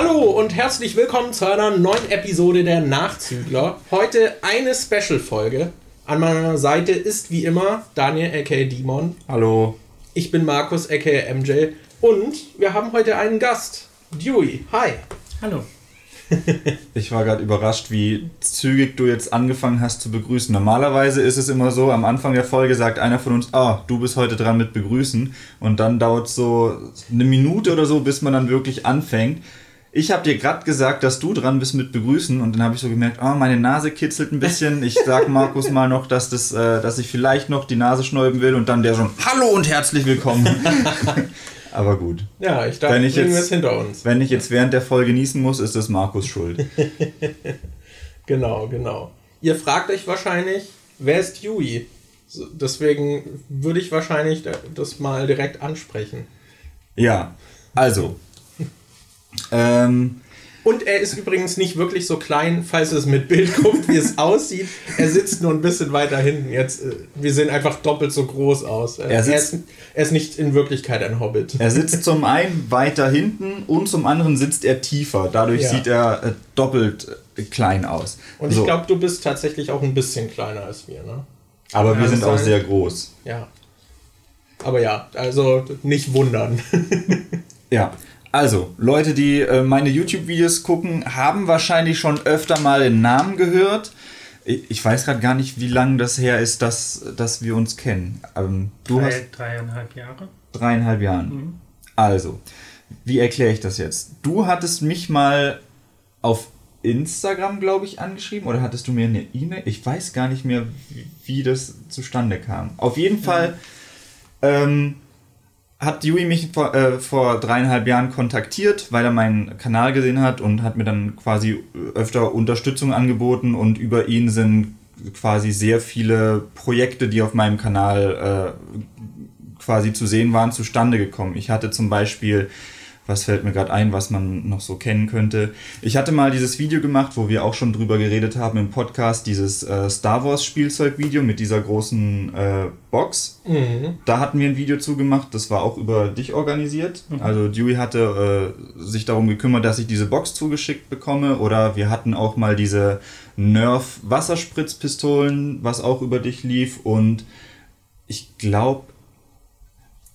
Hallo und herzlich willkommen zu einer neuen Episode der Nachzügler. Heute eine Special-Folge. An meiner Seite ist wie immer Daniel aka Dimon. Hallo. Ich bin Markus aka MJ. Und wir haben heute einen Gast. Dewey. Hi. Hallo. Ich war gerade überrascht, wie zügig du jetzt angefangen hast zu begrüßen. Normalerweise ist es immer so, am Anfang der Folge sagt einer von uns, ah, du bist heute dran mit begrüßen. Und dann dauert es so eine Minute oder so, bis man dann wirklich anfängt. Ich habe dir gerade gesagt, dass du dran bist mit begrüßen und dann habe ich so gemerkt, oh, meine Nase kitzelt ein bisschen. Ich sag Markus mal noch, dass, das, äh, dass ich vielleicht noch die Nase schnäuben will und dann der schon, hallo und herzlich willkommen. Aber gut. Ja, ich dachte, wenn ich jetzt, es hinter uns. Wenn ich jetzt während der Folge niesen muss, ist es Markus Schuld. Genau, genau. Ihr fragt euch wahrscheinlich, wer ist? So, Deswegen würde ich wahrscheinlich das mal direkt ansprechen. Ja, also. Ähm, Und er ist übrigens nicht wirklich so klein, falls es mit Bild guckt, wie es aussieht. Er sitzt nur ein bisschen weiter hinten. Jetzt, äh, wir sehen einfach doppelt so groß aus. Äh, Er Er, sitzt- ist, er ist nicht in Wirklichkeit ein Hobbit. er sitzt zum einen weiter hinten und zum anderen sitzt er tiefer. Dadurch Ja. sieht er äh, doppelt klein aus. Und So, ich glaube, du bist tatsächlich auch ein bisschen kleiner als wir, ne? aber wir kann sind auch sehr groß. Ja. Aber ja, also nicht wundern. Ja. Also, Leute, die äh, meine YouTube-Videos gucken, haben wahrscheinlich schon öfter mal den Namen gehört. Ich, ich weiß gerade gar nicht, wie lange das her ist, dass, dass wir uns kennen. Ähm, du hast Drei, dreieinhalb Jahre. dreieinhalb Jahren. Also, wie erkläre ich das jetzt? Du hattest mich mal auf Instagram, glaube ich, angeschrieben oder hattest du mir eine E-Mail? Ich weiß gar nicht mehr, wie, wie das zustande kam. Auf jeden Fall ähm, hat Yui mich vor, äh, vor dreieinhalb Jahren kontaktiert, weil er meinen Kanal gesehen hat und hat mir dann quasi öfter Unterstützung angeboten und über ihn sind quasi sehr viele Projekte, die auf meinem Kanal äh, quasi zu sehen waren, zustande gekommen. Ich hatte zum Beispiel, was fällt mir gerade ein, was man noch so kennen könnte. Ich hatte mal dieses Video gemacht, wo wir auch schon drüber geredet haben im Podcast, dieses äh, Star Wars Spielzeugvideo mit dieser großen äh, Box. Da hatten wir ein Video zugemacht, das war auch über dich organisiert. Also Dewey hatte äh, sich darum gekümmert, dass ich diese Box zugeschickt bekomme. Oder wir hatten auch mal diese Nerf Wasserspritzpistolen, was auch über dich lief. Und ich glaube,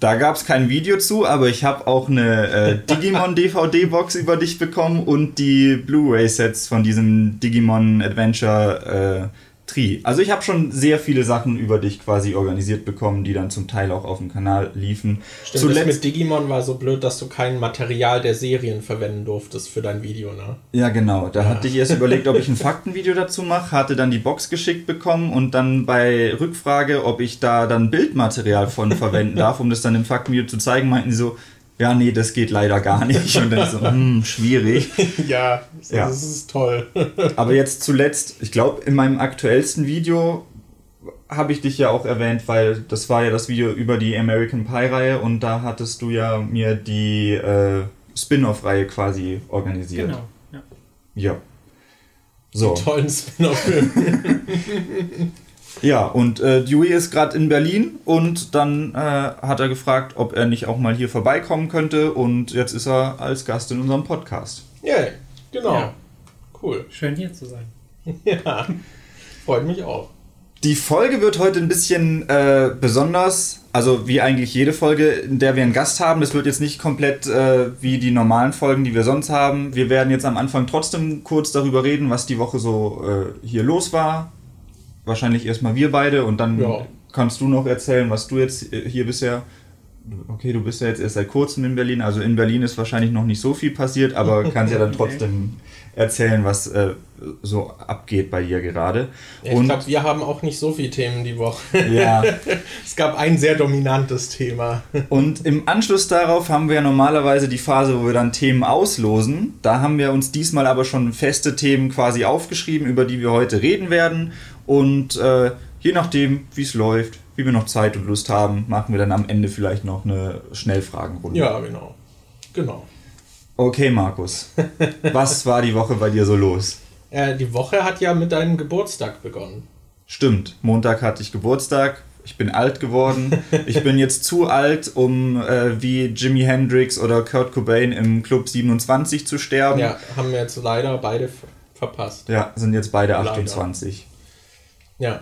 da gab es kein Video zu, aber ich habe auch eine äh, Digimon DVD-Box über dich bekommen und die Blu-ray-Sets von diesem Digimon Adventure Tree. Also ich habe schon sehr viele Sachen über dich quasi organisiert bekommen, die dann zum Teil auch auf dem Kanal liefen. Stimmt, das mit Digimon war so blöd, dass du kein Material der Serien verwenden durftest für dein Video, ne? Ja, genau. Da hatte ich erst überlegt, ob ich ein Faktenvideo dazu mache, hatte dann die Box geschickt bekommen und dann bei Rückfrage, ob ich da dann Bildmaterial von verwenden darf, um das dann im Faktenvideo zu zeigen, meinten sie so, ja, nee, das geht leider gar nicht. Und dann so, hm, schwierig. ja, das Ja. ist toll. Aber jetzt zuletzt, ich glaube, in meinem aktuellsten Video habe ich dich ja auch erwähnt, weil das war ja das Video über die American Pie-Reihe und da hattest du ja mir die äh, Spin-off-Reihe quasi organisiert. Genau. Ja. Ja. So. Tollen Spin-off-Film. Ja, und äh, Dewey ist gerade in Berlin und dann äh, hat er gefragt, ob er nicht auch mal hier vorbeikommen könnte und jetzt ist er als Gast in unserem Podcast. Ja, genau. Ja. Cool. Schön hier zu sein. Ja, freut mich auch. Die Folge wird heute ein bisschen äh, besonders, also wie eigentlich jede Folge, in der wir einen Gast haben. Das wird jetzt nicht komplett äh, wie die normalen Folgen, die wir sonst haben. Wir werden jetzt am Anfang trotzdem kurz darüber reden, was die Woche so äh, hier los war. Wahrscheinlich erstmal wir beide und dann Ja. kannst du noch erzählen, was du jetzt hier bisher. Okay, du bist ja jetzt erst seit kurzem in Berlin, also in Berlin ist wahrscheinlich noch nicht so viel passiert, aber kannst ja dann trotzdem erzählen, was äh, so abgeht bei dir gerade. Ja, ich glaube, wir haben auch nicht so viele Themen die Woche. ja, Es gab ein sehr dominantes Thema. Und im Anschluss darauf haben wir ja normalerweise die Phase, wo wir dann Themen auslosen. Da haben wir uns diesmal aber schon feste Themen quasi aufgeschrieben, über die wir heute reden werden. Und äh, je nachdem, wie es läuft, wie wir noch Zeit und Lust haben, machen wir dann am Ende vielleicht noch eine Schnellfragenrunde. Ja, genau. Genau. Okay, Markus. Was war die Woche bei dir so los? Äh, die Woche hat ja mit deinem Geburtstag begonnen. Stimmt, Montag hatte ich Geburtstag. Ich bin alt geworden. Ich bin jetzt zu alt, um äh, wie Jimi Hendrix oder Kurt Cobain im Club 27 zu sterben. Ja, haben wir jetzt leider beide ver- verpasst. Ja, sind jetzt beide Leider. 28. Ja.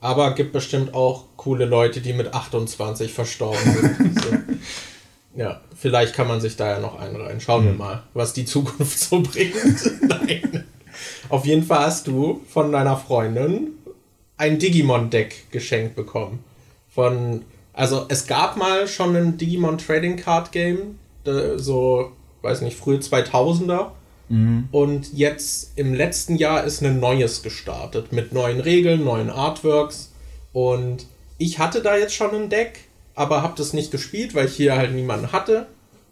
Aber gibt bestimmt auch coole Leute, die mit 28 verstorben sind. so. Ja, vielleicht kann man sich da ja noch einreihen. Schauen wir mal, was die Zukunft so bringt. Nein. Auf jeden Fall hast du von deiner Freundin ein Digimon-Deck geschenkt bekommen. Von, also es gab mal schon ein Digimon Trading Card Game, äh, so, weiß nicht, frühe 2000er. Und jetzt im letzten Jahr ist ein neues gestartet mit neuen Regeln, neuen Artworks. Und ich hatte da jetzt schon ein Deck, aber habe das nicht gespielt, weil ich hier halt niemanden hatte.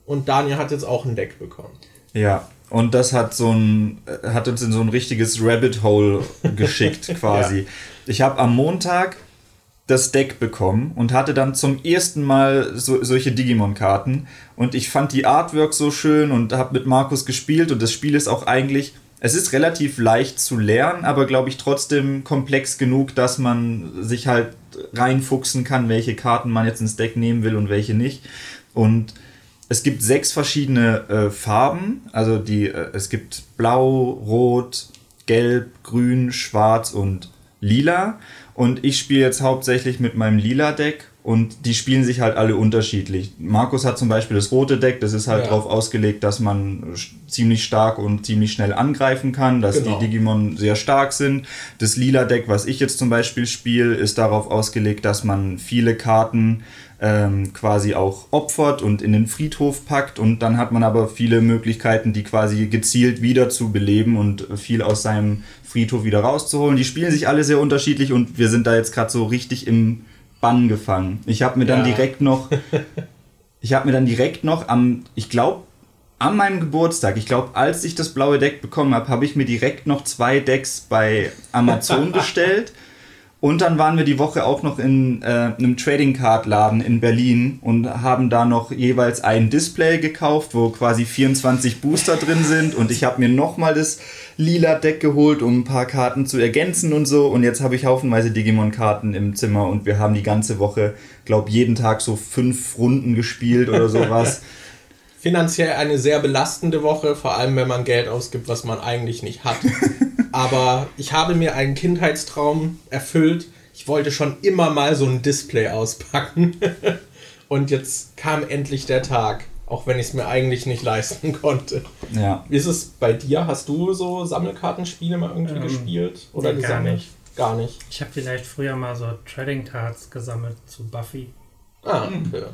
Und Daniel hat jetzt auch ein Deck bekommen. Ja, und das hat so ein äh, hat uns in so ein richtiges Rabbit Hole geschickt quasi. Ja. Ich habe am Montag das Deck bekommen und hatte dann zum ersten Mal so, solche Digimon-Karten und ich fand die Artwork so schön und habe mit Markus gespielt und das Spiel ist auch eigentlich es ist relativ leicht zu lernen, aber glaube ich trotzdem komplex genug, dass man sich halt reinfuchsen kann, welche Karten man jetzt ins Deck nehmen will und welche nicht. Und es gibt sechs verschiedene äh, Farben. Also die, äh, es gibt Blau, Rot, Gelb, Grün, Schwarz und Lila. Und ich spiele jetzt hauptsächlich mit meinem lila Deck und die spielen sich halt alle unterschiedlich. Markus hat zum Beispiel das rote Deck, das ist halt Ja. darauf ausgelegt, dass man ziemlich stark und ziemlich schnell angreifen kann, dass Genau. die Digimon sehr stark sind. Das lila Deck, was ich jetzt zum Beispiel spiele, ist darauf ausgelegt, dass man viele Karten ähm, quasi auch opfert und in den Friedhof packt und dann hat man aber viele Möglichkeiten, die quasi gezielt wieder zu beleben und viel aus seinem Friedhof wieder rauszuholen. Die spielen sich alle sehr unterschiedlich und wir sind da jetzt gerade so richtig im Bann gefangen. Ich habe mir dann Ja. direkt noch, ich habe mir dann direkt noch am, ich glaube, an meinem Geburtstag, ich glaube, als ich das blaue Deck bekommen habe, habe ich mir direkt noch zwei Decks bei Amazon bestellt. Und dann waren wir die Woche auch noch in äh, einem Trading Card Laden in Berlin und haben da noch jeweils ein Display gekauft, wo quasi 24 Booster drin sind. Und ich habe mir nochmal das lila Deck geholt, um ein paar Karten zu ergänzen und so. Und jetzt habe ich haufenweise Digimon-Karten im Zimmer und wir haben die ganze Woche, glaube jeden Tag so fünf Runden gespielt oder sowas. Finanziell eine sehr belastende Woche, vor allem wenn man Geld ausgibt, was man eigentlich nicht hat. Aber ich habe mir einen Kindheitstraum erfüllt. Ich wollte schon immer mal so ein Display auspacken. Und jetzt kam endlich der Tag, auch wenn ich es mir eigentlich nicht leisten konnte. ja. Wie ist es bei dir? Hast du so Sammelkartenspiele mal irgendwie Ähm, gespielt oder nee, gar nicht. Gar nicht. Ich habe vielleicht früher mal so Trading Cards gesammelt zu Buffy. Ah, okay.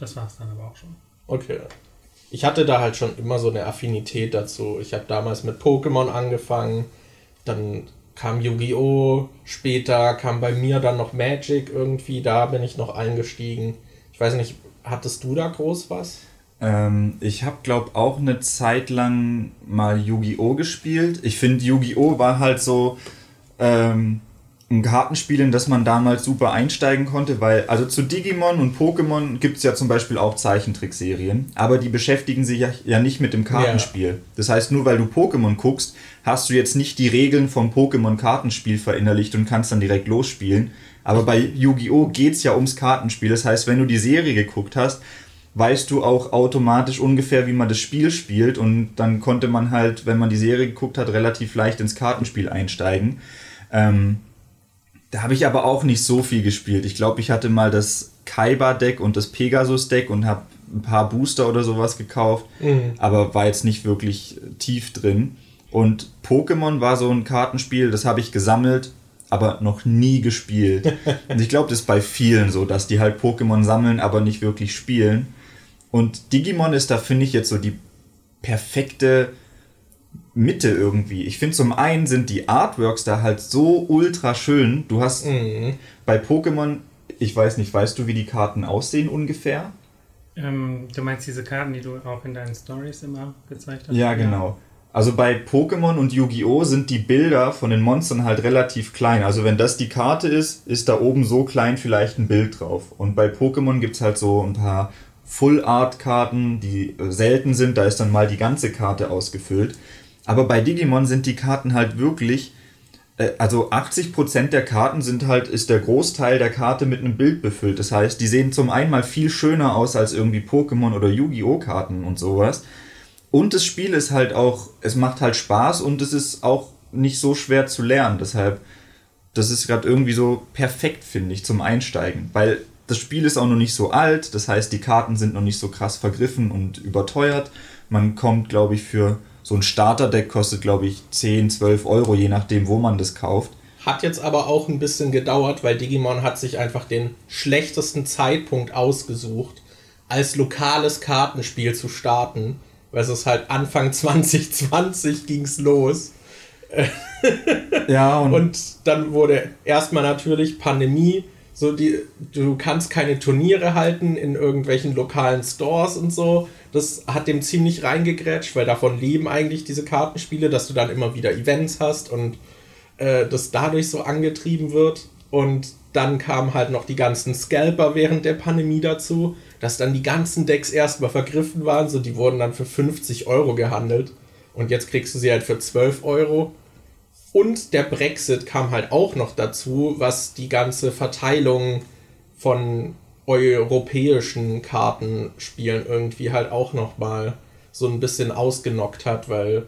Das war es dann aber auch schon. Okay. Ich hatte da halt schon immer so eine Affinität dazu. Ich habe damals mit Pokémon angefangen, dann kam Yu-Gi-Oh! Später kam bei mir dann noch Magic irgendwie, da bin ich noch eingestiegen. Ich weiß nicht, hattest du da groß was? Ähm, ich habe, glaube auch eine Zeit lang mal Yu-Gi-Oh! gespielt. Ich finde, Yu-Gi-Oh! war halt so ähm, ein Kartenspiel, in das man damals super einsteigen konnte, weil, also zu Digimon und Pokémon gibt es ja zum Beispiel auch Zeichentrickserien, aber die beschäftigen sich ja, ja nicht mit dem Kartenspiel. Das heißt, nur weil du Pokémon guckst, hast du jetzt nicht die Regeln vom Pokémon-Kartenspiel verinnerlicht und kannst dann direkt losspielen. Aber bei Yu-Gi-Oh! geht es ja ums Kartenspiel. Das heißt, wenn du die Serie geguckt hast, weißt du auch automatisch ungefähr, wie man das Spiel spielt. Und dann konnte man halt, wenn man die Serie geguckt hat, relativ leicht ins Kartenspiel einsteigen. Ähm, da habe ich aber auch nicht so viel gespielt. Ich glaube, ich hatte mal das Kaiba-Deck und das Pegasus-Deck und habe ein paar Booster oder sowas gekauft, aber war jetzt nicht wirklich tief drin. Und Pokémon war so ein Kartenspiel, das habe ich gesammelt, aber noch nie gespielt. Und ich glaube, das ist bei vielen so, dass die halt Pokémon sammeln, aber nicht wirklich spielen. Und Digimon ist da, finde ich, jetzt so die perfekte Mitte irgendwie. Ich finde zum einen sind die Artworks da halt so ultra schön. Du hast Mhm. bei Pokémon, ich weiß nicht, weißt du, wie die Karten aussehen ungefähr? Ähm, du meinst diese Karten, die du auch in deinen Stories immer gezeigt hast? Ja, genau. Also bei Pokémon und Yu-Gi-Oh! sind die Bilder von den Monstern halt relativ klein. Also wenn das die Karte ist, ist da oben so klein vielleicht ein Bild drauf. Und bei Pokémon gibt es halt so ein paar Full-Art-Karten, die äh, selten sind. Da ist dann mal die ganze Karte ausgefüllt. Aber bei Digimon sind die Karten halt wirklich äh, also 80% der Karten sind halt, ist der Großteil der Karte mit einem Bild befüllt. Das heißt, die sehen zum einen mal viel schöner aus als irgendwie Pokémon oder Yu-Gi-Oh! Karten und sowas. Und das Spiel ist halt auch, es macht halt Spaß und es ist auch nicht so schwer zu lernen. Deshalb, das ist gerade irgendwie so perfekt, finde ich, zum Einsteigen. Weil das Spiel ist auch noch nicht so alt, das heißt, die Karten sind noch nicht so krass vergriffen und überteuert. Man kommt, glaube ich, für so ein Starterdeck kostet, glaube ich, 10, 12 Euro, je nachdem, wo man das kauft. Hat jetzt aber auch ein bisschen gedauert, weil Digimon hat sich einfach den schlechtesten Zeitpunkt ausgesucht, als lokales Kartenspiel zu starten. Weil es ist halt Anfang 2020 ging es los. ja, und, und dann wurde erstmal natürlich Pandemie, so die, du kannst keine Turniere halten in irgendwelchen lokalen Stores und so. Das hat dem ziemlich reingegrätscht, weil davon leben eigentlich diese Kartenspiele, dass du dann immer wieder Events hast und äh, das dadurch so angetrieben wird. Und dann kamen halt noch die ganzen Scalper während der Pandemie dazu, dass dann die ganzen Decks erstmal vergriffen waren, so die wurden dann für 50 Euro gehandelt. Und jetzt kriegst du sie halt für 12 Euro. Und der Brexit kam halt auch noch dazu, was die ganze Verteilung von europäischen Kartenspielen irgendwie halt auch nochmal so ein bisschen ausgenockt hat, weil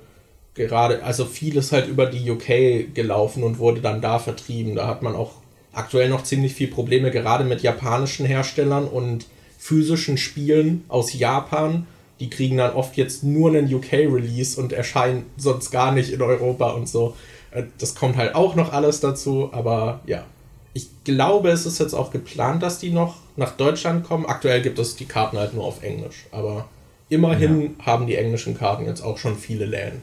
gerade, also vieles halt über die UK gelaufen und wurde dann da vertrieben. Da hat man auch aktuell noch ziemlich viel Probleme, gerade mit japanischen Herstellern und physischen Spielen aus Japan. Die kriegen dann oft jetzt nur einen UK-Release und erscheinen sonst gar nicht in Europa und so. Äh, das kommt halt auch noch alles dazu, aber ja. Ich glaube, es ist jetzt auch geplant, dass die noch nach Deutschland kommen. Aktuell gibt es die Karten halt nur auf Englisch, aber immerhin ja. haben die englischen Karten jetzt auch schon viele Läden.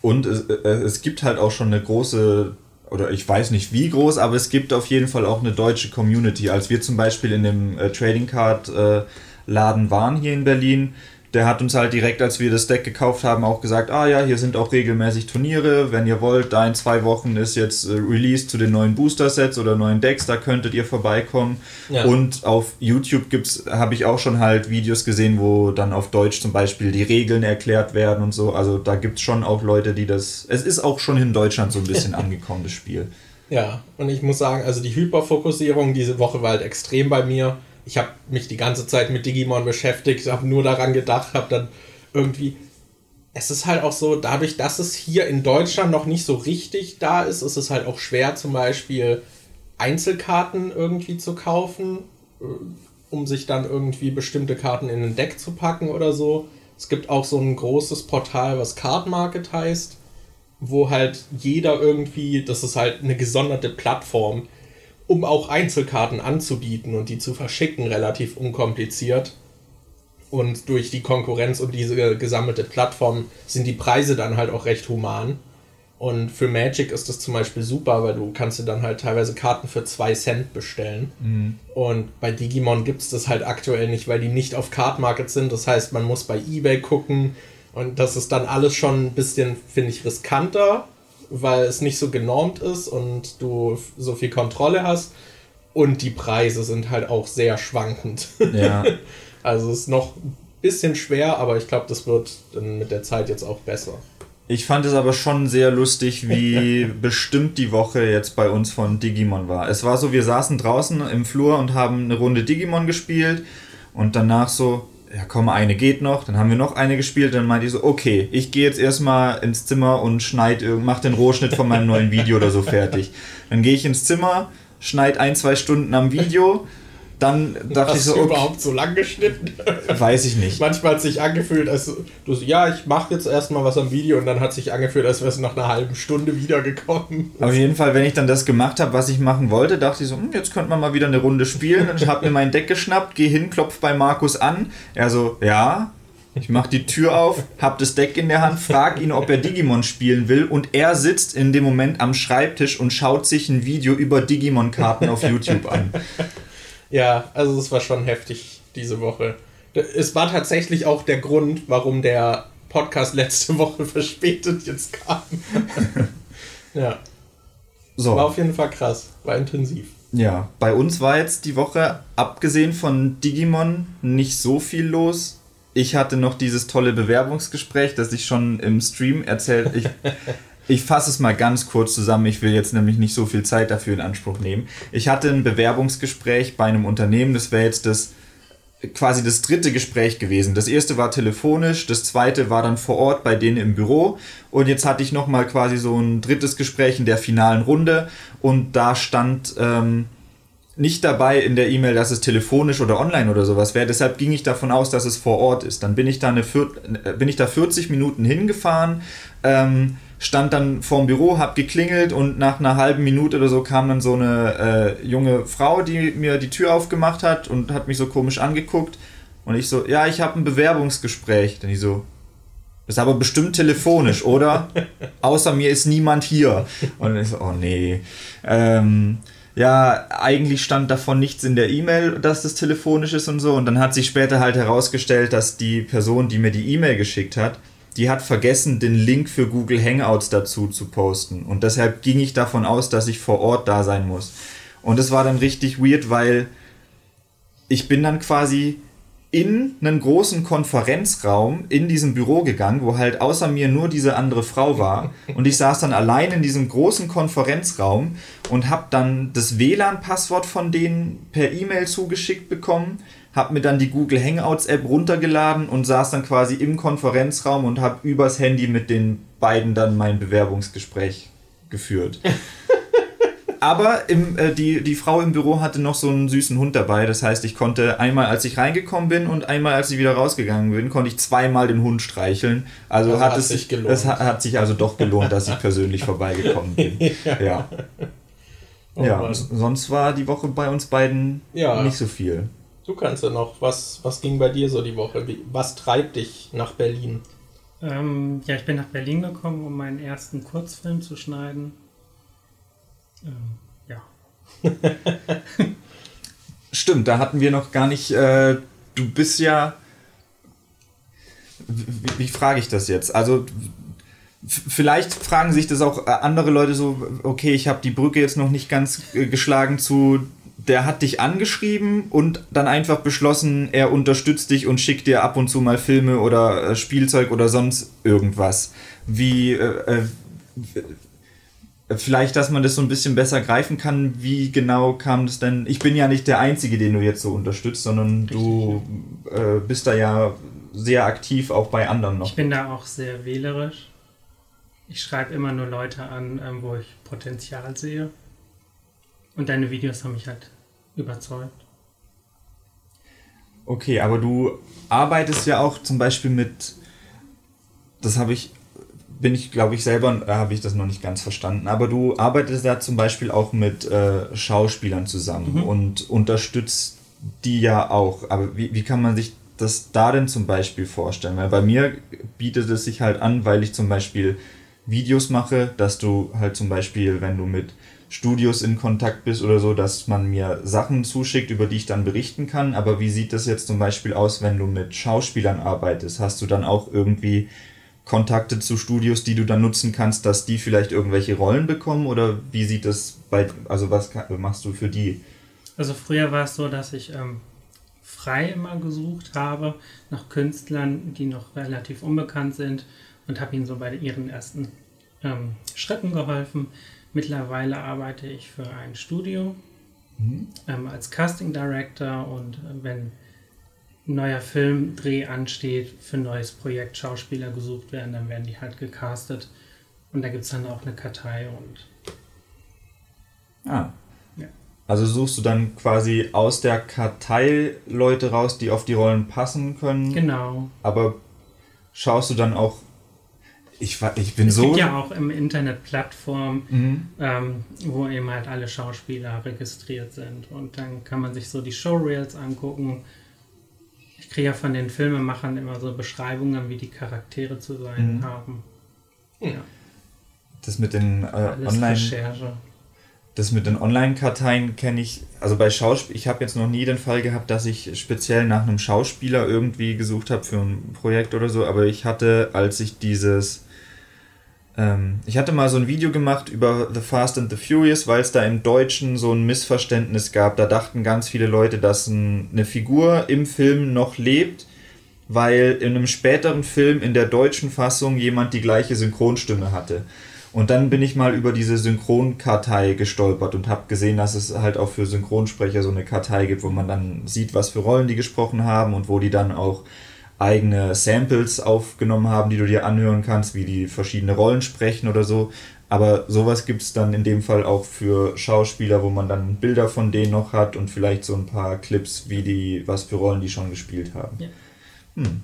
Und es, äh, es gibt halt auch schon eine große, oder ich weiß nicht wie groß, aber es gibt auf jeden Fall auch eine deutsche Community. Als wir zum Beispiel in dem äh, Trading Card äh, Laden waren hier in Berlin, der hat uns halt direkt, als wir das Deck gekauft haben, auch gesagt, ah ja, hier sind auch regelmäßig Turniere, wenn ihr wollt, da in zwei Wochen ist jetzt äh, Release zu den neuen Booster-Sets oder neuen Decks, da könntet ihr vorbeikommen. Ja. Und auf YouTube gibt's, habe ich auch schon halt Videos gesehen, wo dann auf Deutsch zum Beispiel die Regeln erklärt werden und so. Also da gibt es schon auch Leute, die das. Es ist auch schon in Deutschland so ein bisschen angekommen, das Spiel. Ja, und ich muss sagen, also die Hyperfokussierung diese Woche war halt extrem bei mir ich habe mich die ganze Zeit mit Digimon beschäftigt, habe nur daran gedacht, habe dann irgendwie. Es ist halt auch so, dadurch, dass es hier in Deutschland noch nicht so richtig da ist, ist es halt auch schwer, zum Beispiel Einzelkarten irgendwie zu kaufen, äh, um sich dann irgendwie bestimmte Karten in ein Deck zu packen oder so. Es gibt auch so ein großes Portal, was Card Market heißt, wo halt jeder irgendwie, das ist halt eine gesonderte Plattform, um auch Einzelkarten anzubieten und die zu verschicken, relativ unkompliziert. Und durch die Konkurrenz und diese gesammelte Plattform sind die Preise dann halt auch recht human. Und für Magic ist das zum Beispiel super, weil du kannst dir dann halt teilweise Karten für 2 Cent bestellen. Mhm. Und bei Digimon gibt es das halt aktuell nicht, weil die nicht auf Card Market sind. Das heißt, man muss bei eBay gucken. Und das ist dann alles schon ein bisschen, finde ich, riskanter weil es nicht so genormt ist und du so viel Kontrolle hast. Und die Preise sind halt auch sehr schwankend. Ja. also es ist noch ein bisschen schwer, aber ich glaube, das wird dann mit der Zeit jetzt auch besser. Ich fand es aber schon sehr lustig, wie bestimmt die Woche jetzt bei uns von Digimon war. Es war so, wir saßen draußen im Flur und haben eine Runde Digimon gespielt und danach so, ja komm, eine geht noch, dann haben wir noch eine gespielt, dann meinte ich so, okay, ich gehe jetzt erstmal ins Zimmer und schneid, mach den Rohschnitt von meinem neuen Video oder so fertig. Dann gehe ich ins Zimmer, schneid ein, zwei Stunden am Video, dann dachte Hast ich so. Du überhaupt so lang geschnitten? Weiß ich nicht. Manchmal hat sich angefühlt, als du so, ja, ich mache jetzt erstmal was am Video und dann hat sich angefühlt, als wäre es nach einer halben Stunde wiedergekommen. Auf jeden Fall, wenn ich dann das gemacht habe, was ich machen wollte, dachte ich so, hm, jetzt könnte man mal wieder eine Runde spielen. Und ich habe mir mein Deck geschnappt, gehe hin, klopf bei Markus an. Er so, ja, ich mache die Tür auf, hab das Deck in der Hand, frag ihn, ob er Digimon spielen will und er sitzt in dem Moment am Schreibtisch und schaut sich ein Video über Digimon-Karten auf YouTube an. Ja, also es war schon heftig diese Woche. Es war tatsächlich auch der Grund, warum der Podcast letzte Woche verspätet jetzt kam. ja. So. War auf jeden Fall krass, war intensiv. Ja, bei uns war jetzt die Woche, abgesehen von Digimon, nicht so viel los. Ich hatte noch dieses tolle Bewerbungsgespräch, das ich schon im Stream erzählt. Ich, Ich fasse es mal ganz kurz zusammen. Ich will jetzt nämlich nicht so viel Zeit dafür in Anspruch nehmen. Ich hatte ein Bewerbungsgespräch bei einem Unternehmen. Das wäre jetzt das quasi das dritte Gespräch gewesen. Das erste war telefonisch, das zweite war dann vor Ort bei denen im Büro und jetzt hatte ich nochmal quasi so ein drittes Gespräch in der finalen Runde und da stand ähm, nicht dabei in der E-Mail, dass es telefonisch oder online oder sowas wäre. Deshalb ging ich davon aus, dass es vor Ort ist. Dann bin ich da, eine, äh, bin ich da 40 Minuten hingefahren. Ähm, stand dann vorm Büro, hab geklingelt und nach einer halben Minute oder so kam dann so eine äh, junge Frau, die mir die Tür aufgemacht hat und hat mich so komisch angeguckt. Und ich so, ja, ich habe ein Bewerbungsgespräch. Dann ich so, ist aber bestimmt telefonisch, oder? Außer mir ist niemand hier. Und ich so, oh nee. Ähm, ja, eigentlich stand davon nichts in der E-Mail, dass das telefonisch ist und so. Und dann hat sich später halt herausgestellt, dass die Person, die mir die E-Mail geschickt hat, die hat vergessen, den Link für Google Hangouts dazu zu posten. Und deshalb ging ich davon aus, dass ich vor Ort da sein muss. Und es war dann richtig weird, weil ich bin dann quasi in einen großen Konferenzraum in diesem Büro gegangen, wo halt außer mir nur diese andere Frau war. Und ich saß dann allein in diesem großen Konferenzraum und habe dann das WLAN-Passwort von denen per E-Mail zugeschickt bekommen habe mir dann die Google Hangouts App runtergeladen und saß dann quasi im Konferenzraum und habe übers Handy mit den beiden dann mein Bewerbungsgespräch geführt. Aber im, äh, die, die Frau im Büro hatte noch so einen süßen Hund dabei. Das heißt, ich konnte einmal, als ich reingekommen bin und einmal, als ich wieder rausgegangen bin, konnte ich zweimal den Hund streicheln. Also, also hat, hat es sich gelohnt. Es hat, hat, sich also doch gelohnt, dass ich persönlich vorbeigekommen bin. ja. Ja, oh ja sonst war die Woche bei uns beiden ja. nicht so viel. Du kannst ja noch. Was, was ging bei dir so die Woche? Wie, was treibt dich nach Berlin? Ähm, ja, ich bin nach Berlin gekommen, um meinen ersten Kurzfilm zu schneiden. Ähm, ja. Stimmt, da hatten wir noch gar nicht. Äh, du bist ja. Wie, wie frage ich das jetzt? Also vielleicht fragen sich das auch äh, andere Leute so, okay, ich habe die Brücke jetzt noch nicht ganz äh, geschlagen zu der hat dich angeschrieben und dann einfach beschlossen, er unterstützt dich und schickt dir ab und zu mal Filme oder äh, Spielzeug oder sonst irgendwas. Wie, äh, äh, vielleicht, dass man das so ein bisschen besser greifen kann, wie genau kam das denn? Ich bin ja nicht der Einzige, den du jetzt so unterstützt, sondern Richtig, du äh, bist da ja sehr aktiv auch bei anderen noch. Ich bin da auch sehr wählerisch. Ich schreibe immer nur Leute an, ähm, wo ich Potenzial sehe. Und deine Videos haben mich halt überzeugt. Okay, aber du arbeitest ja auch zum Beispiel mit, das habe ich, bin ich glaube ich selber, äh, habe ich das noch nicht ganz verstanden, aber du arbeitest ja zum Beispiel auch mit äh, Schauspielern zusammen mhm. und unterstützt die ja auch. Aber wie, wie kann man sich das da denn zum Beispiel vorstellen? Weil bei mir bietet es sich halt an, weil ich zum Beispiel Videos mache, dass du halt zum Beispiel, wenn du mit Studios in Kontakt bist oder so, dass man mir Sachen zuschickt, über die ich dann berichten kann. Aber wie sieht das jetzt zum Beispiel aus, wenn du mit Schauspielern arbeitest? Hast du dann auch irgendwie Kontakte zu Studios, die du dann nutzen kannst, dass die vielleicht irgendwelche Rollen bekommen? Oder wie sieht das bei, also was machst du für die? Also früher war es so, dass ich ähm, frei immer gesucht habe nach Künstlern, die noch relativ unbekannt sind und habe ihnen so bei ihren ersten ähm, Schritten geholfen. Mittlerweile arbeite ich für ein Studio mhm. ähm, als Casting Director und äh, wenn ein neuer Filmdreh ansteht, für ein neues Projekt Schauspieler gesucht werden, dann werden die halt gecastet und da gibt es dann auch eine Kartei und. Ah. Ja. Also suchst du dann quasi aus der Kartei Leute raus, die auf die Rollen passen können. Genau. Aber schaust du dann auch ich, ich bin es so. Es gibt ja auch im Internet Plattformen, mhm. ähm, wo eben halt alle Schauspieler registriert sind. Und dann kann man sich so die Showreels angucken. Ich kriege ja von den Filmemachern immer so Beschreibungen, wie die Charaktere zu sein mhm. haben. Ja. Das mit den äh, Online. Recherche. Das mit den Online-Karteien kenne ich, also bei Schauspiel, ich habe jetzt noch nie den Fall gehabt, dass ich speziell nach einem Schauspieler irgendwie gesucht habe für ein Projekt oder so, aber ich hatte, als ich dieses ähm, ich hatte mal so ein Video gemacht über The Fast and the Furious, weil es da im Deutschen so ein Missverständnis gab. Da dachten ganz viele Leute, dass ein, eine Figur im Film noch lebt, weil in einem späteren Film in der deutschen Fassung jemand die gleiche Synchronstimme hatte. Und dann bin ich mal über diese Synchronkartei gestolpert und habe gesehen, dass es halt auch für Synchronsprecher so eine Kartei gibt, wo man dann sieht, was für Rollen die gesprochen haben und wo die dann auch eigene Samples aufgenommen haben, die du dir anhören kannst, wie die verschiedene Rollen sprechen oder so. Aber sowas gibt es dann in dem Fall auch für Schauspieler, wo man dann Bilder von denen noch hat und vielleicht so ein paar Clips, wie die, was für Rollen die schon gespielt haben. Ja. Hm.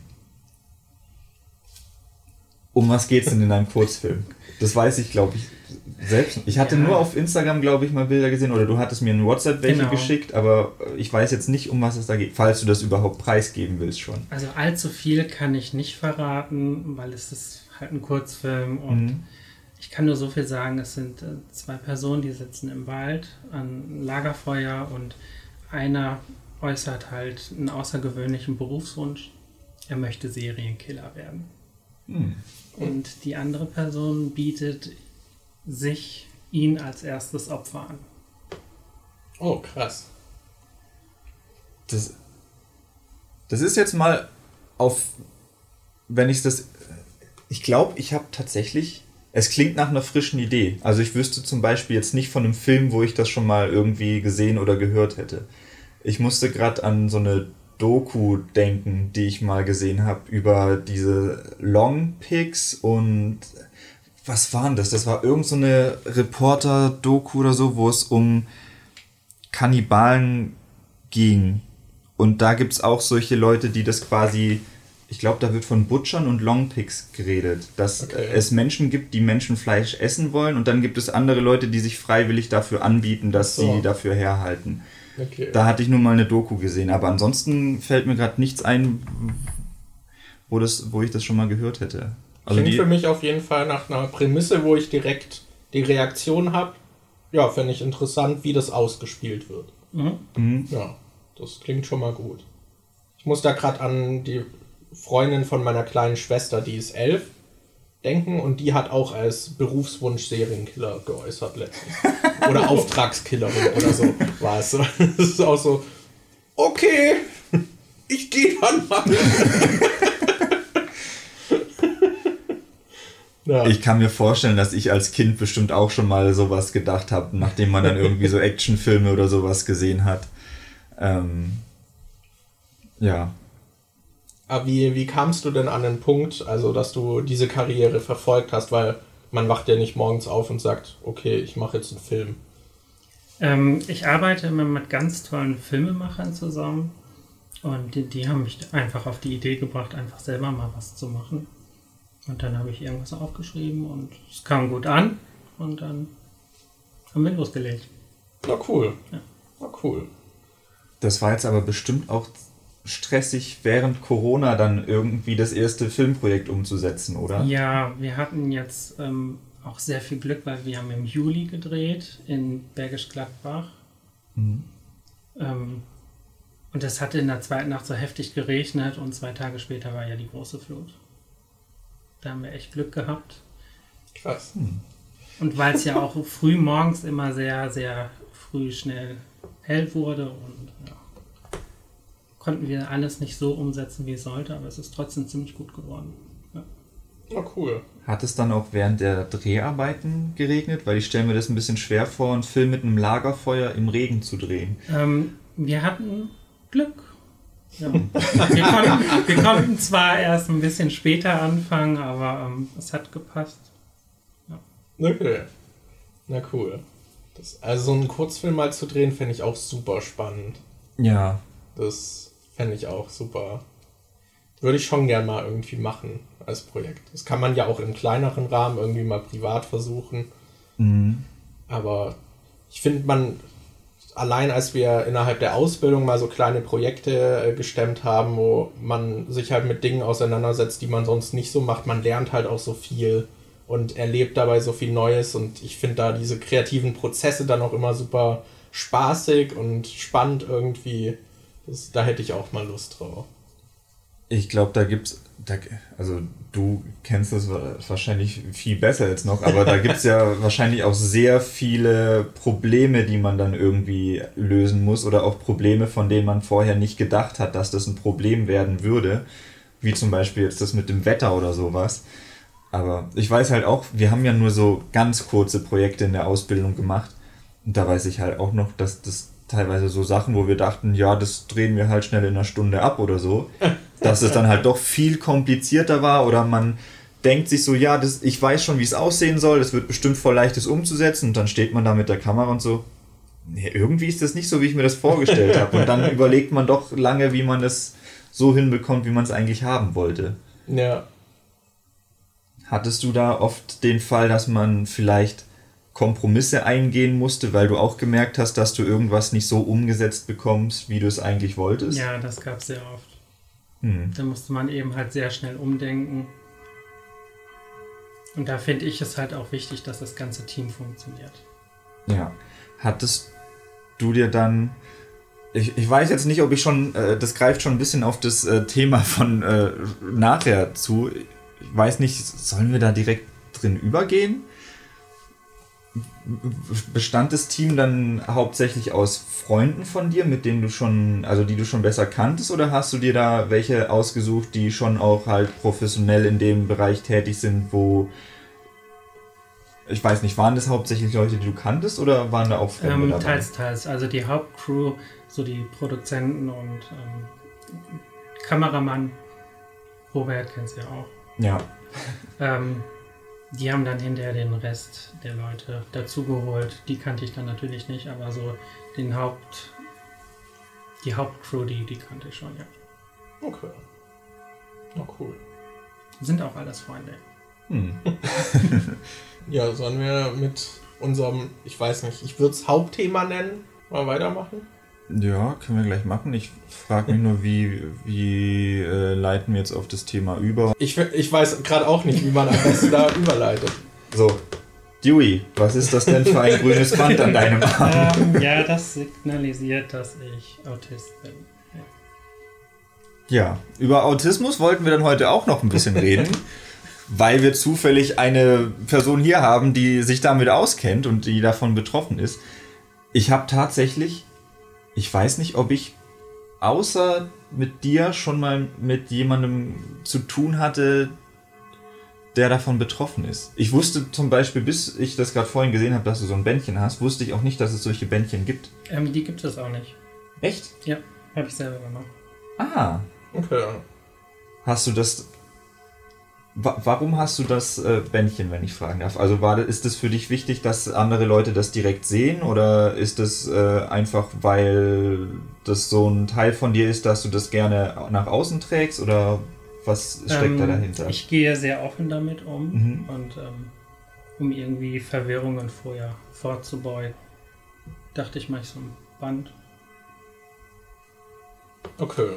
Um was geht es denn in einem Kurzfilm? Das weiß ich, glaube ich, selbst. Ich hatte ja. nur auf Instagram, glaube ich, mal Bilder gesehen oder du hattest mir ein WhatsApp welche genau. geschickt, aber ich weiß jetzt nicht, um was es da geht, falls du das überhaupt preisgeben willst schon. Also allzu viel kann ich nicht verraten, weil es ist halt ein Kurzfilm und mhm. ich kann nur so viel sagen, es sind äh, zwei Personen, die sitzen im Wald an Lagerfeuer und einer äußert halt einen außergewöhnlichen Berufswunsch. Er möchte Serienkiller werden. Mhm. Und die andere Person bietet sich ihn als erstes Opfer an. Oh, krass. Das, das ist jetzt mal auf, wenn ich das, ich glaube, ich habe tatsächlich, es klingt nach einer frischen Idee. Also ich wüsste zum Beispiel jetzt nicht von einem Film, wo ich das schon mal irgendwie gesehen oder gehört hätte. Ich musste gerade an so eine Doku denken, die ich mal gesehen habe über diese Long Pigs und was waren das? Das war irgend so eine Reporter-Doku oder so, wo es um Kannibalen ging. Und da gibt es auch solche Leute, die das quasi, ich glaube, da wird von Butchern und Longpigs geredet, dass okay. es Menschen gibt, die Menschenfleisch essen wollen und dann gibt es andere Leute, die sich freiwillig dafür anbieten, dass so. sie dafür herhalten. Okay. Da hatte ich nur mal eine Doku gesehen, aber ansonsten fällt mir gerade nichts ein, wo, das, wo ich das schon mal gehört hätte. Also Klingt für mich auf jeden Fall nach einer Prämisse, wo ich direkt die Reaktion habe. Ja, fände ich interessant, wie das ausgespielt wird. Mhm. mhm. Ja, das klingt schon mal gut. Ich muss da gerade an die Freundin von meiner kleinen Schwester, die ist elf, denken und die hat auch als Berufswunsch Serienkiller geäußert letztens. Oder Auftragskillerin oder so war es. Das ist auch so, okay, ich gehe dann mal. Ja. Ich kann mir vorstellen, dass ich als Kind bestimmt auch schon mal sowas gedacht habe, nachdem man dann irgendwie so Actionfilme oder sowas gesehen hat. Ähm, ja. Aber wie, wie kamst du denn an den Punkt, also dass du diese Karriere verfolgt hast? Weil man wacht ja nicht morgens auf und sagt, okay, ich mache jetzt einen Film. Ähm, ich arbeite immer mit ganz tollen Filmemachern zusammen und die, die haben mich einfach auf die Idee gebracht, einfach selber mal was zu machen. Und dann habe ich irgendwas aufgeschrieben und es kam gut an und dann haben wir losgelegt. Na cool. Ja. Na cool. Das war jetzt aber bestimmt auch stressig, während Corona dann irgendwie das erste Filmprojekt umzusetzen, oder? Ja, wir hatten jetzt ähm, auch sehr viel Glück, weil wir haben im Juli gedreht in Bergisch Gladbach. Mhm. Ähm, und es hatte in der zweiten Nacht so heftig geregnet und zwei Tage später war ja die große Flut. Da haben wir echt Glück gehabt. Krass. Hm. Und weil es ja auch früh morgens immer sehr, sehr früh schnell hell wurde und ja, konnten wir alles nicht so umsetzen, wie es sollte, aber es ist trotzdem ziemlich gut geworden. Ja. Oh, cool. Hat es dann auch während der Dreharbeiten geregnet? Weil ich stelle mir das ein bisschen schwer vor, einen Film mit einem Lagerfeuer im Regen zu drehen. Ähm, wir hatten Glück. Ja. Wir, konnten, wir, konnten, zwar erst ein bisschen später anfangen, aber ähm, es hat gepasst. Ja. Okay. Na cool. Das, also so einen Kurzfilm mal zu drehen, fände ich auch super spannend. Ja. Das fände ich auch super. Würde ich schon gern mal irgendwie machen als Projekt. Das kann man ja auch im kleineren Rahmen irgendwie mal privat versuchen. Mhm. Aber ich finde, man allein als wir innerhalb der Ausbildung mal so kleine Projekte äh, gestemmt haben, wo man sich halt mit Dingen auseinandersetzt, die man sonst nicht so macht, man lernt halt auch so viel und erlebt dabei so viel Neues und ich finde da diese kreativen Prozesse dann auch immer super spaßig und spannend irgendwie. Das, da hätte ich auch mal Lust drauf. Ich glaube, da gibt's, da, also du kennst das wahrscheinlich viel besser jetzt noch, aber da gibt es ja wahrscheinlich auch sehr viele Probleme, die man dann irgendwie lösen muss oder auch Probleme, von denen man vorher nicht gedacht hat, dass das ein Problem werden würde, wie zum Beispiel jetzt das mit dem Wetter oder sowas. Aber ich weiß halt auch, wir haben ja nur so ganz kurze Projekte in der Ausbildung gemacht. Und da weiß ich halt auch noch, dass das teilweise so Sachen, wo wir dachten, ja, das drehen wir halt schnell in einer Stunde ab oder so, dass es dann halt doch viel komplizierter war oder man denkt sich so, ja, das, ich weiß schon, wie es aussehen soll, das wird bestimmt voll leicht, das umzusetzen und dann steht man da mit der Kamera und so, nee, irgendwie ist das nicht so, wie ich mir das vorgestellt habe und dann überlegt man doch lange, wie man es so hinbekommt, wie man es eigentlich haben wollte. Ja. Hattest du da oft den Fall, dass man vielleicht Kompromisse eingehen musste, weil du auch gemerkt hast, dass du irgendwas nicht so umgesetzt bekommst, wie du es eigentlich wolltest? Ja, das gab es sehr oft. Hm. Da musste man eben halt sehr schnell umdenken. Und da finde ich es halt auch wichtig, dass das ganze Team funktioniert. Ja. Hattest du dir dann. Ich, ich weiß jetzt nicht, ob ich schon. Äh, das greift schon ein bisschen auf das äh, Thema von äh, nachher zu. Ich weiß nicht, sollen wir da direkt drin übergehen? Bestand das Team dann hauptsächlich aus Freunden von dir, mit denen du schon, also die du schon besser kanntest, oder hast du dir da welche ausgesucht, die schon auch halt professionell in dem Bereich tätig sind, wo ich weiß nicht, waren das hauptsächlich Leute, die du kanntest, oder waren da auch Fremde ähm, dabei? Teils, teils. Also die Hauptcrew, so die Produzenten und ähm, Kameramann, Robert kennst du ja auch. Ja. Ähm, die haben dann hinterher den Rest der Leute dazugeholt. Die kannte ich dann natürlich nicht, aber so den Haupt, die Hauptcrew, die, die kannte ich schon, ja. Okay. Na cool. Sind auch alles Freunde. Hm. ja, sollen wir mit unserem, ich weiß nicht, ich würde es Hauptthema nennen, mal weitermachen? Ja, können wir gleich machen. Ich frage mich nur, wie, wie äh, leiten wir jetzt auf das Thema über? Ich, ich weiß gerade auch nicht, wie man am besten da überleitet. So, Dewey, was ist das denn für ein grünes Band an deinem Arm? Ähm, ja, das signalisiert, dass ich Autist bin. Ja. ja, über Autismus wollten wir dann heute auch noch ein bisschen reden, weil wir zufällig eine Person hier haben, die sich damit auskennt und die davon betroffen ist. Ich habe tatsächlich ich weiß nicht, ob ich außer mit dir schon mal mit jemandem zu tun hatte, der davon betroffen ist. Ich wusste zum Beispiel, bis ich das gerade vorhin gesehen habe, dass du so ein Bändchen hast, wusste ich auch nicht, dass es solche Bändchen gibt. Ähm, die gibt es auch nicht. Echt? Ja, habe ich selber gemacht. Ah. Okay. Hast du das Warum hast du das äh, Bändchen, wenn ich fragen darf? Also war, ist es für dich wichtig, dass andere Leute das direkt sehen oder ist es äh, einfach, weil das so ein Teil von dir ist, dass du das gerne nach außen trägst oder was steckt ähm, da dahinter? Ich gehe sehr offen damit um mhm. und ähm, um irgendwie Verwirrungen vorher vorzubeugen, dachte ich, mache ich so ein Band. Okay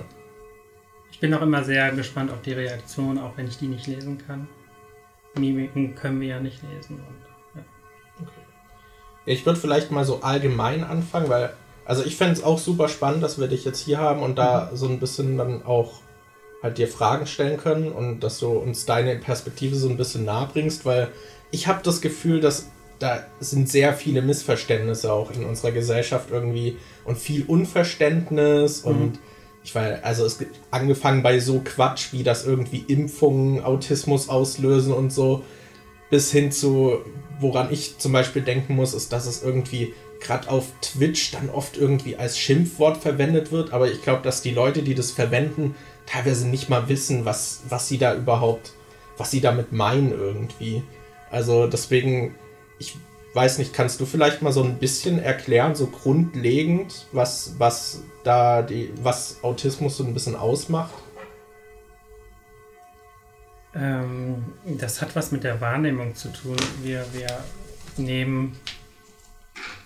bin auch immer sehr gespannt auf die Reaktion, auch wenn ich die nicht lesen kann. Mimiken können wir ja nicht lesen. Und, ja. okay. Ich würde vielleicht mal so allgemein anfangen, weil, also ich fände es auch super spannend, dass wir dich jetzt hier haben und da mhm. so ein bisschen dann auch halt dir Fragen stellen können und dass du uns deine Perspektive so ein bisschen nahe bringst, weil ich habe das Gefühl, dass da sind sehr viele Missverständnisse auch in unserer Gesellschaft irgendwie und viel Unverständnis mhm. und ich war, also es gibt angefangen bei so Quatsch, wie das irgendwie Impfungen Autismus auslösen und so, bis hin zu, woran ich zum Beispiel denken muss, ist, dass es irgendwie gerade auf Twitch dann oft irgendwie als Schimpfwort verwendet wird, aber ich glaube, dass die Leute, die das verwenden, teilweise nicht mal wissen, was, was sie da überhaupt, was sie damit meinen irgendwie. Also deswegen, ich weiß nicht, kannst du vielleicht mal so ein bisschen erklären, so grundlegend, was, was da die, was Autismus so ein bisschen ausmacht? Ähm, das hat was mit der Wahrnehmung zu tun. Wir, wir nehmen,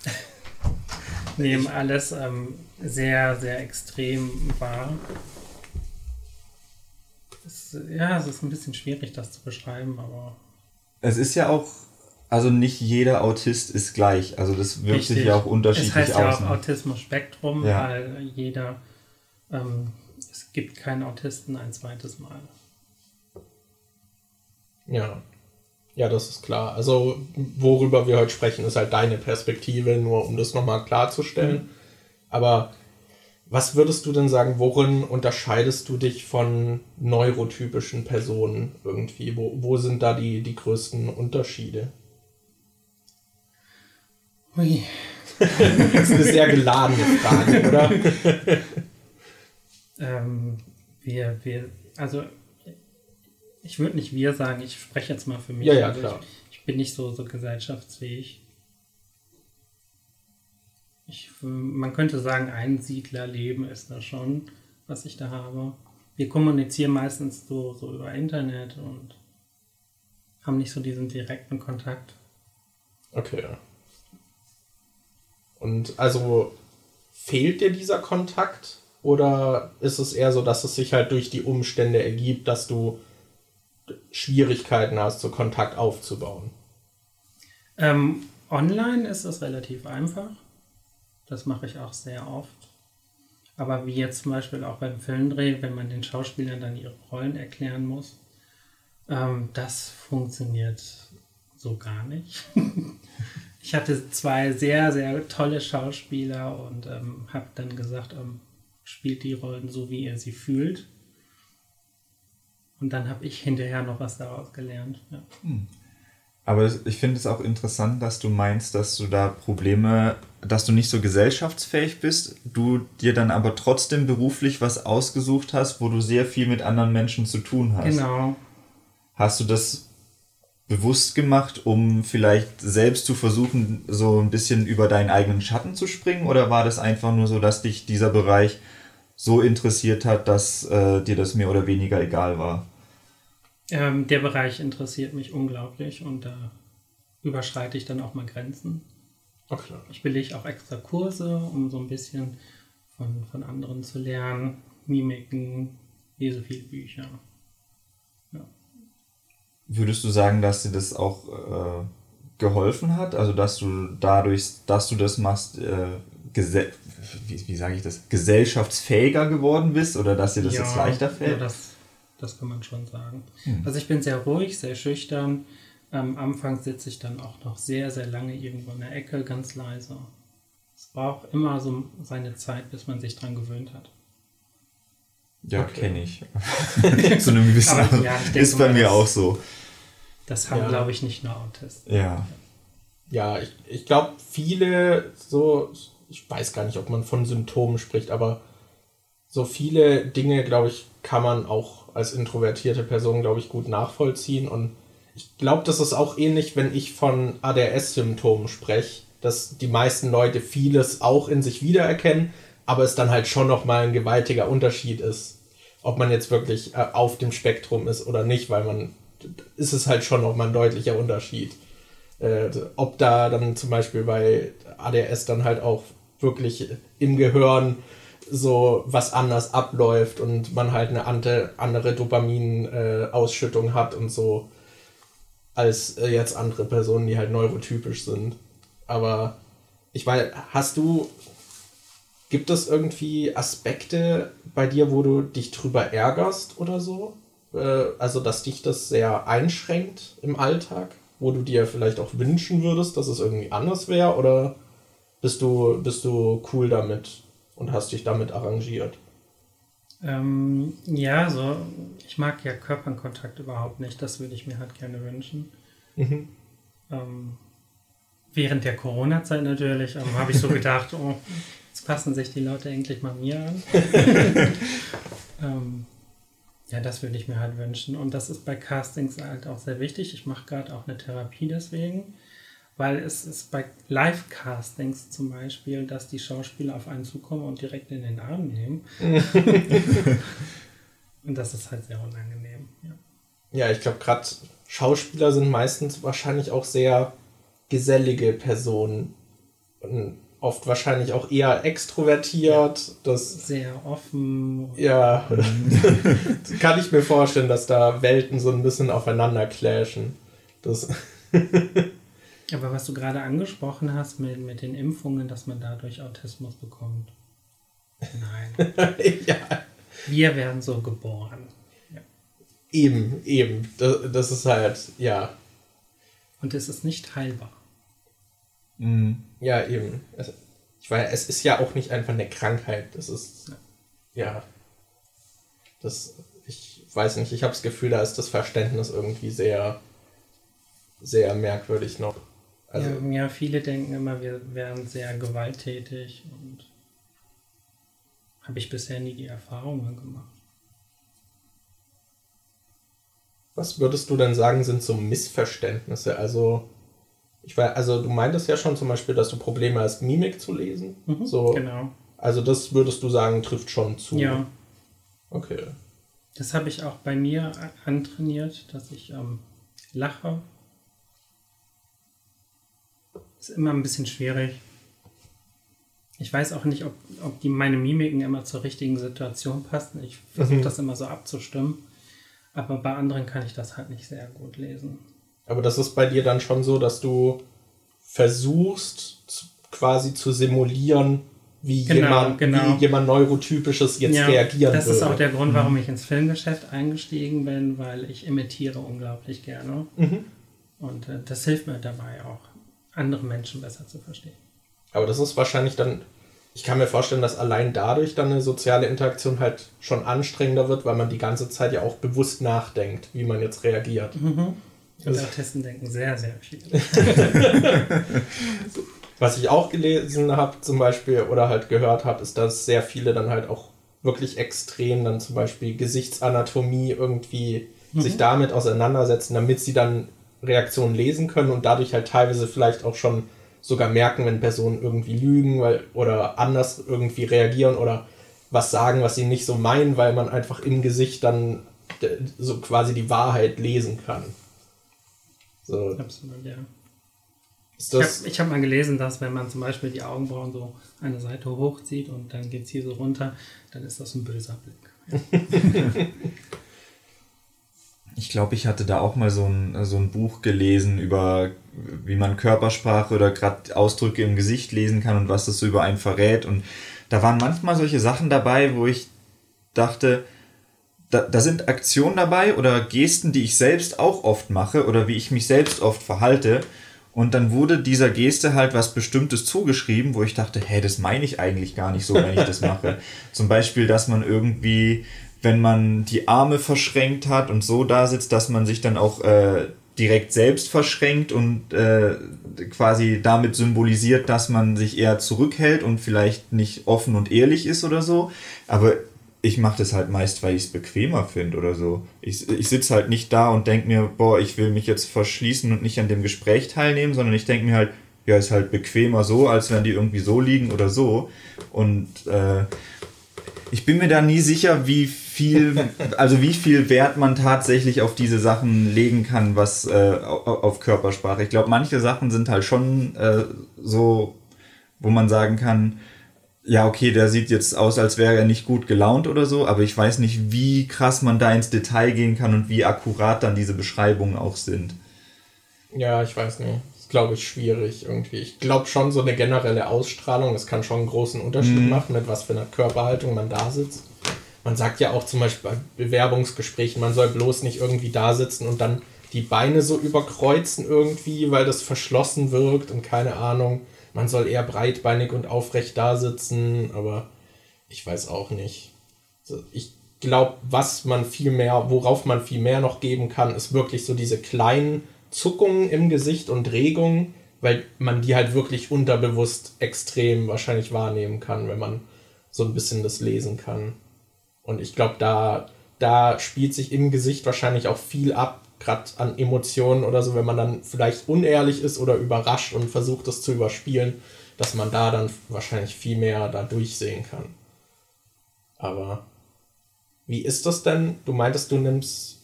nehmen alles ähm, sehr, sehr extrem wahr. Es, ja, es ist ein bisschen schwierig, das zu beschreiben, aber. Es ist ja auch also nicht jeder Autist ist gleich. Also das wirkt Richtig. sich ja auch unterschiedlich aus. Es heißt ja auch ne? Autismus-Spektrum, ja. weil jeder, ähm, es gibt keinen Autisten ein zweites Mal. Ja. Ja, das ist klar. Also worüber wir heute sprechen, ist halt deine Perspektive, nur um das nochmal klarzustellen. Mhm. Aber Was würdest du denn sagen, worin unterscheidest du dich von neurotypischen Personen irgendwie? Wo, wo sind da die, die größten Unterschiede? Ui. das ist eine sehr geladene Frage, oder? ähm, wir, wir, also ich würde nicht wir sagen, ich spreche jetzt mal für mich. Ja, ja, also klar. Ich, ich, bin nicht so, so gesellschaftsfähig. Ich, man könnte sagen, ein Siedlerleben ist da schon, was ich da habe. Wir kommunizieren meistens so, so über Internet und haben nicht so diesen direkten Kontakt. Okay. Und also fehlt dir dieser Kontakt? Oder ist es eher so, dass es sich halt durch die Umstände ergibt, dass du Schwierigkeiten hast, so Kontakt aufzubauen? Ähm, online ist es relativ einfach. Das mache ich auch sehr oft. Aber wie jetzt zum Beispiel auch beim Filmdreh, wenn man den Schauspielern dann ihre Rollen erklären muss, ähm, das funktioniert so gar nicht. ich hatte zwei sehr, sehr tolle Schauspieler und ähm, habe dann gesagt, ähm, spielt die Rollen so, wie ihr sie fühlt. Und dann habe ich hinterher noch was daraus gelernt. Ja. Hm. Aber ich finde es auch interessant, dass du meinst, dass du da Probleme, dass du nicht so gesellschaftsfähig bist, du dir dann aber trotzdem beruflich was ausgesucht hast, wo du sehr viel mit anderen Menschen zu tun hast. Genau. Hast du das bewusst gemacht, um vielleicht selbst zu versuchen, so ein bisschen über deinen eigenen Schatten zu springen? Oder war das einfach nur so, dass dich dieser Bereich so interessiert hat, dass äh, dir das mehr oder weniger egal war? Ähm, der Bereich interessiert mich unglaublich und da überschreite ich dann auch mal Grenzen. Okay. Ich belege auch extra Kurse, um so ein bisschen von, von anderen zu lernen, Mimiken, lese viele Bücher. Würdest du sagen, dass dir das auch äh, geholfen hat? Also, dass du dadurch, dass du das machst, äh, wie, wie sage ich das, gesellschaftsfähiger geworden bist oder dass dir das ja, jetzt leichter fällt? Ja, das, das kann man schon sagen. Hm. Also ich bin sehr ruhig, sehr schüchtern. Am Anfang sitze ich dann auch noch sehr, sehr lange irgendwo in der Ecke, ganz leise. Es braucht immer so seine Zeit, bis man sich dran gewöhnt hat. Ja, okay. kenne ich. Zu einem gewissen Aber, ja, Ist bei mir das, auch so. Das haben, ja. glaube ich, nicht nur Autisten. Ja. Ja, ich, ich glaube, viele so, ich weiß gar nicht, ob man von Symptomen spricht, aber so viele Dinge, glaube ich, kann man auch als introvertierte Person, glaube ich, gut nachvollziehen. Und ich glaube, das ist auch ähnlich, wenn ich von ADS-Symptomen spreche, dass die meisten Leute vieles auch in sich wiedererkennen, aber es dann halt schon nochmal ein gewaltiger Unterschied ist, ob man jetzt wirklich äh, auf dem Spektrum ist oder nicht, weil man ist es halt schon nochmal ein deutlicher Unterschied. Äh, ob da dann zum Beispiel bei ADS dann halt auch wirklich im Gehirn so was anders abläuft und man halt eine andere Dopamin-Ausschüttung äh, hat und so als äh, jetzt andere Personen, die halt neurotypisch sind. Aber ich weiß, hast du, gibt es irgendwie Aspekte bei dir, wo du dich drüber ärgerst oder so? Äh, also, dass dich das sehr einschränkt im Alltag, wo du dir vielleicht auch wünschen würdest, dass es irgendwie anders wäre? Oder bist du, bist du cool damit? und hast dich damit arrangiert? Ähm, ja, so, ich mag ja Körperkontakt überhaupt nicht. Das würde ich mir halt gerne wünschen. Mhm. Ähm, während der Corona-Zeit natürlich ähm, habe ich so gedacht, oh, jetzt passen sich die Leute endlich mal mir an. ähm, ja, das würde ich mir halt wünschen. Und das ist bei Castings halt auch sehr wichtig. Ich mache gerade auch eine Therapie deswegen weil es ist bei Live-Castings zum Beispiel, dass die Schauspieler auf einen zukommen und direkt in den Arm nehmen. und das ist halt sehr unangenehm. Ja, ja ich glaube, gerade Schauspieler sind meistens wahrscheinlich auch sehr gesellige Personen. Und oft wahrscheinlich auch eher extrovertiert. Ja, das, sehr offen. Ja, kann ich mir vorstellen, dass da Welten so ein bisschen aufeinander clashen. Das Aber was du gerade angesprochen hast mit, mit den Impfungen, dass man dadurch Autismus bekommt. Nein. ja. Wir werden so geboren. Ja. Eben, eben. Das, das, ist halt, ja. Und es ist nicht heilbar. Mhm. Ja, eben. ich weiß, es ist ja auch nicht einfach eine Krankheit. Das ist, ja, das, ich weiß nicht, ich habe das Gefühl, da ist das Verständnis irgendwie sehr, sehr merkwürdig noch. Also, ja, ja, viele denken immer, wir wären sehr gewalttätig und habe ich bisher nie die Erfahrungen gemacht. Was würdest du denn sagen, sind so Missverständnisse? Also, ich weiß, also du meintest ja schon zum Beispiel, dass du Probleme hast, Mimik zu lesen. Mhm, so, genau. Also das würdest du sagen, trifft schon zu. Ja. Okay. Das habe ich auch bei mir antrainiert, dass ich ähm, lache. Ist immer ein bisschen schwierig. Ich weiß auch nicht, ob, ob die, meine Mimiken immer zur richtigen Situation passen. Ich versuche mhm. das immer so abzustimmen. Aber bei anderen kann ich das halt nicht sehr gut lesen. Aber das ist bei dir dann schon so, dass du versuchst quasi zu simulieren, wie, genau, jemand, genau. wie jemand Neurotypisches jetzt ja, reagieren Das würde. ist auch der Grund, warum mhm. ich ins Filmgeschäft eingestiegen bin, weil ich imitiere unglaublich gerne. Mhm. Und äh, das hilft mir dabei auch, andere Menschen besser zu verstehen. Aber das ist wahrscheinlich dann, ich kann mir vorstellen, dass allein dadurch dann eine soziale Interaktion halt schon anstrengender wird, weil man die ganze Zeit ja auch bewusst nachdenkt, wie man jetzt reagiert. Mhm. Und Autisten denken sehr, sehr viel. Was ich auch gelesen habe, zum Beispiel, oder halt gehört habe, ist, dass sehr viele dann halt auch wirklich extrem dann zum Beispiel Gesichtsanatomie irgendwie mhm. sich damit auseinandersetzen, damit sie dann Reaktionen lesen können und dadurch halt teilweise vielleicht auch schon sogar merken, wenn Personen irgendwie lügen weil, oder anders irgendwie reagieren oder was sagen, was sie nicht so meinen, weil man einfach im Gesicht dann so quasi die Wahrheit lesen kann. So. Absolut, ja. ich habe hab mal gelesen, dass wenn man zum Beispiel die Augenbrauen so eine Seite hochzieht und dann geht es hier so runter, dann ist das ein böser Blick. Ich glaube, ich hatte da auch mal so ein, so ein Buch gelesen über, wie man Körpersprache oder gerade Ausdrücke im Gesicht lesen kann und was das so über einen verrät. Und da waren manchmal solche Sachen dabei, wo ich dachte, da, da sind Aktionen dabei oder Gesten, die ich selbst auch oft mache oder wie ich mich selbst oft verhalte. Und dann wurde dieser Geste halt was Bestimmtes zugeschrieben, wo ich dachte, hä, das meine ich eigentlich gar nicht so, wenn ich das mache. Zum Beispiel, dass man irgendwie wenn man die Arme verschränkt hat und so da sitzt, dass man sich dann auch äh, direkt selbst verschränkt und äh, quasi damit symbolisiert, dass man sich eher zurückhält und vielleicht nicht offen und ehrlich ist oder so. Aber ich mache das halt meist, weil ich es bequemer finde oder so. Ich, ich sitze halt nicht da und denke mir, boah, ich will mich jetzt verschließen und nicht an dem Gespräch teilnehmen, sondern ich denke mir halt, ja, ist halt bequemer so, als wenn die irgendwie so liegen oder so. Und äh, ich bin mir da nie sicher, wie viel, also wie viel Wert man tatsächlich auf diese Sachen legen kann, was äh, auf Körpersprache. Ich glaube, manche Sachen sind halt schon äh, so, wo man sagen kann, ja, okay, der sieht jetzt aus, als wäre er nicht gut gelaunt oder so, aber ich weiß nicht, wie krass man da ins Detail gehen kann und wie akkurat dann diese Beschreibungen auch sind. Ja, ich weiß nicht. Das ist, glaube ich, schwierig irgendwie. Ich glaube schon, so eine generelle Ausstrahlung, das kann schon einen großen Unterschied mhm. machen, mit was für einer Körperhaltung man da sitzt. Man sagt ja auch zum Beispiel bei Bewerbungsgesprächen, man soll bloß nicht irgendwie da sitzen und dann die Beine so überkreuzen irgendwie, weil das verschlossen wirkt und keine Ahnung. Man soll eher breitbeinig und aufrecht da sitzen, aber ich weiß auch nicht. Ich glaube, was man viel mehr, worauf man viel mehr noch geben kann, ist wirklich so diese kleinen Zuckungen im Gesicht und Regungen, weil man die halt wirklich unterbewusst extrem wahrscheinlich wahrnehmen kann, wenn man so ein bisschen das lesen kann. Und ich glaube, da, da spielt sich im Gesicht wahrscheinlich auch viel ab, gerade an Emotionen oder so, wenn man dann vielleicht unehrlich ist oder überrascht und versucht, das zu überspielen, dass man da dann wahrscheinlich viel mehr da durchsehen kann. Aber wie ist das denn? Du meintest, du nimmst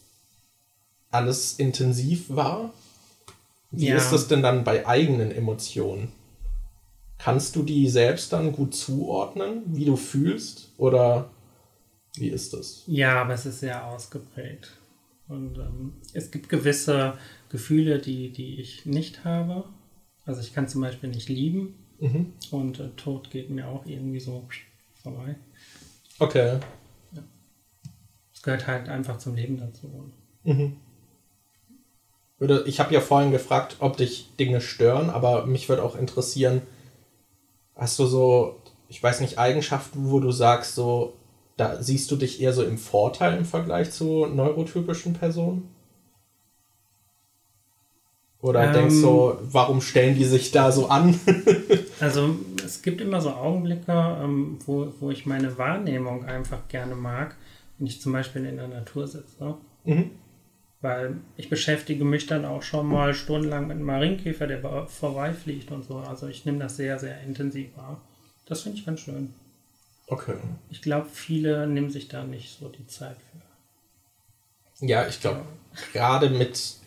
alles intensiv wahr? Wie ja. ist das denn dann bei eigenen Emotionen? Kannst du die selbst dann gut zuordnen, wie du fühlst? Oder wie ist das? Ja, aber es ist sehr ausgeprägt. Und ähm, es gibt gewisse Gefühle, die, die ich nicht habe. Also ich kann zum Beispiel nicht lieben. Mhm. Und äh, Tod geht mir auch irgendwie so vorbei. Okay. Ja. Es gehört halt einfach zum Leben dazu. Mhm. Ich habe ja vorhin gefragt, ob dich Dinge stören, aber mich würde auch interessieren, hast du so, ich weiß nicht, Eigenschaften, wo du sagst, so, da siehst du dich eher so im Vorteil im Vergleich zu neurotypischen Personen? Oder ähm, denkst du, warum stellen die sich da so an? also es gibt immer so Augenblicke, ähm, wo, wo ich meine Wahrnehmung einfach gerne mag, wenn ich zum Beispiel in der Natur sitze. Mhm. Weil ich beschäftige mich dann auch schon mal stundenlang mit einem Marienkäfer, der vorbeifliegt und so. Also ich nehme das sehr, sehr intensiv wahr. Das finde ich ganz schön. Okay. Ich glaube, viele nehmen sich da nicht so die Zeit für. Ja, ich glaube, ja. gerade mit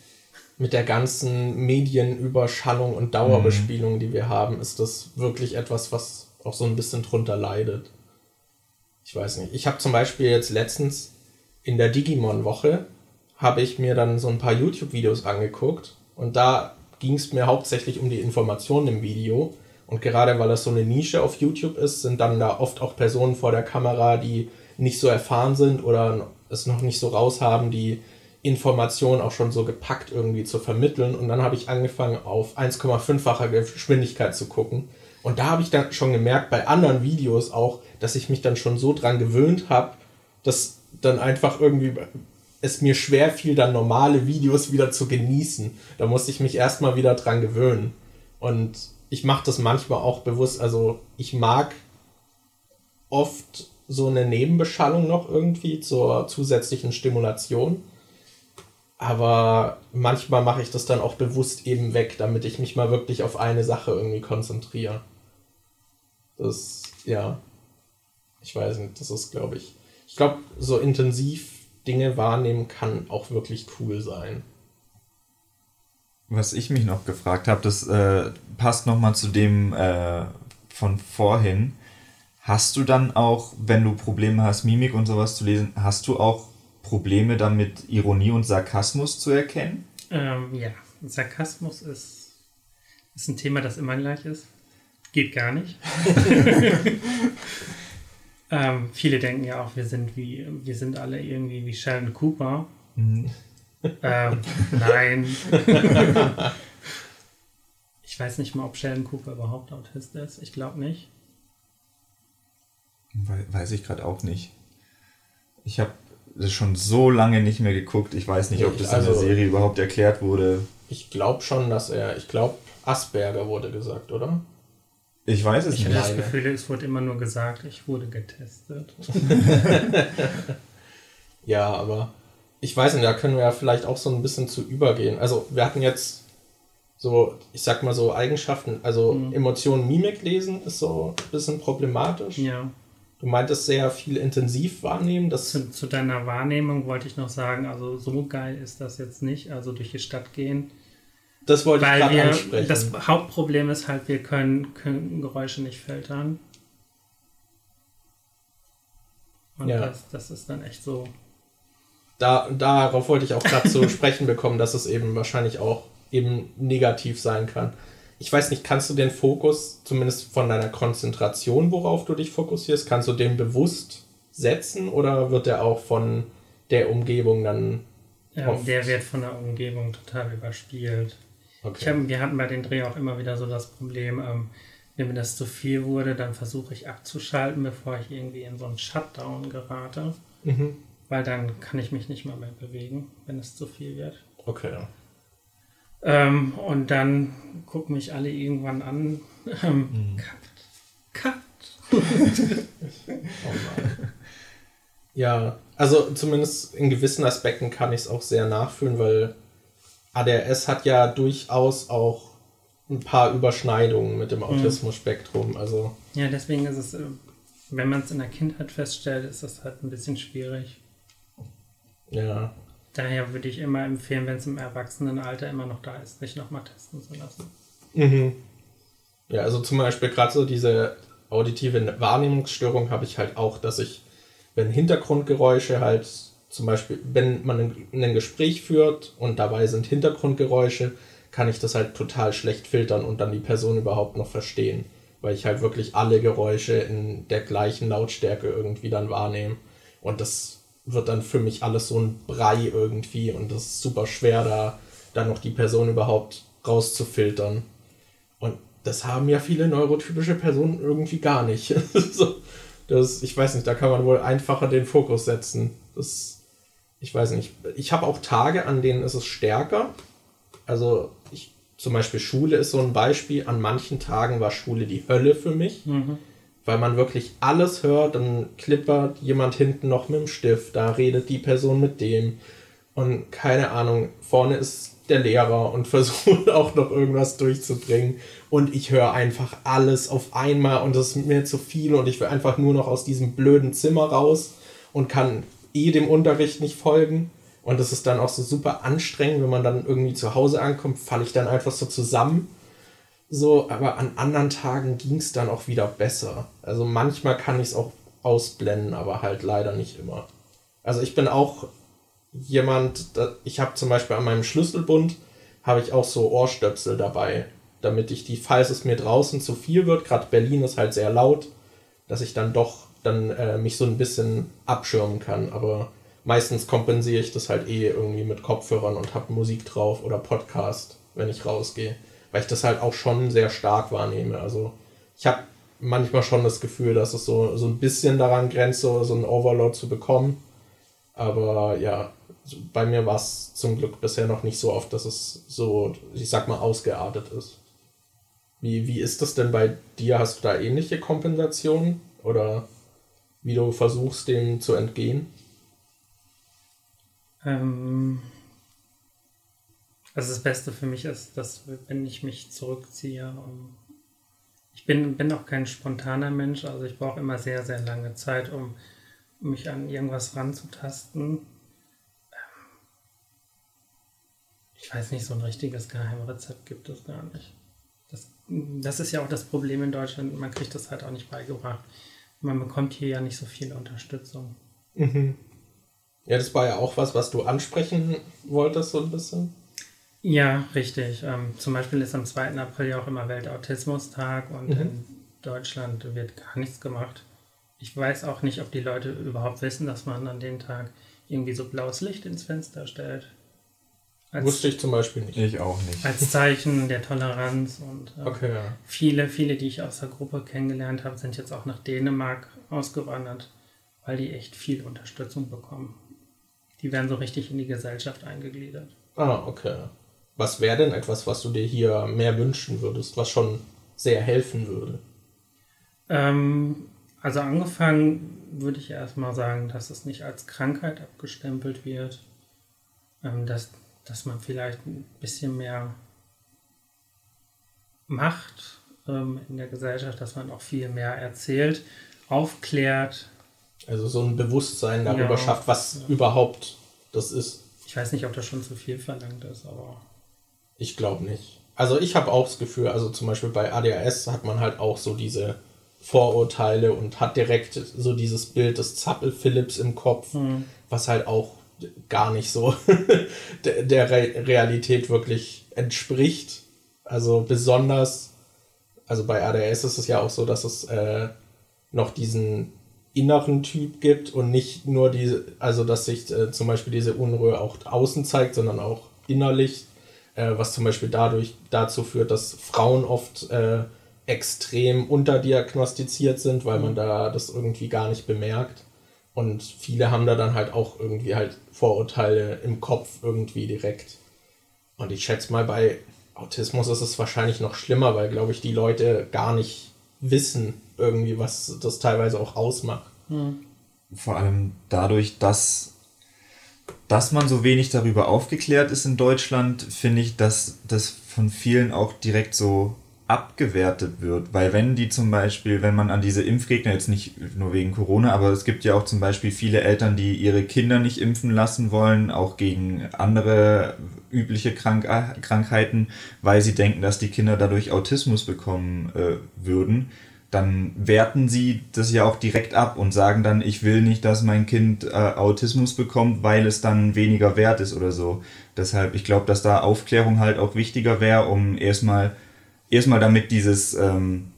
mit der ganzen Medienüberschallung und Dauerbespielung, mhm. die wir haben, ist das wirklich etwas, was auch so ein bisschen drunter leidet. Ich weiß nicht. Ich habe zum Beispiel jetzt letztens in der Digimon-Woche habe ich mir dann so ein paar YouTube-Videos angeguckt und da ging es mir hauptsächlich um die Informationen im Video. Und gerade weil das so eine Nische auf YouTube ist, sind dann da oft auch Personen vor der Kamera, die nicht so erfahren sind oder es noch nicht so raushaben, die Informationen auch schon so gepackt irgendwie zu vermitteln. Und dann habe ich angefangen, auf 1,5-facher Geschwindigkeit zu gucken. Und da habe ich dann schon gemerkt, bei anderen Videos auch, dass ich mich dann schon so dran gewöhnt habe, dass dann einfach irgendwie es mir schwer fiel, dann normale Videos wieder zu genießen. Da musste ich mich erstmal wieder dran gewöhnen. Und ich mache das manchmal auch bewusst. Also ich mag oft so eine Nebenbeschallung noch irgendwie zur zusätzlichen Stimulation aber manchmal mache ich das dann auch bewusst eben weg, damit ich mich mal wirklich auf eine Sache irgendwie konzentriere. Das, ja. Ich weiß nicht, das ist, glaube ich. Ich glaube, so intensiv Dinge wahrnehmen kann auch wirklich cool sein. Was ich mich noch gefragt habe, das äh, passt nochmal zu dem äh, von vorhin. Hast du dann auch, wenn du Probleme hast, Mimik und sowas zu lesen, hast du auch Probleme damit, Ironie und Sarkasmus zu erkennen? Ähm, ja, Sarkasmus ist, ist ein Thema, das immer gleich ist. Geht gar nicht. ähm, viele denken ja auch, wir sind wie, wir sind alle irgendwie wie Sheldon Cooper. Mhm. Ähm, nein. ich weiß nicht mal, ob Sheldon Cooper überhaupt Autist ist. Ich glaube nicht. Weiß ich gerade auch nicht. Ich habe das schon so lange nicht mehr geguckt. Ich weiß nicht, ob das also, in der Serie überhaupt erklärt wurde. Ich glaube schon, dass er, ich glaube, Asperger wurde gesagt, oder? Ich weiß es ich nicht. Ich habe das Gefühl, es wurde immer nur gesagt, ich wurde getestet. ja, aber ich weiß nicht, da können wir ja vielleicht auch so ein bisschen zu übergehen. Also wir hatten jetzt so, ich sag mal so Eigenschaften, also mhm. Emotionen, Mimik lesen ist so ein bisschen problematisch. Ja. Du meintest sehr viel intensiv wahrnehmen. Das zu, zu, deiner Wahrnehmung wollte ich noch sagen, also so geil ist das jetzt nicht, also durch die Stadt gehen. Das wollte ich gerade ansprechen. Das Hauptproblem ist halt, wir können, können Geräusche nicht filtern. Und ja. das, das ist dann echt so. Da, darauf wollte ich auch gerade zu sprechen bekommen, dass es eben wahrscheinlich auch eben negativ sein kann ich weiß nicht, kannst du den Fokus, zumindest von deiner Konzentration, worauf du dich fokussierst, kannst du den bewusst setzen oder wird der auch von der Umgebung dann. Ja, der wird von der Umgebung total überspielt. Okay. Hab, wir hatten bei den Dreh auch immer wieder so das Problem, ähm, wenn mir das zu viel wurde, dann versuche ich abzuschalten, bevor ich irgendwie in so einen Shutdown gerate. Mhm. Weil dann kann ich mich nicht mehr mehr bewegen, wenn es zu viel wird. Okay. Ähm, und dann gucken mich alle irgendwann an. Ähm, mhm. Cut. Cut. oh ja, also zumindest in gewissen Aspekten kann ich es auch sehr nachfühlen, weil ADHS hat ja durchaus auch ein paar Überschneidungen mit dem mhm. Autismus-Spektrum. Also ja, deswegen ist es, äh, wenn man es in der Kindheit feststellt, ist das halt ein bisschen schwierig. Ja. Daher würde ich immer empfehlen, wenn es im Erwachsenenalter immer noch da ist, sich nochmal testen zu lassen. Mhm. Ja, also zum Beispiel gerade so diese auditive Wahrnehmungsstörung habe ich halt auch, dass ich, wenn Hintergrundgeräusche halt, zum Beispiel, wenn man ein, ein Gespräch führt und dabei sind Hintergrundgeräusche, kann ich das halt total schlecht filtern und dann die Person überhaupt noch verstehen, weil ich halt wirklich alle Geräusche in der gleichen Lautstärke irgendwie dann wahrnehme. Und das wird dann für mich alles so ein Brei irgendwie und das ist super schwer, da dann noch die Person überhaupt rauszufiltern. Und das haben ja viele neurotypische Personen irgendwie gar nicht. das, ich weiß nicht, da kann man wohl einfacher den Fokus setzen. Das, ich weiß nicht. Ich habe auch Tage, an denen ist es stärker. Also ich, zum Beispiel Schule ist so ein Beispiel. An manchen Tagen war Schule die Hölle für mich. Mhm. Weil man wirklich alles hört, dann klippert jemand hinten noch mit dem Stift, da redet die Person mit dem. Und keine Ahnung, vorne ist der Lehrer und versucht auch noch irgendwas durchzubringen. Und ich höre einfach alles auf einmal und das ist mir zu viel und ich will einfach nur noch aus diesem blöden Zimmer raus und kann eh dem Unterricht nicht folgen. Und das ist dann auch so super anstrengend, wenn man dann irgendwie zu Hause ankommt, falle ich dann einfach so zusammen. So, aber an anderen Tagen ging es dann auch wieder besser. Also manchmal kann ich es auch ausblenden, aber halt leider nicht immer. Also ich bin auch jemand, ich habe zum Beispiel an meinem Schlüsselbund, habe ich auch so Ohrstöpsel dabei, damit ich die, falls es mir draußen zu viel wird, gerade Berlin ist halt sehr laut, dass ich dann doch dann äh, mich so ein bisschen abschirmen kann. Aber meistens kompensiere ich das halt eh irgendwie mit Kopfhörern und habe Musik drauf oder Podcast, wenn ich rausgehe. Weil ich das halt auch schon sehr stark wahrnehme. Also ich habe manchmal schon das Gefühl, dass es so, so ein bisschen daran grenzt, so, so einen Overload zu bekommen. Aber ja, bei mir war es zum Glück bisher noch nicht so oft, dass es so, ich sag mal, ausgeartet ist. Wie, wie ist das denn bei dir? Hast du da ähnliche Kompensationen? Oder wie du versuchst, dem zu entgehen? Ähm, also das Beste für mich ist, dass wenn ich mich zurückziehe, um, ich bin, bin auch kein spontaner Mensch, also ich brauche immer sehr, sehr lange Zeit, um mich an irgendwas ranzutasten Ich weiß nicht, so ein richtiges Geheimrezept gibt es gar nicht. Das, das ist ja auch das Problem in Deutschland. Man kriegt das halt auch nicht beigebracht. Man bekommt hier ja nicht so viel Unterstützung. Mhm. Ja, das war ja auch was, was du ansprechen wolltest, so ein bisschen. Ja, richtig. Ähm, zum Beispiel ist am 2. April ja auch immer Weltautismustag und mhm. in Deutschland wird gar nichts gemacht. Ich weiß auch nicht, ob die Leute überhaupt wissen, dass man an dem Tag irgendwie so blaues Licht ins Fenster stellt. Als, Wusste ich zum Beispiel nicht. Ich auch nicht. Als Zeichen der Toleranz und äh, okay, ja. viele, viele, die ich aus der Gruppe kennengelernt habe, sind jetzt auch nach Dänemark ausgewandert, weil die echt viel Unterstützung bekommen. Die werden so richtig in die Gesellschaft eingegliedert. Ah, okay. Was wäre denn etwas, was du dir hier mehr wünschen würdest, was schon sehr helfen würde? Ähm, also angefangen würde ich erstmal sagen, dass es nicht als Krankheit abgestempelt wird, ähm, dass dass man vielleicht ein bisschen mehr macht ähm, in der Gesellschaft, dass man auch viel mehr erzählt, aufklärt. Also so ein Bewusstsein darüber ja, schafft, was ja. überhaupt das ist. Ich weiß nicht, ob das schon zu viel verlangt ist, aber. Ich glaube nicht. Also ich habe auch das Gefühl, also zum Beispiel bei ADHS hat man halt auch so diese Vorurteile und hat direkt so dieses Bild des Zappel-Philips im Kopf, mhm. was halt auch gar nicht so der, Re Realität wirklich entspricht. Also besonders, also bei ADS ist es ja auch so, dass es äh, noch diesen inneren Typ gibt und nicht nur diese, also dass sich äh, zum Beispiel diese Unruhe auch außen zeigt, sondern auch innerlich, äh, was zum Beispiel dadurch dazu führt, dass Frauen oft äh, extrem unterdiagnostiziert sind, weil man mhm. da das irgendwie gar nicht bemerkt. Und viele haben da dann halt auch irgendwie halt Vorurteile im Kopf irgendwie direkt. Und ich schätze mal, bei Autismus ist es wahrscheinlich noch schlimmer, weil, glaube ich, die Leute gar nicht wissen irgendwie, was das teilweise auch ausmacht. Hm. Vor allem dadurch, dass, dass man so wenig darüber aufgeklärt ist in Deutschland, finde ich, dass das von vielen auch direkt so abgewertet wird. Weil wenn die zum Beispiel, wenn man an diese Impfgegner, jetzt nicht nur wegen Corona, aber es gibt ja auch zum Beispiel viele Eltern, die ihre Kinder nicht impfen lassen wollen, auch gegen andere übliche Krank Krankheiten, weil sie denken, dass die Kinder dadurch Autismus bekommen äh, würden, dann werten sie das ja auch direkt ab und sagen dann, ich will nicht, dass mein Kind äh, Autismus bekommt, weil es dann weniger wert ist oder so. Deshalb, ich glaube, dass da Aufklärung halt auch wichtiger wäre, um erstmal erstmal damit dieses ähm,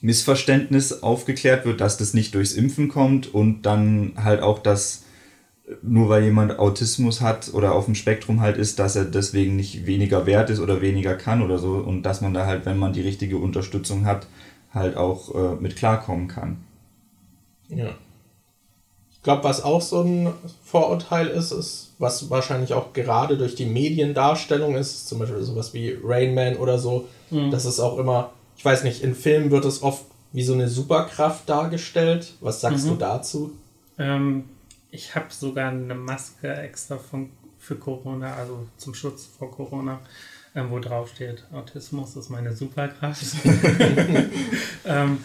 Missverständnis aufgeklärt wird, dass das nicht durchs Impfen kommt und dann halt auch, dass nur weil jemand Autismus hat oder auf dem Spektrum halt ist, dass er deswegen nicht weniger wert ist oder weniger kann oder so und dass man da halt, wenn man die richtige Unterstützung hat, halt auch äh, mit klarkommen kann. Ja. Ich glaube, was auch so ein Vorurteil ist, ist, was wahrscheinlich auch gerade durch die Mediendarstellung ist, zum Beispiel sowas wie Rain Man oder so, mhm. das ist auch immer, ich weiß nicht, in Filmen wird es oft wie so eine Superkraft dargestellt. Was sagst mhm. du dazu? Ähm, ich habe sogar eine Maske extra von, für Corona, also zum Schutz vor Corona, ähm, wo drauf steht, Autismus ist meine Superkraft. ähm,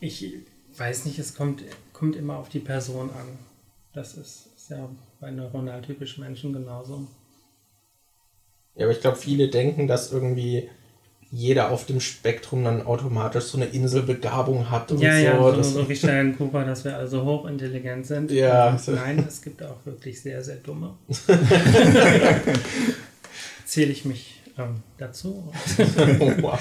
ich weiß nicht, es kommt, kommt immer auf die Person an. Das ist, ist ja bei neuronal typischen Menschen genauso. Ja, aber ich glaube, viele denken, dass irgendwie jeder auf dem Spektrum dann automatisch so eine Inselbegabung hat und ja, so. Ja, so, so wie Stein Cooper, dass wir also hochintelligent sind. Ja. nein, es gibt auch wirklich sehr, sehr dumme. Zähle ich mich ähm, dazu. wow.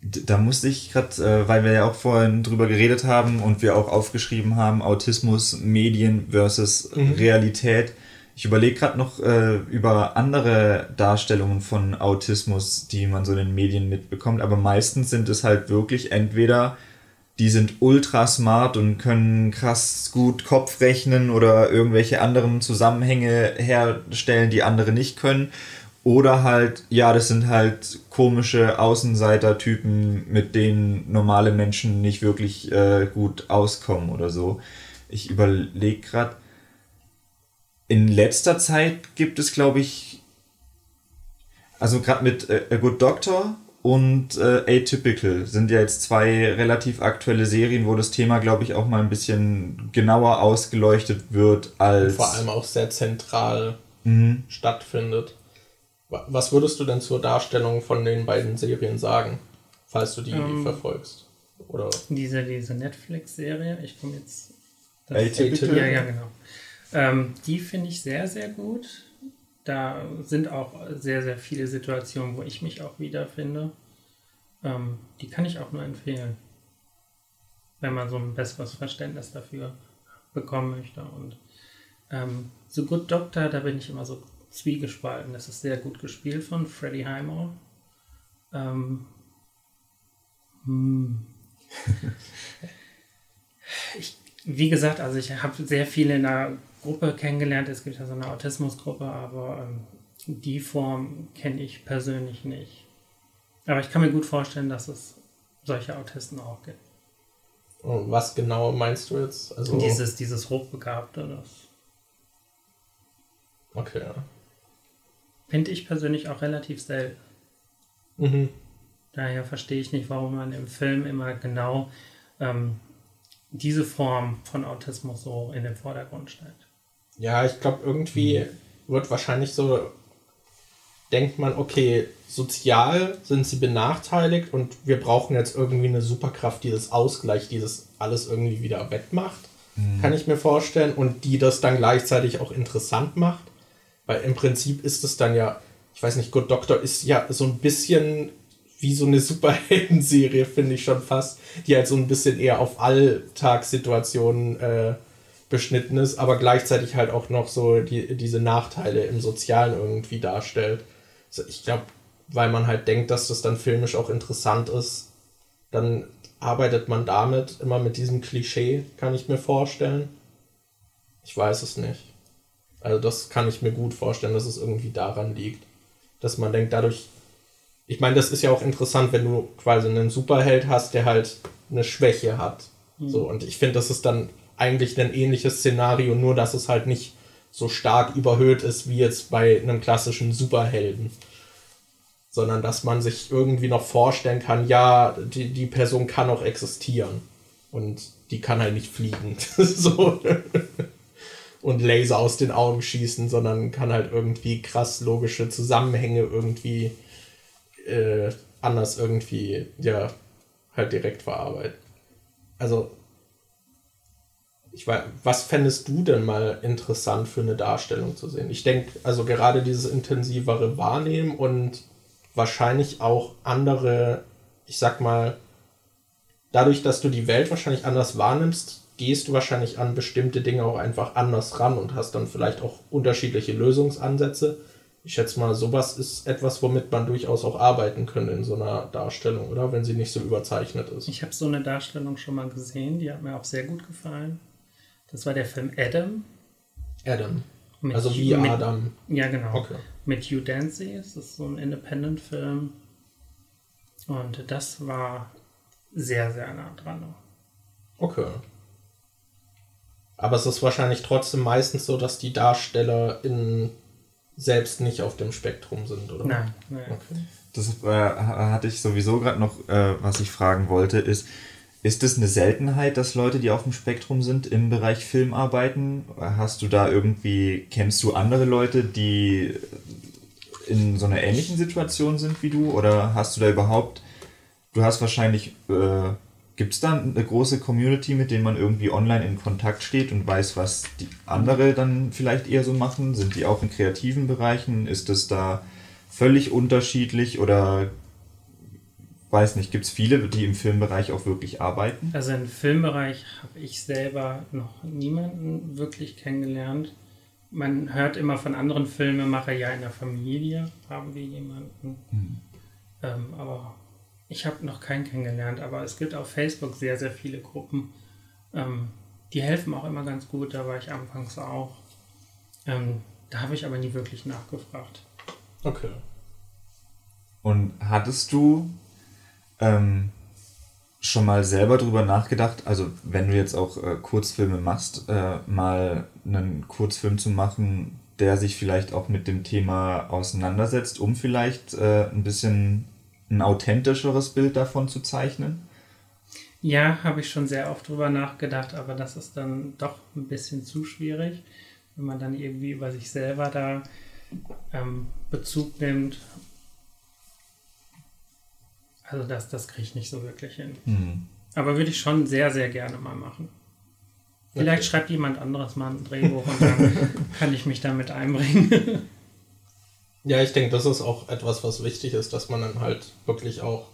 Da musste ich gerade, äh, weil wir ja auch vorhin drüber geredet haben und wir auch aufgeschrieben haben, Autismus, Medien versus mhm. Realität ich überlege gerade noch äh, über andere Darstellungen von Autismus, die man so in den Medien mitbekommt, aber meistens sind es halt wirklich entweder die sind ultra smart und können krass gut Kopf rechnen oder irgendwelche anderen Zusammenhänge herstellen, die andere nicht können. Oder halt, ja, das sind halt komische Außenseiter-Typen, mit denen normale Menschen nicht wirklich äh, gut auskommen oder so. Ich überlege gerade, in letzter Zeit gibt es, glaube ich, also gerade mit äh, A Good Doctor und äh, Atypical sind ja jetzt zwei relativ aktuelle Serien, wo das Thema, glaube ich, auch mal ein bisschen genauer ausgeleuchtet wird als. Vor allem auch sehr zentral mhm. stattfindet. Was würdest du denn zur Darstellung von den beiden Serien sagen, falls du die ähm, verfolgst? Oder? Diese, diese Netflix-Serie, ich komme jetzt. Atypical? Ja, ja, genau. Ähm, die finde ich sehr, sehr gut. Da sind auch sehr, sehr viele Situationen, wo ich mich auch wiederfinde. Ähm, die kann ich auch nur empfehlen, wenn man so ein besseres Verständnis dafür bekommen möchte. Und ähm, So Good Doctor, da bin ich immer so zwiegespalten. Das ist sehr gut gespielt von Freddie Highmore. Ähm, hm. ich, wie gesagt, also ich habe sehr viele in der Gruppe kennengelernt. Es gibt ja so eine Autismusgruppe, aber ähm, die Form kenne ich persönlich nicht. Aber ich kann mir gut vorstellen, dass es solche Autisten auch gibt. Und was genau meinst du jetzt? Also dieses, dieses Hochbegabte, das. Okay, ja. Finde ich persönlich auch relativ selten. Mhm. Daher verstehe ich nicht, warum man im Film immer genau ähm, diese Form von Autismus so in den Vordergrund stellt. Ja, ich glaube, irgendwie wird wahrscheinlich so, denkt man, okay, sozial sind sie benachteiligt und wir brauchen jetzt irgendwie eine Superkraft, die das Ausgleich, die das alles irgendwie wieder wettmacht, mhm. kann ich mir vorstellen, und die das dann gleichzeitig auch interessant macht. Weil im Prinzip ist es dann ja, ich weiß nicht, Good Doctor ist ja so ein bisschen wie so eine Superhelden-Serie, finde ich schon fast, die halt so ein bisschen eher auf Alltagssituationen äh, beschnitten ist, aber gleichzeitig halt auch noch so die, diese Nachteile im Sozialen irgendwie darstellt. Also ich glaube, weil man halt denkt, dass das dann filmisch auch interessant ist, dann arbeitet man damit immer mit diesem Klischee, kann ich mir vorstellen. Ich weiß es nicht. Also das kann ich mir gut vorstellen, dass es irgendwie daran liegt. Dass man denkt, dadurch. Ich meine, das ist ja auch interessant, wenn du quasi einen Superheld hast, der halt eine Schwäche hat. Mhm. So, und ich finde, das ist dann eigentlich ein ähnliches Szenario, nur dass es halt nicht so stark überhöht ist wie jetzt bei einem klassischen Superhelden. Sondern dass man sich irgendwie noch vorstellen kann, ja, die, die Person kann auch existieren. Und die kann halt nicht fliegen. so. und Laser aus den Augen schießen, sondern kann halt irgendwie krass logische Zusammenhänge irgendwie äh, anders irgendwie, ja, halt direkt verarbeiten. Also ich weiß, was fändest du denn mal interessant für eine Darstellung zu sehen? Ich denke, also gerade dieses intensivere Wahrnehmen und wahrscheinlich auch andere, ich sag mal, dadurch, dass du die Welt wahrscheinlich anders wahrnimmst, gehst du wahrscheinlich an bestimmte Dinge auch einfach anders ran und hast dann vielleicht auch unterschiedliche Lösungsansätze. Ich schätze mal, sowas ist etwas, womit man durchaus auch arbeiten könnte in so einer Darstellung, oder? Wenn sie nicht so überzeichnet ist. Ich habe so eine Darstellung schon mal gesehen, die hat mir auch sehr gut gefallen. Das war der Film Adam. Adam. Mit also wie mit, Adam. Ja, genau. Okay. Mit Hugh Dancy. Es ist so ein Independent-Film. Und das war sehr, sehr nah dran. Okay. Aber es ist wahrscheinlich trotzdem meistens so, dass die DarstellerInnen selbst nicht auf dem Spektrum sind, oder? Nein, nein. Okay. Das äh, hatte ich sowieso gerade noch, äh, was ich fragen wollte, ist, ist es eine Seltenheit, dass Leute, die auf dem Spektrum sind, im Bereich Film arbeiten? Hast du da irgendwie, kennst du andere Leute, die in so einer ähnlichen Situation sind wie du? Oder hast du da überhaupt, du hast wahrscheinlich, äh, gibt es da eine große Community, mit denen man irgendwie online in Kontakt steht und weiß, was die andere dann vielleicht eher so machen? Sind die auch in kreativen Bereichen? Ist es da völlig unterschiedlich oder weiß nicht, gibt es viele, die im Filmbereich auch wirklich arbeiten? Also im Filmbereich habe ich selber noch niemanden wirklich kennengelernt. Man hört immer von anderen Filmemachern, ja, in der Familie haben wir jemanden. Mhm. Ähm, aber ich habe noch keinen kennengelernt. Aber es gibt auf Facebook sehr, sehr viele Gruppen. Ähm, die helfen auch immer ganz gut. Da war ich anfangs auch. Ähm, da habe ich aber nie wirklich nachgefragt. Okay. Und hattest du ähm, schon mal selber drüber nachgedacht, also wenn du jetzt auch äh, Kurzfilme machst, äh, mal einen Kurzfilm zu machen, der sich vielleicht auch mit dem Thema auseinandersetzt, um vielleicht äh, ein bisschen ein authentischeres Bild davon zu zeichnen? Ja, habe ich schon sehr oft drüber nachgedacht, aber das ist dann doch ein bisschen zu schwierig, wenn man dann irgendwie über sich selber da ähm, Bezug nimmt also das, das kriege ich nicht so wirklich hin. Mhm. Aber würde ich schon sehr, sehr gerne mal machen. Vielleicht okay. schreibt jemand anderes mal ein Drehbuch und dann kann ich mich damit einbringen. ja, ich denke, das ist auch etwas, was wichtig ist, dass man dann halt wirklich auch,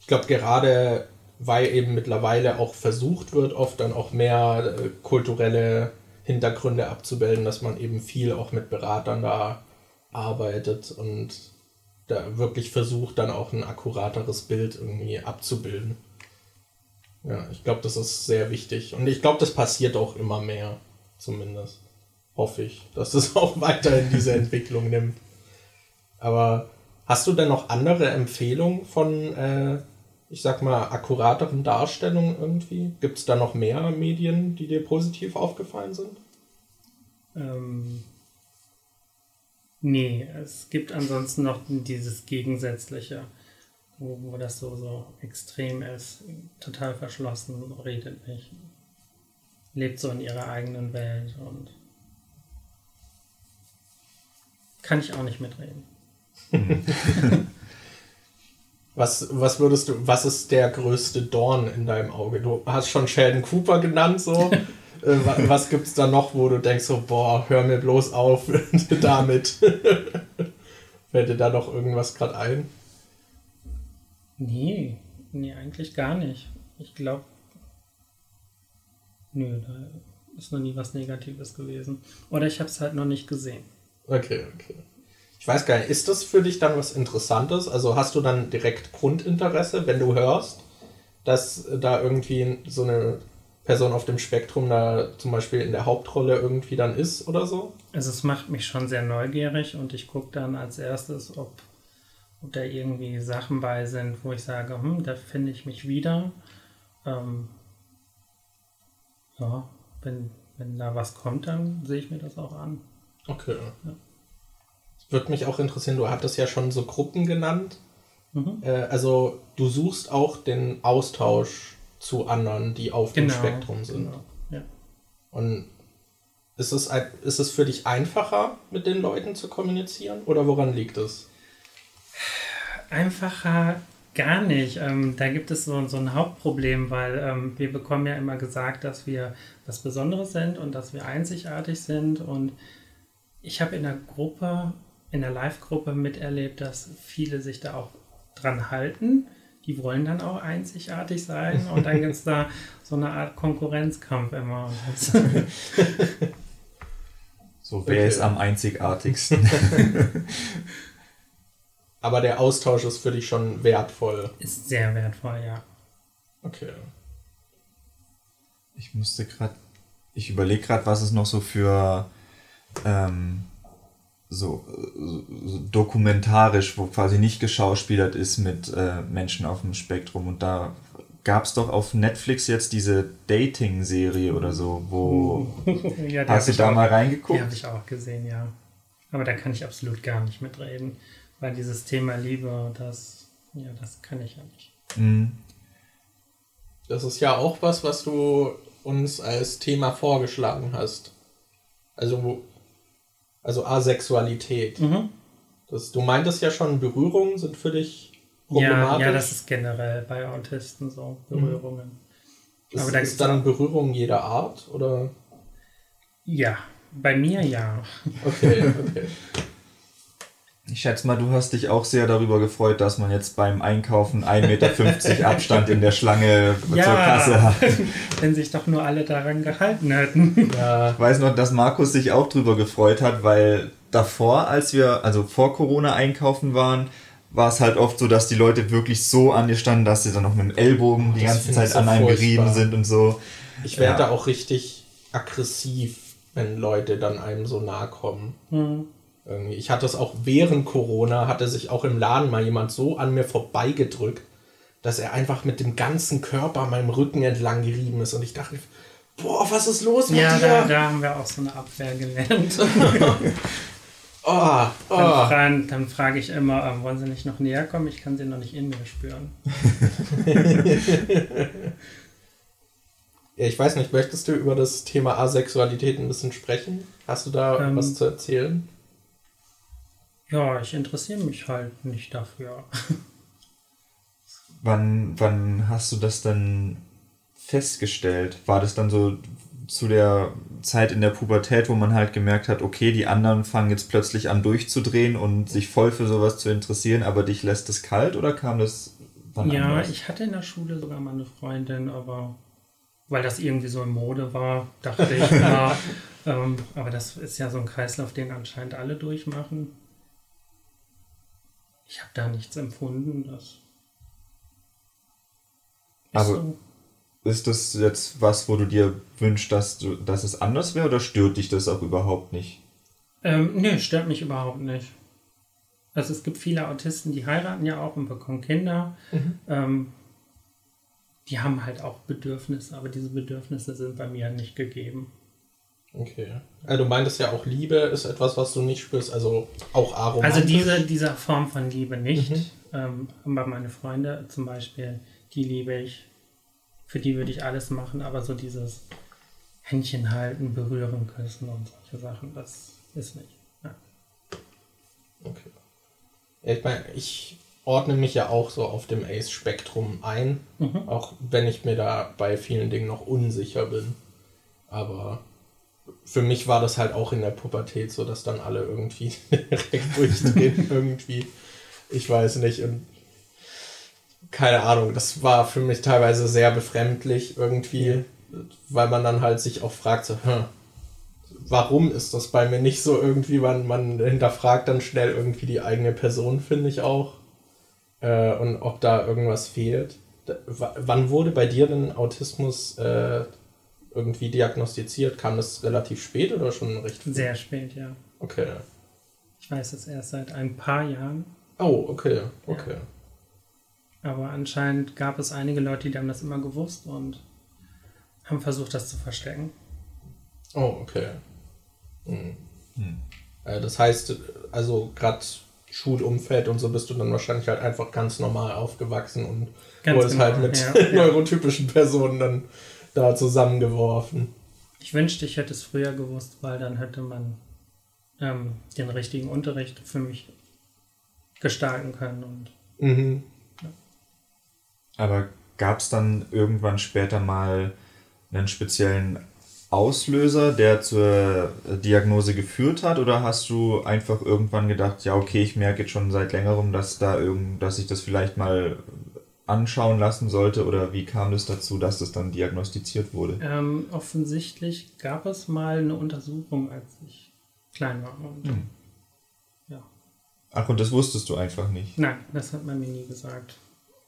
ich glaube, gerade weil eben mittlerweile auch versucht wird, oft dann auch mehr äh, kulturelle Hintergründe abzubilden, dass man eben viel auch mit Beratern da arbeitet und da wirklich versucht, dann auch ein akkurateres Bild irgendwie abzubilden. Ja, ich glaube, das ist sehr wichtig. Und ich glaube, das passiert auch immer mehr, zumindest. Hoffe ich, dass es auch weiterhin diese Entwicklung nimmt. Aber hast du denn noch andere Empfehlungen von, äh, ich sag mal, akkurateren Darstellungen irgendwie? Gibt es da noch mehr Medien, die dir positiv aufgefallen sind? Ähm, Nee, es gibt ansonsten noch dieses Gegensätzliche, wo, wo das so, so extrem ist, total verschlossen, redet nicht, lebt so in ihrer eigenen Welt und kann ich auch nicht mitreden. was, was würdest du, was ist der größte Dorn in deinem Auge? Du hast schon Sheldon Cooper genannt, so. Äh, was gibt es da noch, wo du denkst so, boah, hör mir bloß auf damit. Fällt dir da noch irgendwas gerade ein? Nee, nee, eigentlich gar nicht. Ich glaube, nö, da ist noch nie was Negatives gewesen. Oder ich habe es halt noch nicht gesehen. Okay, okay. Ich weiß gar nicht, ist das für dich dann was Interessantes? Also hast du dann direkt Grundinteresse, wenn du hörst, dass da irgendwie so eine Person auf dem Spektrum da zum Beispiel in der Hauptrolle irgendwie dann ist oder so? Also es macht mich schon sehr neugierig und ich gucke dann als erstes, ob, ob da irgendwie Sachen bei sind, wo ich sage, hm, da finde ich mich wieder. Ähm, ja, wenn, wenn da was kommt, dann sehe ich mir das auch an. Okay. Ja. Würde mich auch interessieren, du hattest ja schon so Gruppen genannt. Mhm. Äh, also du suchst auch den Austausch zu anderen, die auf genau, dem Spektrum sind. Genau, ja. Und ist es, ist es für dich einfacher, mit den Leuten zu kommunizieren oder woran liegt es? Einfacher gar nicht. Ähm, da gibt es so, so ein Hauptproblem, weil ähm, wir bekommen ja immer gesagt, dass wir was Besonderes sind und dass wir einzigartig sind. Und ich habe in der Gruppe, in der Live-Gruppe miterlebt, dass viele sich da auch dran halten die wollen dann auch einzigartig sein und dann gibt es da so eine Art Konkurrenzkampf immer. so, wer okay. ist am einzigartigsten? Aber der Austausch ist für dich schon wertvoll. Ist sehr wertvoll, ja. Okay. Ich musste gerade, ich überlege gerade, was es noch so für ähm, so, so, dokumentarisch, wo quasi nicht geschauspielert ist mit äh, Menschen auf dem Spektrum. Und da gab es doch auf Netflix jetzt diese Dating-Serie oder so, wo ja, hast du da auch, mal reingeguckt? Die habe ich auch gesehen, ja. Aber da kann ich absolut gar nicht mitreden, weil dieses Thema Liebe, das, ja, das kann ich ja nicht. Mhm. Das ist ja auch was, was du uns als Thema vorgeschlagen hast. Also also Asexualität. Mhm. Das, du meintest ja schon, Berührungen sind für dich problematisch. Ja, ja das ist generell bei Autisten so, Berührungen. Mhm. Ist, Aber da ist dann Berührung jeder Art, oder? Ja, bei mir ja. Okay, okay. Ich schätze mal, du hast dich auch sehr darüber gefreut, dass man jetzt beim Einkaufen 1,50 Meter Abstand in der Schlange ja, zur Kasse hat. Wenn sich doch nur alle daran gehalten hätten. Ja. Ich weiß noch, dass Markus sich auch darüber gefreut hat, weil davor, als wir, also vor Corona einkaufen waren, war es halt oft so, dass die Leute wirklich so an dir standen, dass sie dann noch mit dem Ellbogen die ganze Zeit so an einem gerieben sind und so. Ich werde ja. auch richtig aggressiv, wenn Leute dann einem so nahe kommen. Hm. Ich hatte es auch während Corona, hatte sich auch im Laden mal jemand so an mir vorbeigedrückt, dass er einfach mit dem ganzen Körper meinem Rücken entlang gerieben ist. Und ich dachte, boah, was ist los mit ja, dir? Ja, da, da, haben wir auch so eine Abwehr gelernt. oh, oh. Dann, fragen, dann frage ich immer, ähm, wollen Sie nicht noch näher kommen? Ich kann Sie noch nicht in mir spüren. ja, ich weiß nicht, möchtest du über das Thema Asexualität ein bisschen sprechen? Hast du da ähm, was zu erzählen? Ja, ich interessiere mich halt nicht dafür. wann, wann hast du das dann festgestellt? War das dann so zu der Zeit in der Pubertät, wo man halt gemerkt hat, okay, die anderen fangen jetzt plötzlich an durchzudrehen und sich voll für sowas zu interessieren, aber dich lässt es kalt oder kam das wann Ja, anders? ich hatte in der Schule sogar mal eine Freundin, aber weil das irgendwie so in Mode war, dachte ich, ja, ähm, aber das ist ja so ein Kreislauf, den anscheinend alle durchmachen. Ich habe da nichts empfunden. Das Aber so. ist das jetzt was, wo du dir wünschst, dass, du, dass es anders wäre oder stört dich das auch überhaupt nicht? Ähm, nee, stört mich überhaupt nicht. Also es gibt viele Autisten, die heiraten ja auch und bekommen Kinder. Mhm. Ähm, die haben halt auch Bedürfnisse, aber diese Bedürfnisse sind bei mir nicht gegeben. Okay. Also du meintest ja auch Liebe ist etwas, was du nicht spürst, also auch aromantisch. Also diese, diese Form von Liebe nicht. Mhm. Ähm, aber meine Freunde zum Beispiel, die liebe ich. Für die würde ich alles machen, aber so dieses Händchen halten, berühren, küssen und solche Sachen, das ist nicht. Ja. Okay. Ich meine, ich ordne mich ja auch so auf dem Ace-Spektrum ein, mhm. auch wenn ich mir da bei vielen Dingen noch unsicher bin. Aber für mich war das halt auch in der Pubertät so, dass dann alle irgendwie direkt durchdrehen, irgendwie. Ich weiß nicht. Und keine Ahnung, das war für mich teilweise sehr befremdlich irgendwie, weil man dann halt sich auch fragt, so, hm, warum ist das bei mir nicht so irgendwie, man, man hinterfragt dann schnell irgendwie die eigene Person, finde ich auch. Äh, und ob da irgendwas fehlt. Da, wann wurde bei dir denn Autismus äh, irgendwie diagnostiziert? Kam das relativ spät oder schon recht früh? Sehr spät, ja. Okay. Ich weiß es erst seit ein paar Jahren. Oh, okay, okay. Ja. Aber anscheinend gab es einige Leute, die haben das immer gewusst und haben versucht, das zu verstecken. Oh, okay. Hm. Hm. Das heißt, also gerade Schulumfeld und so bist du dann wahrscheinlich halt einfach ganz normal aufgewachsen und ganz wurdest genau, halt mit ja, neurotypischen Personen dann da zusammengeworfen. Ich wünschte, ich hätte es früher gewusst, weil dann hätte man ähm, den richtigen Unterricht für mich gestalten können. Und, mhm. ja. Aber gab es dann irgendwann später mal einen speziellen Auslöser, der zur Diagnose geführt hat, oder hast du einfach irgendwann gedacht, ja okay, ich merke jetzt schon seit längerem, dass da irgend, dass ich das vielleicht mal anschauen lassen sollte oder wie kam es dazu, dass das dann diagnostiziert wurde? Ähm, offensichtlich gab es mal eine Untersuchung, als ich klein war. Und, hm. ja. Ach, und das wusstest du einfach nicht? Nein, das hat man mir nie gesagt.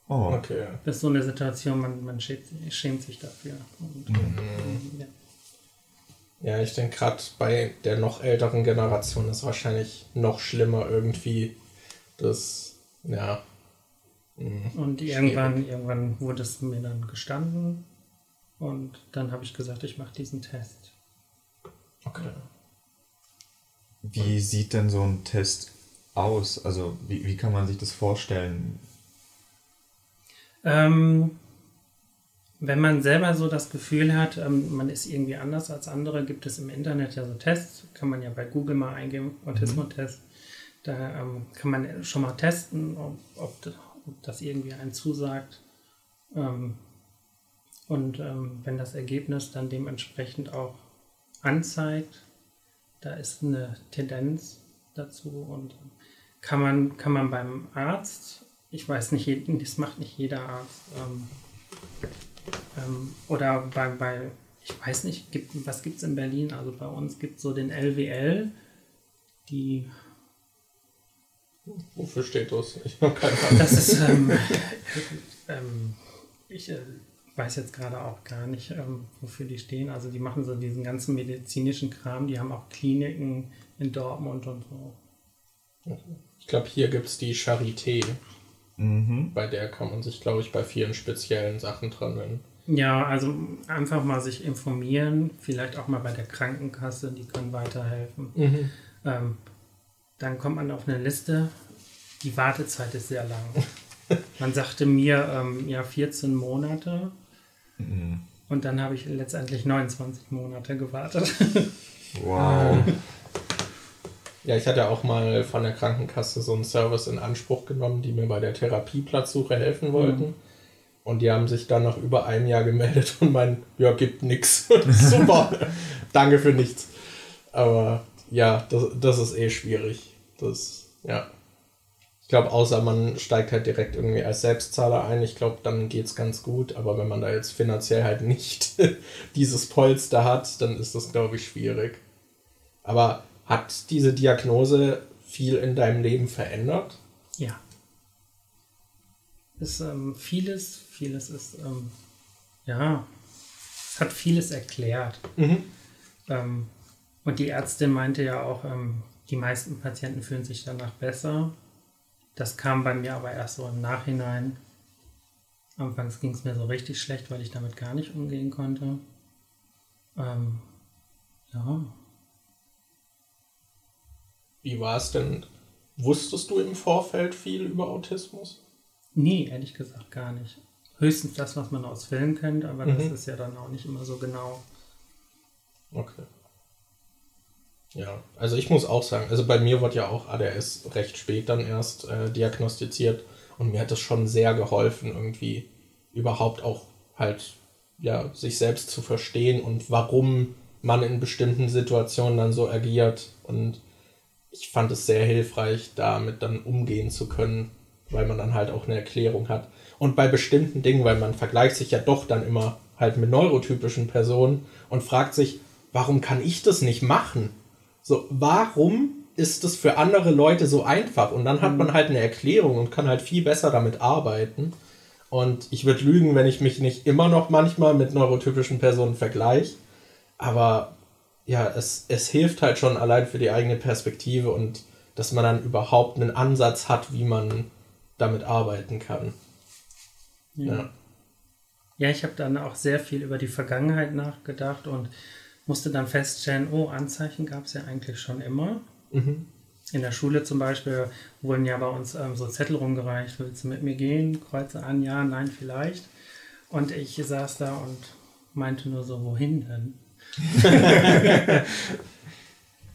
Oh. Okay. Das ist so eine Situation, man, man schämt, schämt sich dafür. Und, mhm. ja. ja, ich denke gerade bei der noch älteren Generation ist wahrscheinlich noch schlimmer irgendwie das, ja, Mhm. Und irgendwann, irgendwann wurde es mir dann gestanden und dann habe ich gesagt, ich mache diesen Test. Okay. Wie sieht denn so ein Test aus? Also wie, wie kann man sich das vorstellen? Ähm, wenn man selber so das Gefühl hat, ähm, man ist irgendwie anders als andere, gibt es im Internet ja so Tests, kann man ja bei Google mal eingeben, Autismo-Test. Mhm. Da ähm, kann man schon mal testen, ob, ob, das irgendwie einen zusagt. Ähm, und ähm, wenn das Ergebnis dann dementsprechend auch anzeigt, da ist eine Tendenz dazu und kann man, kann man beim Arzt, ich weiß nicht, das macht nicht jeder Arzt, ähm, ähm, oder bei, bei, ich weiß nicht, gibt, was gibt es in Berlin? Also bei uns gibt es so den LWL, die Wofür steht das? Ich habe keine Ahnung. Das ist, ähm, ähm, ich äh, weiß jetzt gerade auch gar nicht, ähm, wofür die stehen. Also die machen so diesen ganzen medizinischen Kram. Die haben auch Kliniken in Dortmund und so. Ich glaube, hier gibt es die Charité. Mhm. Bei der kann man sich, glaube ich, bei vielen speziellen Sachen dran wenden. Ja, also einfach mal sich informieren, vielleicht auch mal bei der Krankenkasse, die können weiterhelfen. Mhm. Ähm, dann kommt man auf eine Liste. Die Wartezeit ist sehr lang. Man sagte mir, ähm, ja, 14 Monate. Mhm. Und dann habe ich letztendlich 29 Monate gewartet. Wow. Ja, ich hatte auch mal von der Krankenkasse so einen Service in Anspruch genommen, die mir bei der Therapieplatzsuche helfen wollten. Mhm. Und die haben sich dann nach über einem Jahr gemeldet und meinen, ja, gibt nichts. Super. Danke für nichts. Aber ja, das, das ist eh schwierig. Das, ja. Ich glaube, außer man steigt halt direkt irgendwie als Selbstzahler ein, ich glaube, dann geht es ganz gut. Aber wenn man da jetzt finanziell halt nicht dieses Polster hat, dann ist das, glaube ich, schwierig. Aber hat diese Diagnose viel in deinem Leben verändert? Ja. Ist ähm, vieles, vieles ist, ähm, ja, es hat vieles erklärt. Mhm. Ähm, und die Ärztin meinte ja auch, ähm, die meisten Patienten fühlen sich danach besser. Das kam bei mir aber erst so im Nachhinein. Anfangs ging es mir so richtig schlecht, weil ich damit gar nicht umgehen konnte. Ähm, ja. Wie war es denn? Wusstest du im Vorfeld viel über Autismus? Nee, ehrlich gesagt gar nicht. Höchstens das, was man aus Filmen kennt, aber mhm. das ist ja dann auch nicht immer so genau. Okay. Ja, also ich muss auch sagen, also bei mir wird ja auch ADS recht spät dann erst äh, diagnostiziert und mir hat das schon sehr geholfen, irgendwie überhaupt auch halt ja, sich selbst zu verstehen und warum man in bestimmten Situationen dann so agiert. Und ich fand es sehr hilfreich, damit dann umgehen zu können, weil man dann halt auch eine Erklärung hat. Und bei bestimmten Dingen, weil man vergleicht sich ja doch dann immer halt mit neurotypischen Personen und fragt sich, warum kann ich das nicht machen? So, warum ist das für andere Leute so einfach? Und dann hat man mhm. halt eine Erklärung und kann halt viel besser damit arbeiten. Und ich würde lügen, wenn ich mich nicht immer noch manchmal mit neurotypischen Personen vergleiche. Aber ja, es, es hilft halt schon allein für die eigene Perspektive und dass man dann überhaupt einen Ansatz hat, wie man damit arbeiten kann. Ja, ja. ja ich habe dann auch sehr viel über die Vergangenheit nachgedacht und musste dann feststellen, oh, Anzeichen gab es ja eigentlich schon immer. Mhm. In der Schule zum Beispiel wurden ja bei uns ähm, so Zettel rumgereicht, willst du mit mir gehen? Kreuze an, ja, nein, vielleicht. Und ich saß da und meinte nur so, wohin denn?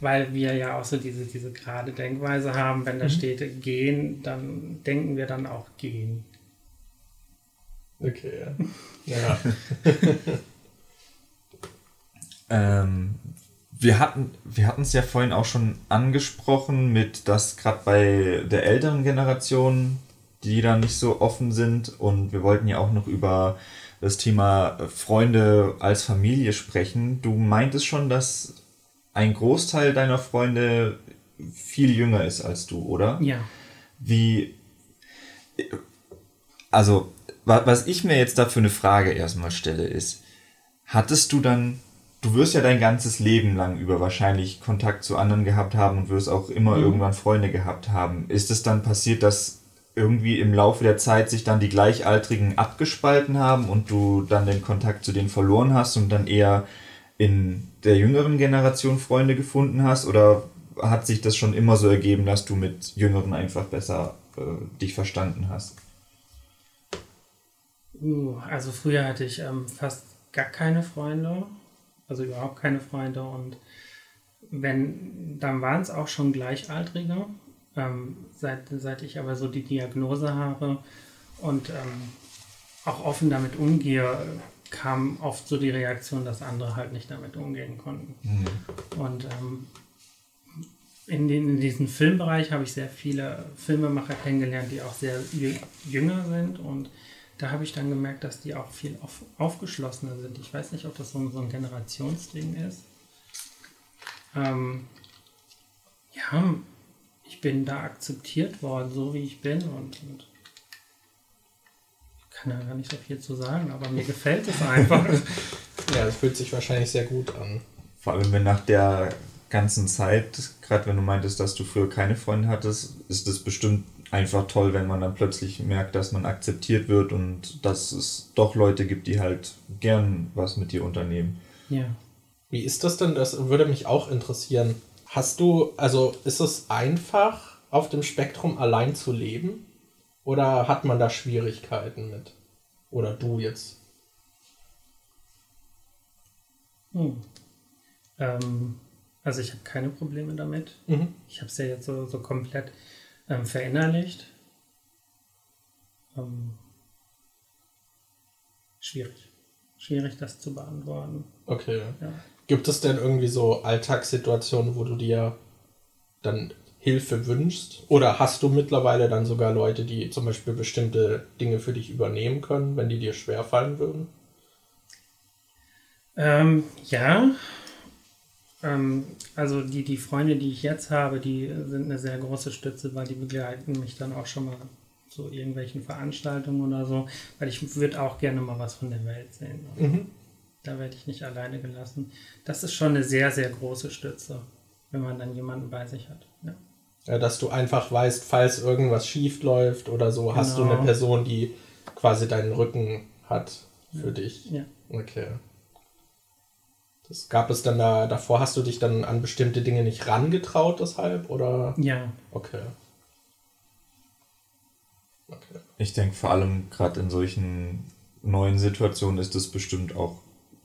Weil wir ja auch so diese, diese gerade Denkweise haben, wenn da mhm. steht gehen, dann denken wir dann auch gehen. Okay, ja. ja. Ähm, wir hatten wir hatten es ja vorhin auch schon angesprochen, mit dass gerade bei der älteren Generation die da nicht so offen sind. Und wir wollten ja auch noch über das Thema Freunde als Familie sprechen. Du meintest schon, dass ein Großteil deiner Freunde viel jünger ist als du, oder? Ja. Wie, also, was ich mir jetzt da für eine Frage erstmal stelle, ist, hattest du dann, du wirst ja dein ganzes Leben lang über wahrscheinlich Kontakt zu anderen gehabt haben und wirst auch immer mhm. irgendwann Freunde gehabt haben. Ist es dann passiert, dass irgendwie im Laufe der Zeit sich dann die Gleichaltrigen abgespalten haben und du dann den Kontakt zu denen verloren hast und dann eher in der jüngeren Generation Freunde gefunden hast? Oder hat sich das schon immer so ergeben, dass du mit Jüngeren einfach besser äh, dich verstanden hast? Uh, also früher hatte ich ähm, fast gar keine Freunde, also überhaupt keine Freunde und wenn, dann waren es auch schon Gleichaltrige. Ähm, seit, seit ich aber so die Diagnose habe und ähm, auch offen damit umgehe, kam oft so die Reaktion, dass andere halt nicht damit umgehen konnten. Mhm. Und ähm, in, den, in diesem Filmbereich habe ich sehr viele Filmemacher kennengelernt, die auch sehr jünger sind und da habe ich dann gemerkt, dass die auch viel auf, aufgeschlossener sind. Ich weiß nicht, ob das so, so ein Generationsding ist. Ähm, ja, ich bin da akzeptiert worden, so wie ich bin und, und ich kann da gar nicht so viel zu sagen, aber mir gefällt es einfach. ja, das fühlt sich wahrscheinlich sehr gut an. Vor allem, wenn nach der ganzen Zeit, gerade wenn du meintest, dass du früher keine Freunde hattest, ist es bestimmt einfach toll, wenn man dann plötzlich merkt, dass man akzeptiert wird und dass es doch Leute gibt, die halt gern was mit dir unternehmen. Ja. Wie ist das denn? Das würde mich auch interessieren. Hast du, also ist es einfach, auf dem Spektrum allein zu leben? Oder hat man da Schwierigkeiten mit? Oder du jetzt? Hm. Ähm, also ich habe keine Probleme damit. Mhm. Ich habe es ja jetzt so, so komplett ähm, verinnerlicht. Ähm, schwierig. Schwierig, das zu beantworten. Okay. Ja. Gibt es denn irgendwie so Alltagssituationen, wo du dir dann Hilfe wünschst? Oder hast du mittlerweile dann sogar Leute, die zum Beispiel bestimmte Dinge für dich übernehmen können, wenn die dir schwerfallen würden? Ähm, ja. Ähm, also die, die Freunde, die ich jetzt habe, die sind eine sehr große Stütze, weil die begleiten mich dann auch schon mal zu irgendwelchen Veranstaltungen oder so, weil ich würde auch gerne mal was von der Welt sehen. Mhm. Da werde ich nicht alleine gelassen. Das ist schon eine sehr, sehr große Stütze, wenn man dann jemanden bei sich hat. Ja. Ja, dass du einfach weißt, falls irgendwas schief läuft oder so, genau. hast du eine genau. Person, die quasi deinen Rücken hat für ja. dich. Ja. Okay. Das gab es dann da, davor hast du dich dann an bestimmte Dinge nicht rangetraut, deshalb, oder? Ja. Okay. Okay. Ich denke vor allem gerade in solchen neuen Situationen ist es bestimmt auch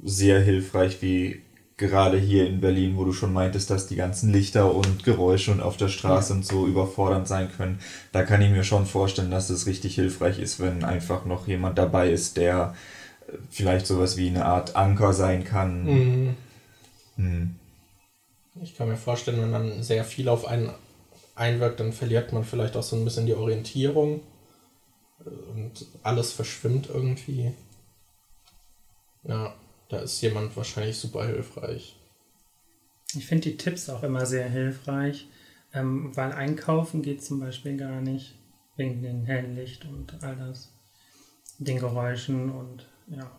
sehr hilfreich, wie gerade hier in Berlin, wo du schon meintest, dass die ganzen Lichter und Geräusche und auf der Straße ja. und so überfordernd sein können. Da kann ich mir schon vorstellen, dass es richtig hilfreich ist, wenn einfach noch jemand dabei ist, der vielleicht sowas wie eine Art Anker sein kann. Mhm. Mhm. Ich kann mir vorstellen, wenn man sehr viel auf einen einwirkt, dann verliert man vielleicht auch so ein bisschen die Orientierung und alles verschwimmt irgendwie. Ja. Da ist jemand wahrscheinlich super hilfreich. Ich finde die Tipps auch immer sehr hilfreich, ähm, weil einkaufen geht zum Beispiel gar nicht, wegen dem hellen Licht und all das, den Geräuschen und ja.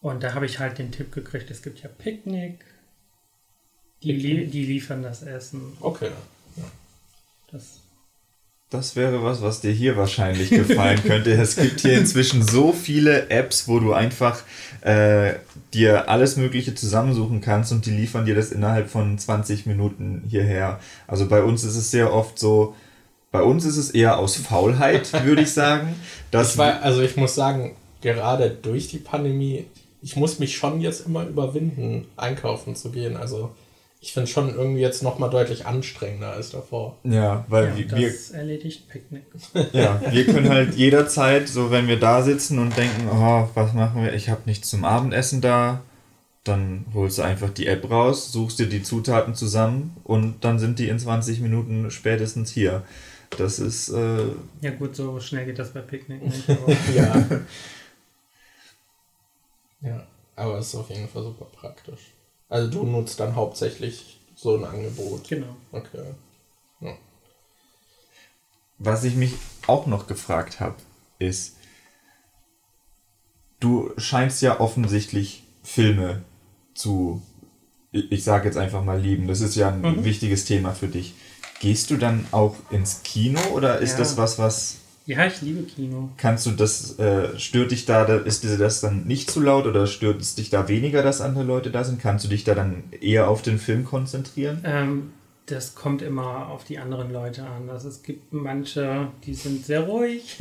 Und da habe ich halt den Tipp gekriegt, es gibt ja Picknick, die, li die liefern das Essen. Okay. Ja. Das das wäre was, was dir hier wahrscheinlich gefallen könnte. Es gibt hier inzwischen so viele Apps, wo du einfach äh, dir alles Mögliche zusammensuchen kannst und die liefern dir das innerhalb von 20 Minuten hierher. Also bei uns ist es sehr oft so, bei uns ist es eher aus Faulheit, würde ich sagen. Dass ich war, also ich muss sagen, gerade durch die Pandemie, ich muss mich schon jetzt immer überwinden, einkaufen zu gehen. Also ich finde schon irgendwie jetzt nochmal deutlich anstrengender als davor. Ja, weil ja, wir, das erledigt Picknick. Ja, wir können halt jederzeit, so wenn wir da sitzen und denken, oh, was machen wir? Ich habe nichts zum Abendessen da. Dann holst du einfach die App raus, suchst dir die Zutaten zusammen und dann sind die in 20 Minuten spätestens hier. Das ist. Äh, ja, gut, so schnell geht das bei Picknick nicht. ja. Ja, aber es ist auf jeden Fall super praktisch. Also, du nutzt dann hauptsächlich so ein Angebot. Genau. Okay. Ja. Was ich mich auch noch gefragt habe, ist, du scheinst ja offensichtlich Filme zu, ich sage jetzt einfach mal lieben. Das ist ja ein mhm. wichtiges Thema für dich. Gehst du dann auch ins Kino oder ist ja. das was, was... Ja, ich liebe Kino. Kannst du das, äh, stört dich da, ist dir das dann nicht zu laut oder stört es dich da weniger, dass andere Leute da sind? Kannst du dich da dann eher auf den Film konzentrieren? Ähm, das kommt immer auf die anderen Leute an. Also es gibt manche, die sind sehr ruhig.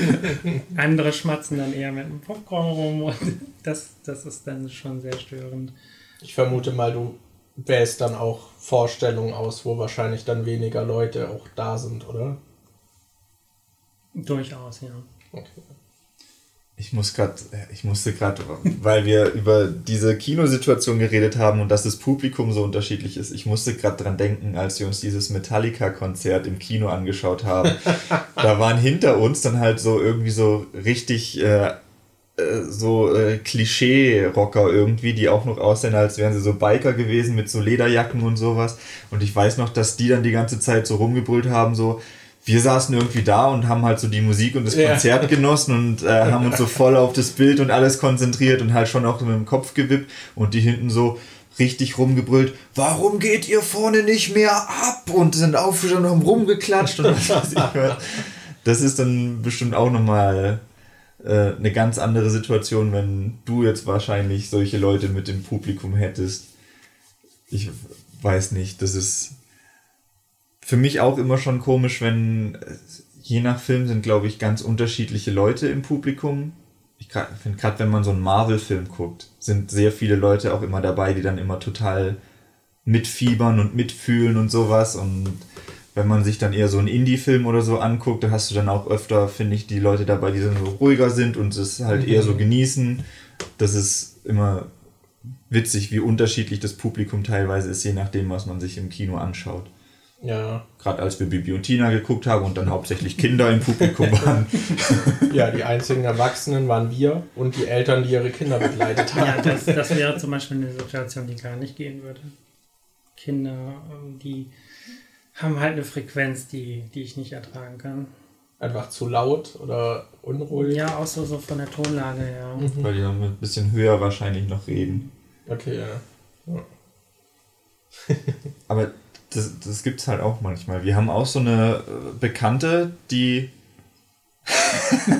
Andere schmatzen dann eher mit dem Popcorn rum. Und das, das ist dann schon sehr störend. Ich vermute mal, du wählst dann auch Vorstellungen aus, wo wahrscheinlich dann weniger Leute auch da sind, oder? Durchaus, ja. Okay. Ich muss gerade, ich musste gerade, weil wir über diese Kinosituation geredet haben und dass das Publikum so unterschiedlich ist, ich musste gerade dran denken, als wir uns dieses Metallica-Konzert im Kino angeschaut haben. da waren hinter uns dann halt so irgendwie so richtig äh, äh, so äh, Klischee-Rocker irgendwie, die auch noch aussehen, als wären sie so Biker gewesen mit so Lederjacken und sowas. Und ich weiß noch, dass die dann die ganze Zeit so rumgebrüllt haben, so, wir saßen irgendwie da und haben halt so die Musik und das Konzert ja. genossen und äh, haben uns so voll auf das Bild und alles konzentriert und halt schon auch mit dem Kopf gewippt und die hinten so richtig rumgebrüllt, warum geht ihr vorne nicht mehr ab? Und sind aufgestanden und haben rumgeklatscht und was weiß ich was. Das ist dann bestimmt auch nochmal äh, eine ganz andere Situation, wenn du jetzt wahrscheinlich solche Leute mit dem Publikum hättest. Ich weiß nicht, das ist für mich auch immer schon komisch, wenn je nach Film sind, glaube ich, ganz unterschiedliche Leute im Publikum. Ich finde gerade, wenn man so einen Marvel-Film guckt, sind sehr viele Leute auch immer dabei, die dann immer total mitfiebern und mitfühlen und sowas. Und wenn man sich dann eher so einen Indie-Film oder so anguckt, da hast du dann auch öfter, finde ich, die Leute dabei, die dann so ruhiger sind und es halt mhm. eher so genießen. Das ist immer witzig, wie unterschiedlich das Publikum teilweise ist, je nachdem, was man sich im Kino anschaut. Ja. Gerade als wir Bibi und Tina geguckt haben und dann hauptsächlich Kinder im Publikum waren. ja, die einzigen Erwachsenen waren wir und die Eltern, die ihre Kinder begleitet haben. Ja, das, das wäre zum Beispiel eine Situation, die gar nicht gehen würde. Kinder, ähm, die haben halt eine Frequenz, die, die ich nicht ertragen kann. Einfach zu laut oder unruhig? Ja, auch so, so von der Tonlage, ja. Mhm. Weil die dann ein bisschen höher wahrscheinlich noch reden. Okay, ja. ja. Aber das, das gibt es halt auch manchmal. Wir haben auch so eine äh, Bekannte, die.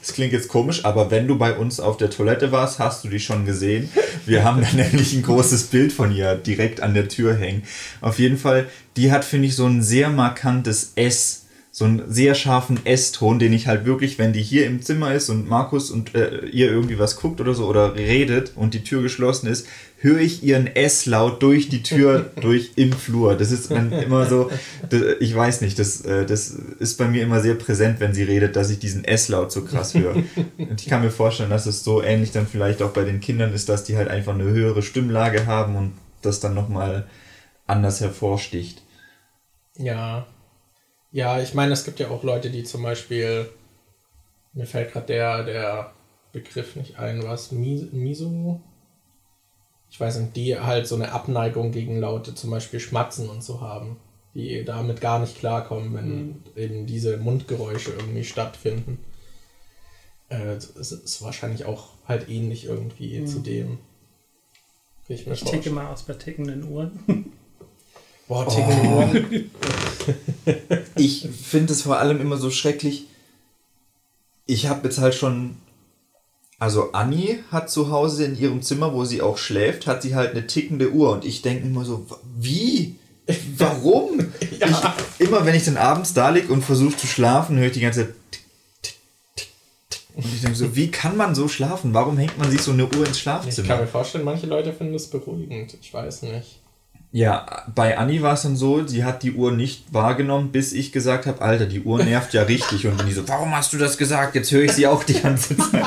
das klingt jetzt komisch, aber wenn du bei uns auf der Toilette warst, hast du die schon gesehen. Wir haben da nämlich ein großes Bild von ihr direkt an der Tür hängen. Auf jeden Fall, die hat, finde ich, so ein sehr markantes S so einen sehr scharfen S-Ton, den ich halt wirklich, wenn die hier im Zimmer ist und Markus und äh, ihr irgendwie was guckt oder so oder redet und die Tür geschlossen ist, höre ich ihren S-Laut durch die Tür, durch im Flur. Das ist dann immer so, das, ich weiß nicht, das, äh, das ist bei mir immer sehr präsent, wenn sie redet, dass ich diesen S-Laut so krass höre. Und ich kann mir vorstellen, dass es so ähnlich dann vielleicht auch bei den Kindern ist, dass die halt einfach eine höhere Stimmlage haben und das dann nochmal anders hervorsticht. Ja, ja, ich meine, es gibt ja auch Leute, die zum Beispiel, mir fällt gerade der, der Begriff nicht ein, was, Miso? Ich weiß nicht, die halt so eine Abneigung gegen Laute, zum Beispiel Schmatzen und so haben, die damit gar nicht klarkommen, wenn mhm. eben diese Mundgeräusche irgendwie stattfinden. Äh, es ist wahrscheinlich auch halt ähnlich irgendwie mhm. zu dem. Ich, ich ticke mal aus bei tickenden Uhren. Boah, tickende oh. ich finde es vor allem immer so schrecklich. Ich habe jetzt halt schon. Also Anni hat zu Hause in ihrem Zimmer, wo sie auch schläft, hat sie halt eine tickende Uhr. Und ich denke immer so, wie? Warum? ja. ich, immer wenn ich dann abends da liege und versuche zu schlafen, höre ich die ganze Zeit. Und ich denke so, wie kann man so schlafen? Warum hängt man sich so eine Uhr ins Schlafzimmer? Ich kann mir vorstellen, manche Leute finden das beruhigend. Ich weiß nicht. Ja, bei Anni war es dann so, sie hat die Uhr nicht wahrgenommen, bis ich gesagt habe, Alter, die Uhr nervt ja richtig. Und dann die so, warum hast du das gesagt? Jetzt höre ich sie auch die ganze Zeit.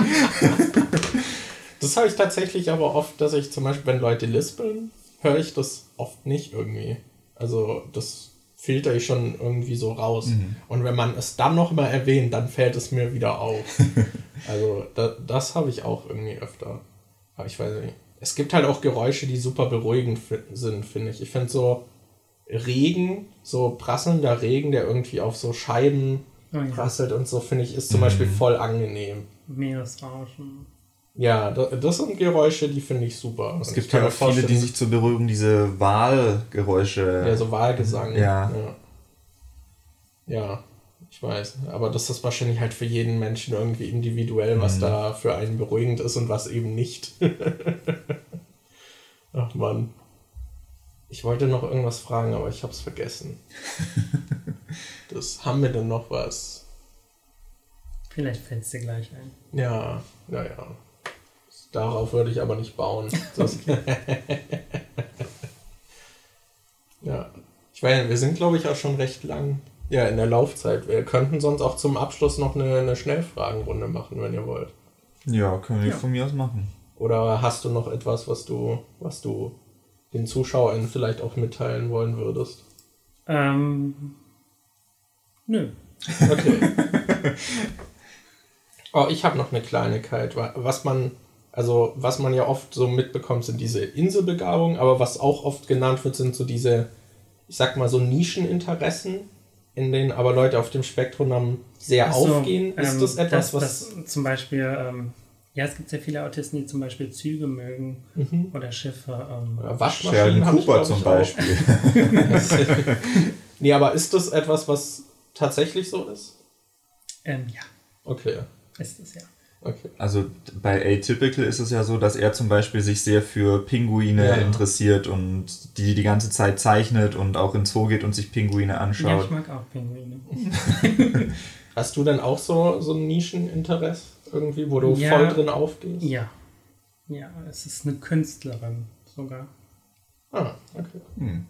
Das habe ich tatsächlich aber oft, dass ich zum Beispiel, wenn Leute lispeln, höre ich das oft nicht irgendwie. Also das filter ich schon irgendwie so raus. Mhm. Und wenn man es dann noch mal erwähnt, dann fällt es mir wieder auf. also da, das habe ich auch irgendwie öfter. Aber ich weiß nicht. Es gibt halt auch Geräusche, die super beruhigend sind, finde ich. Ich finde so Regen, so prasselnder Regen, der irgendwie auf so Scheiben oh, ja. prasselt und so, finde ich, ist zum mhm. Beispiel voll angenehm. Meeresrauschen. Ja, das sind Geräusche, die finde ich super. Es gibt ja auch viele, die sich zur Beruhigung diese Wahlgeräusche. Ja, so Wahlgesang. Ja. ja. Ja, weiß. Aber das ist wahrscheinlich halt für jeden Menschen irgendwie individuell, was mhm. da für einen beruhigend ist und was eben nicht. Ach man. Ich wollte noch irgendwas fragen, aber ich habe es vergessen. das haben wir denn noch was? Vielleicht fällt es dir gleich ein. Ja, naja. Darauf würde ich aber nicht bauen. ja. Ich meine, wir sind, glaube ich, auch schon recht lang ja, in der Laufzeit. Wir könnten sonst auch zum Abschluss noch eine, eine Schnellfragenrunde machen, wenn ihr wollt. Ja, können wir ja. von mir aus machen. Oder hast du noch etwas, was du, was du den ZuschauerInnen vielleicht auch mitteilen wollen würdest? Ähm. Nö. Okay. oh, ich habe noch eine Kleinigkeit. Was man also was man ja oft so mitbekommt, sind diese Inselbegabungen, aber was auch oft genannt wird, sind so diese, ich sag mal so Nischeninteressen, in denen aber Leute auf dem Spektrum haben, sehr so, aufgehen. Ist ähm, das etwas, das, was... Das zum Beispiel, ähm, ja, es gibt sehr viele Autisten, die zum Beispiel Züge mögen mhm. oder Schiffe. Ähm, oder Waschmaschinen. Sheldon Cooper ich, zum Beispiel. nee, aber ist das etwas, was tatsächlich so ist? Ähm, ja. Okay. Ist es, ja. Okay. Also bei Atypical ist es ja so, dass er zum Beispiel sich sehr für Pinguine ja. interessiert und die die ganze Zeit zeichnet und auch ins Zoo geht und sich Pinguine anschaut. Ja, ich mag auch Pinguine. Hast du denn auch so, so ein Nischeninteresse irgendwie, wo du ja, voll drin aufgehst? Ja. Ja, es ist eine Künstlerin sogar. Ah, okay. Hm.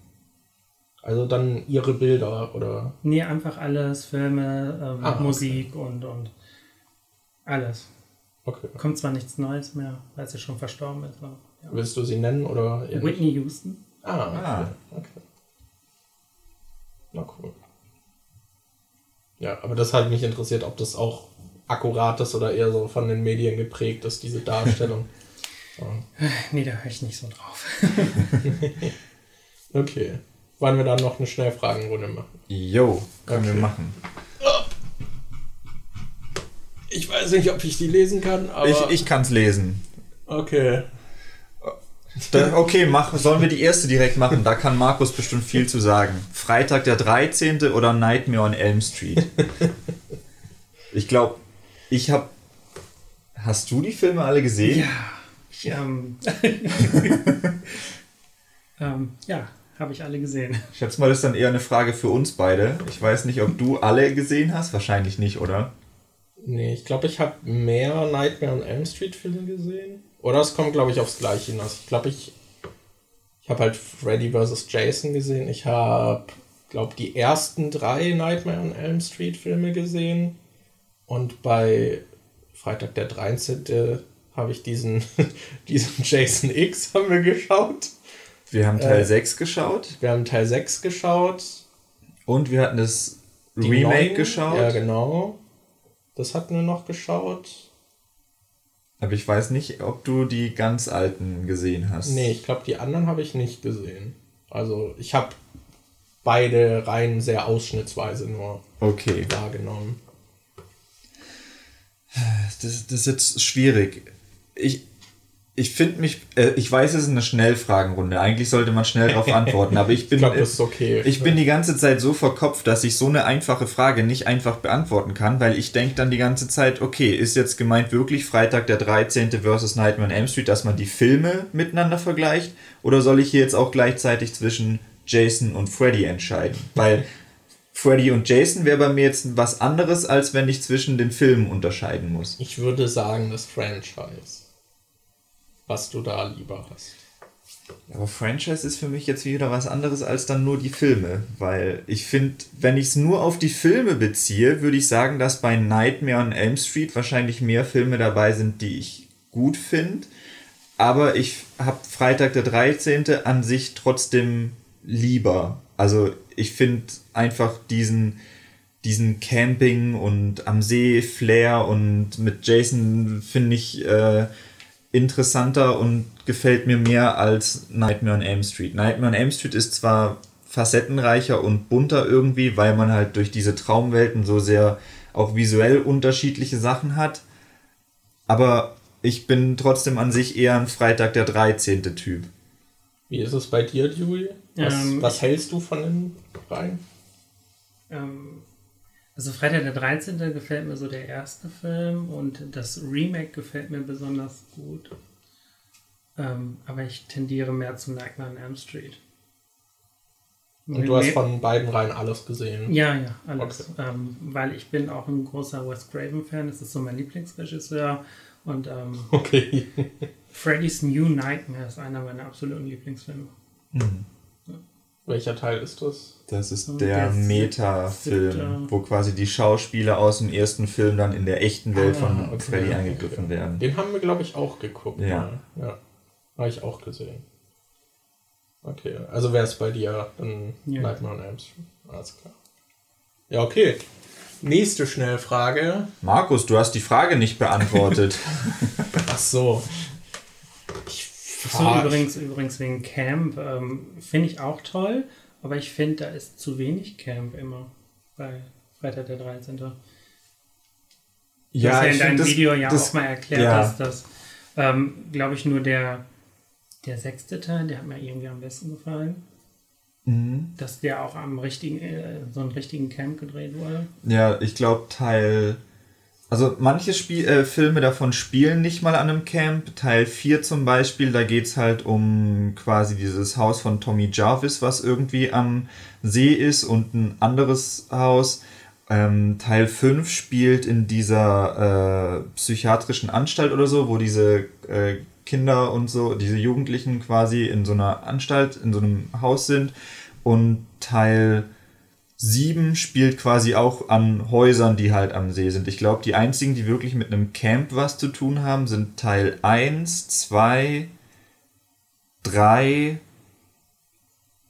Also dann ihre Bilder oder? Nee, einfach alles, Filme, ähm, ah, Musik okay. und, und alles. Okay. Kommt zwar nichts Neues mehr, weil sie schon verstorben ist. Aber, ja. Willst du sie nennen oder? Whitney Houston. Ah, okay. ah, okay. Na cool. Ja, aber das hat mich interessiert, ob das auch akkurat ist oder eher so von den Medien geprägt ist, diese Darstellung. so. Nee, da höre ich nicht so drauf. okay. Wollen wir dann noch eine Schnellfragenrunde machen? Jo, können okay. wir machen. Ich weiß nicht, ob ich die lesen kann, aber. Ich, ich kann es lesen. Okay. Da, okay, mach, sollen wir die erste direkt machen? Da kann Markus bestimmt viel zu sagen. Freitag der 13. oder Nightmare on Elm Street? Ich glaube, ich habe. Hast du die Filme alle gesehen? Ja. Ich, ähm, ähm, ja, habe ich alle gesehen. Ich schätze mal, das ist dann eher eine Frage für uns beide. Ich weiß nicht, ob du alle gesehen hast. Wahrscheinlich nicht, oder? Nee, ich glaube, ich habe mehr Nightmare on Elm Street Filme gesehen. Oder es kommt, glaube ich, aufs Gleiche hinaus. Ich glaube, ich, ich habe halt Freddy vs. Jason gesehen. Ich habe, glaube die ersten drei Nightmare on Elm Street Filme gesehen. Und bei Freitag der 13. habe ich diesen, diesen Jason X haben wir geschaut. Wir haben Teil äh, 6 geschaut. Wir haben Teil 6 geschaut. Und wir hatten das Remake geschaut. Ja, genau. Das hatten wir noch geschaut. Aber ich weiß nicht, ob du die ganz alten gesehen hast. Nee, ich glaube, die anderen habe ich nicht gesehen. Also ich habe beide Reihen sehr ausschnittsweise nur okay. wahrgenommen. Das, das ist jetzt schwierig. Ich, ich finde mich, äh, ich weiß, es ist eine Schnellfragenrunde. Eigentlich sollte man schnell darauf antworten, aber ich bin, ich, glaub, das ist okay. ich bin die ganze Zeit so verkopft, dass ich so eine einfache Frage nicht einfach beantworten kann, weil ich denke dann die ganze Zeit, okay, ist jetzt gemeint wirklich Freitag der 13. versus Nightmare on Elm Street, dass man die Filme miteinander vergleicht? Oder soll ich hier jetzt auch gleichzeitig zwischen Jason und Freddy entscheiden? Weil Freddy und Jason wäre bei mir jetzt was anderes, als wenn ich zwischen den Filmen unterscheiden muss. Ich würde sagen, das Franchise was du da lieber hast. Aber Franchise ist für mich jetzt wieder was anderes als dann nur die Filme, weil ich finde, wenn ich es nur auf die Filme beziehe, würde ich sagen, dass bei Nightmare on Elm Street wahrscheinlich mehr Filme dabei sind, die ich gut finde. Aber ich habe Freitag der 13. an sich trotzdem lieber. Also ich finde einfach diesen, diesen Camping und am See Flair und mit Jason finde ich äh, interessanter und gefällt mir mehr als Nightmare on Elm Street. Nightmare on Elm Street ist zwar facettenreicher und bunter irgendwie, weil man halt durch diese Traumwelten so sehr auch visuell unterschiedliche Sachen hat. Aber ich bin trotzdem an sich eher ein Freitag der 13. Typ. Wie ist es bei dir, Julie? Was, ähm, was hältst du von den Reihen? Ähm, also Freitag der 13. gefällt mir so der erste Film und das Remake gefällt mir besonders gut. Ähm, aber ich tendiere mehr zu Nightmare on Elm Street. Und du hast von beiden Reihen alles gesehen? Ja, ja, alles. Okay. Ähm, weil ich bin auch ein großer Wes Craven-Fan. Das ist so mein Lieblingsregisseur. Und ähm, okay. Freddy's New Nightmare ist einer meiner absoluten Lieblingsfilme. Mhm. Welcher Teil ist das? Das ist der, der Meta-Film, wo quasi die Schauspieler aus dem ersten Film dann in der echten Welt ah, von okay, Freddy angegriffen werden. Den haben wir, glaube ich, auch geguckt. Ja. ja. Habe ich auch gesehen. Okay, also wäre es bei dir dann ja. Nightmare on Elm Street. Alles klar. Ja, okay. Nächste Schnellfrage. Markus, du hast die Frage nicht beantwortet. Ach so. Ich so, übrigens, übrigens wegen Camp ähm, finde ich auch toll, aber ich finde, da ist zu wenig Camp immer bei Freitag der 13. Du ja, hast ja in deinem Video ja das, auch mal erklärt, ja. dass das, ähm, glaube ich, nur der der sechste Teil, der hat mir irgendwie am besten gefallen. Mhm. Dass der auch am richtigen, äh, so einem richtigen Camp gedreht wurde. Ja, ich glaube Teil. Also manche Spiel, äh, Filme davon spielen nicht mal an einem Camp. Teil 4 zum Beispiel, da geht es halt um quasi dieses Haus von Tommy Jarvis, was irgendwie am See ist und ein anderes Haus. Ähm, Teil 5 spielt in dieser äh, psychiatrischen Anstalt oder so, wo diese äh, Kinder und so, diese Jugendlichen quasi in so einer Anstalt, in so einem Haus sind. Und Teil 7 spielt quasi auch an Häusern, die halt am See sind. Ich glaube, die einzigen, die wirklich mit einem Camp was zu tun haben, sind Teil 1, 2, 3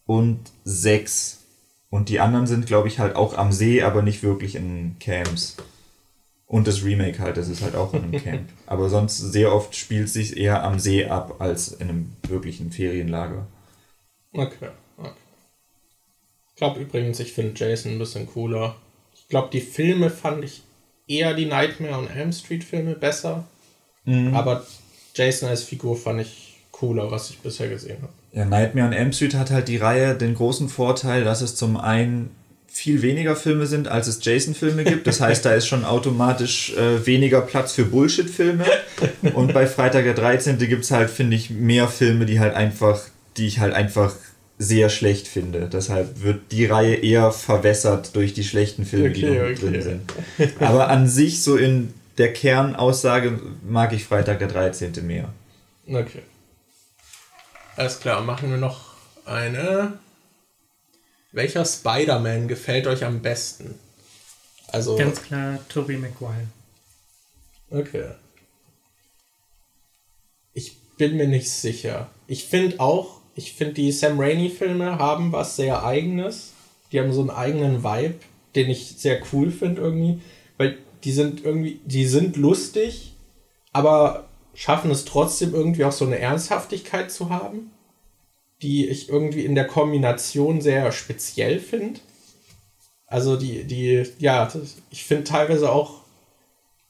und 6. Und die anderen sind, glaube ich, halt auch am See, aber nicht wirklich in Camps. Und das Remake halt, das ist halt auch in einem Camp. Aber sonst sehr oft spielt es sich eher am See ab als in einem wirklichen Ferienlager. Okay, okay. Ich glaube übrigens, ich finde Jason ein bisschen cooler. Ich glaube, die Filme fand ich eher die Nightmare und Elm Street Filme besser. Mhm. Aber Jason als Figur fand ich cooler, was ich bisher gesehen habe. Ja, Nightmare on Elm Street hat halt die Reihe den großen Vorteil, dass es zum einen viel weniger Filme sind, als es Jason-Filme gibt. Das heißt, da ist schon automatisch äh, weniger Platz für Bullshit-Filme. Und bei Freitag der 13. gibt es halt, finde ich, mehr Filme, die halt einfach, die ich halt einfach sehr schlecht finde. Deshalb wird die Reihe eher verwässert durch die schlechten Filme, okay, die noch okay. drin sind. Aber an sich, so in der Kernaussage, mag ich Freitag der 13. mehr. Okay. Alles klar, machen wir noch eine welcher Spider-Man gefällt euch am besten? Also Ganz klar, Tobey Maguire. Okay. Ich bin mir nicht sicher. Ich finde auch, ich finde die Sam Raimi-Filme haben was sehr eigenes. Die haben so einen eigenen Vibe, den ich sehr cool finde irgendwie. Weil die sind irgendwie, die sind lustig, aber schaffen es trotzdem irgendwie auch so eine Ernsthaftigkeit zu haben die ich irgendwie in der Kombination sehr speziell finde. Also die, die, ja, ich finde teilweise auch,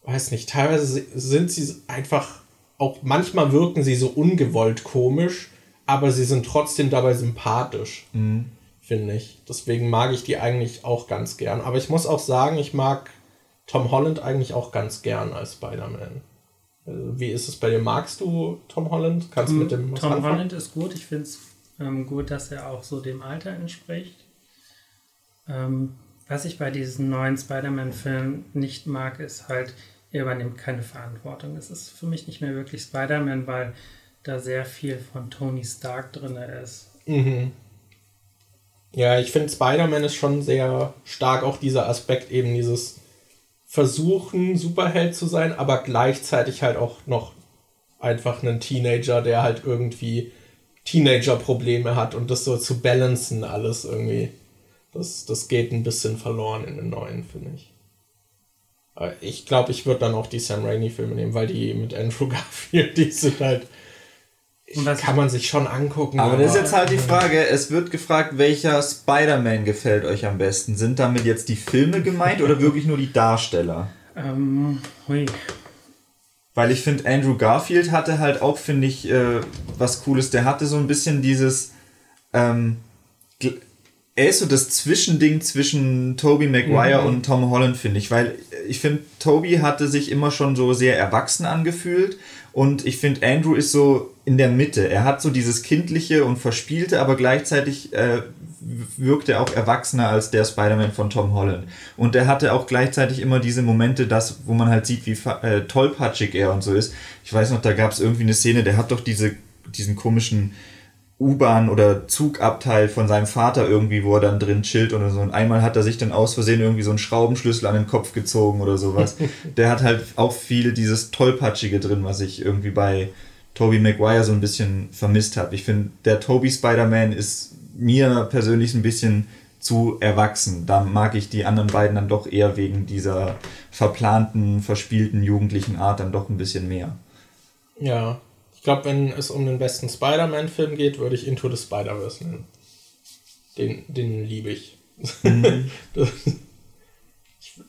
weiß nicht, teilweise sind sie einfach, auch manchmal wirken sie so ungewollt komisch, aber sie sind trotzdem dabei sympathisch, mhm. finde ich. Deswegen mag ich die eigentlich auch ganz gern. Aber ich muss auch sagen, ich mag Tom Holland eigentlich auch ganz gern als Spider-Man. Also, wie ist es bei dir? Magst du Tom Holland? Kannst du mit dem Tom Holland ist gut. Ich finde es ähm, gut, dass er auch so dem Alter entspricht. Ähm, was ich bei diesen neuen Spider-Man-Filmen nicht mag, ist halt, er übernimmt keine Verantwortung. Es ist für mich nicht mehr wirklich Spider-Man, weil da sehr viel von Tony Stark drin ist. Mhm. Ja, ich finde Spider-Man ist schon sehr stark auch dieser Aspekt eben dieses Versuchen, Superheld zu sein, aber gleichzeitig halt auch noch einfach einen Teenager, der halt irgendwie Teenager-Probleme hat und das so zu balancen alles irgendwie. Das, das geht ein bisschen verloren in den neuen, finde ich. Ich glaube, ich würde dann auch die Sam Raimi-Filme nehmen, weil die mit Andrew Garfield, die sind halt. Kann man sich schon angucken. Aber, aber das ist jetzt halt die Frage: Es wird gefragt, welcher Spider-Man gefällt euch am besten? Sind damit jetzt die Filme gemeint oder wirklich nur die Darsteller? Ähm, hui. Weil ich finde, Andrew Garfield hatte halt auch, finde ich, äh, was Cooles. Der hatte so ein bisschen dieses. Ähm, er ist so das Zwischending zwischen Toby Maguire mhm. und Tom Holland, finde ich. Weil ich finde, Toby hatte sich immer schon so sehr erwachsen angefühlt. Und ich finde, Andrew ist so in der Mitte. Er hat so dieses Kindliche und Verspielte, aber gleichzeitig äh, wirkt er auch erwachsener als der Spider-Man von Tom Holland. Und er hatte auch gleichzeitig immer diese Momente, das, wo man halt sieht, wie äh, tollpatschig er und so ist. Ich weiß noch, da gab es irgendwie eine Szene, der hat doch diese, diesen komischen U-Bahn- oder Zugabteil von seinem Vater irgendwie, wo er dann drin chillt oder so. Und einmal hat er sich dann aus Versehen irgendwie so einen Schraubenschlüssel an den Kopf gezogen oder sowas. der hat halt auch viel dieses Tollpatschige drin, was ich irgendwie bei Tobey Maguire so ein bisschen vermisst habe. Ich finde, der Tobey Spider-Man ist mir persönlich ein bisschen zu erwachsen. Da mag ich die anderen beiden dann doch eher wegen dieser verplanten, verspielten jugendlichen Art dann doch ein bisschen mehr. Ja, ich glaube, wenn es um den besten Spider-Man-Film geht, würde ich Into the Spider-Verse nennen. Den, den liebe ich. Mhm.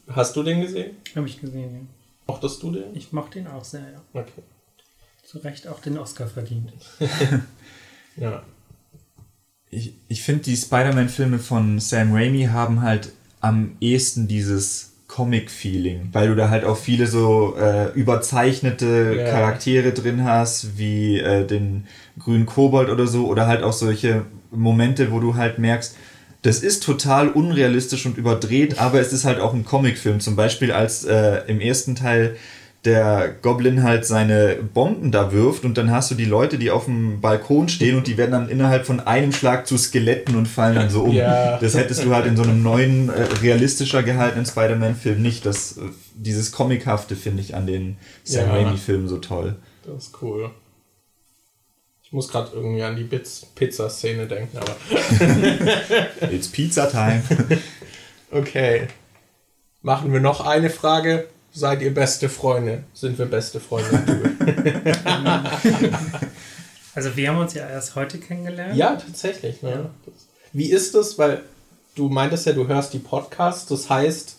Hast du den gesehen? Habe ich gesehen, ja. Mochtest du den? Ich mochte den auch sehr, ja. Okay. Zu Recht auch den Oscar verdient. ja ich, ich finde, die Spider-Man-Filme von Sam Raimi haben halt am ehesten dieses Comic-Feeling, weil du da halt auch viele so äh, überzeichnete yeah. Charaktere drin hast, wie äh, den grünen Kobold oder so, oder halt auch solche Momente, wo du halt merkst, das ist total unrealistisch und überdreht, aber es ist halt auch ein Comicfilm. Zum Beispiel als äh, im ersten Teil der Goblin halt seine Bomben da wirft und dann hast du die Leute, die auf dem Balkon stehen und die werden dann innerhalb von einem Schlag zu Skeletten und fallen dann so um. Ja. Das hättest du halt in so einem neuen, äh, realistischer gehaltenen Spider-Man-Film nicht. Das, äh, dieses Comichafte finde ich an den Sam ja. Raimi-Filmen so toll. Das ist cool. Ich muss gerade irgendwie an die Pizza-Szene denken, aber. It's Pizza Time. okay. Machen wir noch eine Frage seid ihr beste Freunde? Sind wir beste Freunde? also wir haben uns ja erst heute kennengelernt. Ja, tatsächlich. Ne? Ja. Wie ist das? Weil du meintest ja, du hörst die Podcasts, das heißt,